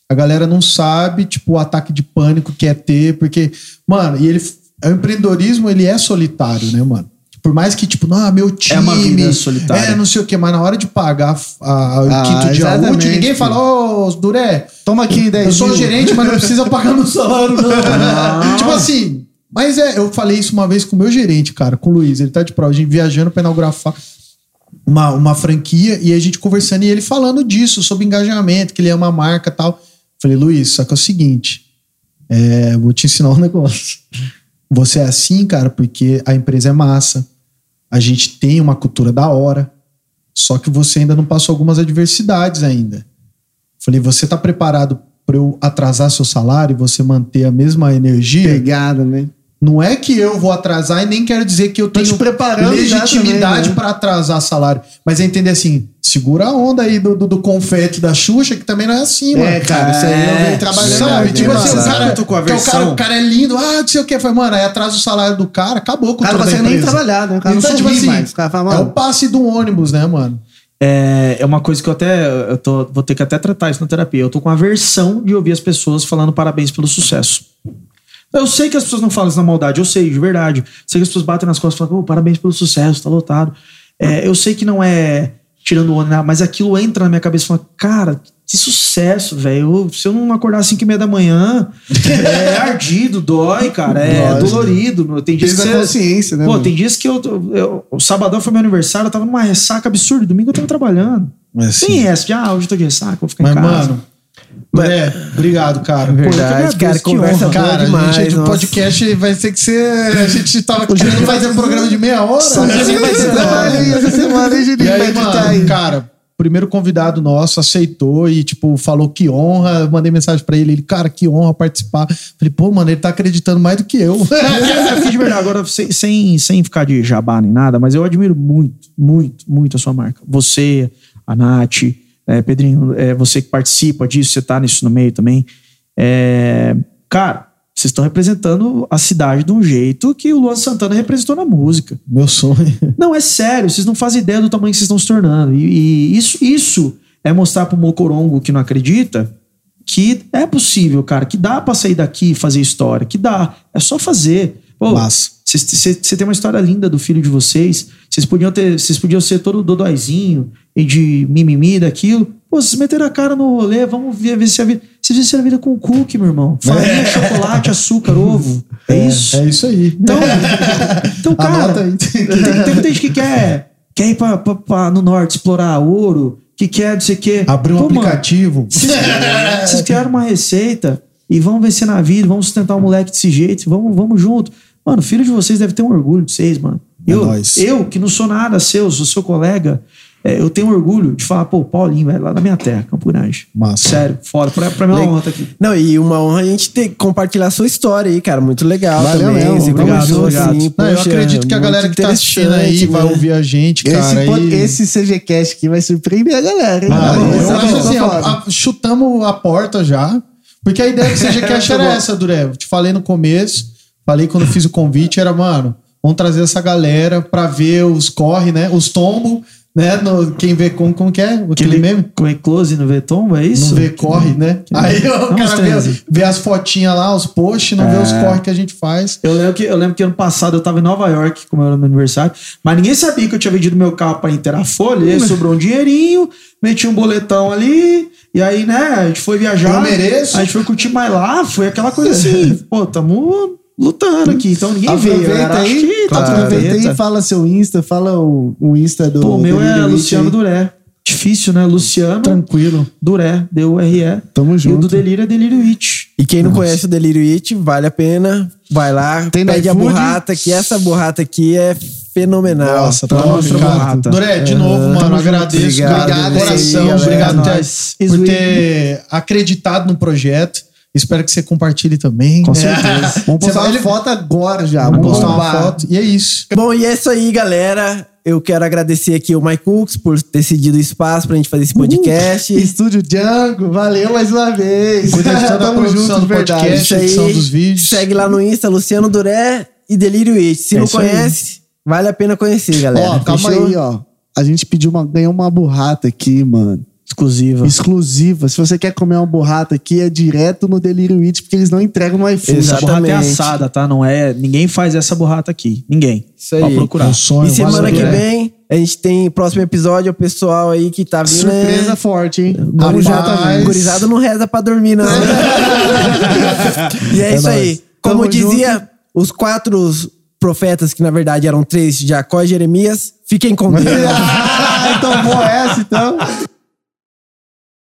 a galera não sabe, tipo, o ataque de pânico que é ter, porque, mano, e ele, o empreendedorismo, ele é solitário, né, mano? Por mais que, tipo, não, meu time. É uma vida solitária. É, não sei o quê, mas na hora de pagar a, a- o Ah, quinto dia útil, ninguém fala, ô, Duré, Toma aqui 10 eu sou gerente, mas não precisa pagar meu salário, não. tipo assim, mas é, eu falei isso uma vez com o meu gerente, cara, com o Luiz. Ele tá de prova, a gente viajando pra inaugurar uma, uma franquia e a gente conversando e ele falando disso, sobre engajamento, que ele é uma marca e tal. Falei, Luiz, só que é o seguinte, é, vou te ensinar um negócio. Você é assim, cara, porque a empresa é massa, a gente tem uma cultura da hora, só que você ainda não passou algumas adversidades ainda. Falei, você tá preparado para eu atrasar seu salário e você manter a mesma energia? Pegada, né? Não é que eu vou atrasar e nem quero dizer que eu tenho te preparando legitimidade né? para atrasar salário. Mas é entender assim, segura a onda aí do, do, do confete da Xuxa, que também não é assim, mano. É, cara, isso aí eu venho trabalhando. Sabe, tipo assim, o Sabe cara, tô com é o cara, o cara é lindo, ah, não sei o que. Foi, mano, aí atrasa o salário do cara, acabou com O cara não consegue nem trabalhar, né? O cara Então, não tipo assim, mais. O cara fala, é o passe do ônibus, né, mano? É, é uma coisa que eu até eu tô, vou ter que até tratar isso na terapia. Eu tô com aversão de ouvir as pessoas falando parabéns pelo sucesso. Eu sei que as pessoas não falam isso na maldade, eu sei, de verdade. Sei que as pessoas batem nas costas e falam, "Pô, parabéns pelo sucesso, tá lotado. É, eu sei que não é tirando o ônibus, mas aquilo entra na minha cabeça e fala, cara, que sucesso, velho. Se eu não acordar às 5 e meia da manhã, é ardido, dói, cara. É Lógico. dolorido. meu. Tem dias que você- consciência, né, Pô, mano? tem dias que eu, eu. O sabadão foi meu aniversário, eu tava numa ressaca absurda. Domingo eu tava trabalhando. É assim. Tem essa, ah, hoje eu tô de ressaca, vou ficar Mas, em casa. mano, é, obrigado, cara. Verdade, eu que agradeço, cara, que conversa Cara, demais. gente, o podcast vai ter que ser. A gente tava querendo fazer um programa de meia hora. Só que vai trabalho essa semana, hein, E Juninho? aí, cara, primeiro convidado nosso aceitou e, tipo, falou que honra. Eu mandei mensagem pra ele, ele, cara, que honra participar. Falei, pô, mano, ele tá acreditando mais do que eu. É porque de verdade, agora sem, sem ficar de jabá nem nada, mas eu admiro muito, muito, muito a sua marca. Você, a Nath, é, Pedrinho, é, você que participa disso, você tá nisso no meio também. É, cara, vocês estão representando a cidade de um jeito que o Luan Santana representou na música. Meu sonho. Não, é sério, vocês não fazem ideia do tamanho que vocês estão se tornando. E, e isso, isso é mostrar pro Mocorongo que não acredita que é possível, cara, que dá pra sair daqui e fazer história, que dá. É só fazer. Pô, Massa. Você tem uma história linda do filho de vocês. Vocês podiam ter, vocês podiam ser todo dodóizinho e de mimimi daquilo. Pô, vocês meteram a cara no rolê, vamos ver, ver se a vida. Vocês venceram a vida com cookie, meu irmão. Farinha, chocolate, açúcar, ovo. É, isso. É isso aí. Então, então cara, tem, tem muita gente que quer, quer ir pra, pra- pra- no norte explorar ouro, que quer não sei o quê. Abrir um Pô, mano, aplicativo. vocês, vocês criaram uma receita e vão vencer na vida, vamos sustentar o moleque desse jeito, vamos, vamos junto. Mano, o filho de vocês deve ter um orgulho de vocês, mano. É Eu, nóis. eu, que não sou nada seu, sou seu colega, é, eu tenho orgulho de falar, pô, Paulinho, velho, lá na minha terra, Campo Grande. Massa. Sério, foda. Pra, pra mim é uma honra estar aqui. Não, e uma honra a gente ter, compartilhar a sua história aí, cara. Muito legal Valeu também. mesmo, obrigado, conversou, obrigado. assim, Não, eu acredito que a galera que tá assistindo aí vai né? ouvir a gente, cara. Esse, e- esse CGCast aqui vai surpreender a galera, hein? Ah, eu acho tô assim, ó, falando. a- chutamos a porta já. Porque a ideia do CGCast era essa, Duré. Eu te falei no começo, falei quando fiz o convite, era, mano, vamos trazer essa galera pra ver os corre, né? Os tombos, né? No, quem vê como, como que é? Aquele meme? Como é close no Vetombo, é isso? Não vê corre, né? Aí o Não, cara vê, trends. vê as fotinhas lá, os posts, não vê os corre que a gente faz. Eu lembro, que, eu lembro que ano passado eu tava em Nova York, como era meu aniversário, mas ninguém sabia que eu tinha vendido meu carro pra inteirar a folha, e aí sobrou um dinheirinho, meti um boletão ali, e aí, né, a gente foi viajar. Eu mereço. A gente foi curtir mais lá, foi aquela coisa assim, pô, tamo lutando aqui, então ninguém veio. Aproveita galera, acho aí, que tá tudo aproveita aí e fala seu Insta, fala o, o Insta do. Pô, o meu é Luciano aí. Duré. Difícil, né? Luciano Tranquilo. Duré, D-U-R-E. Tamo E o do junto. Delírio é Delírio It. E quem não conhece o Delírio It, vale a pena. Vai lá, Tem pede a burrata, que essa burrata aqui é fenomenal. Nossa, tá mostra a obrigado. borrata. Doré, de novo, mano, junto. agradeço, Obrigado, obrigado aí, coração, galera. obrigado por ter, Nós. por ter acreditado no projeto. Espero que você compartilhe também. Com É. certeza. Vamos postar uma foto agora já. Vamos Vamos postar uma foto. E é isso. Bom, e é isso aí, galera. Eu quero agradecer aqui o Mike Cooks por ter cedido o espaço pra gente fazer esse podcast. Estúdio Django, valeu mais uma vez. Tamo junto, do de verdade. podcast. Isso edição dos vídeos. Segue lá no Insta, Luciano Duré e Delírio It. Se É não isso aí. conhece, vale a pena conhecer, galera. Ó, calma Fechou? aí, ó. A gente pediu uma, ganhou uma burrata aqui, mano. Exclusiva. Exclusiva. Se você quer comer uma burrata aqui, é direto no Delírio It, porque eles não entregam no iFood. Essa borrata é assada, tá? Não é. Ninguém faz essa borrata aqui. Ninguém. Isso aí. Pode procurar. Um sonho, E semana valeu, que Duré. vem, a gente tem próximo episódio, o pessoal aí que tá vindo. Surpresa é... forte, hein? Gurizada, Rapaz. gurizada não reza pra dormir, não. e é, isso aí. Como Tamo dizia os quatro profetas, que na verdade eram três, Jacó e Jeremias, fiquem com Deus. ah, então boa essa, então.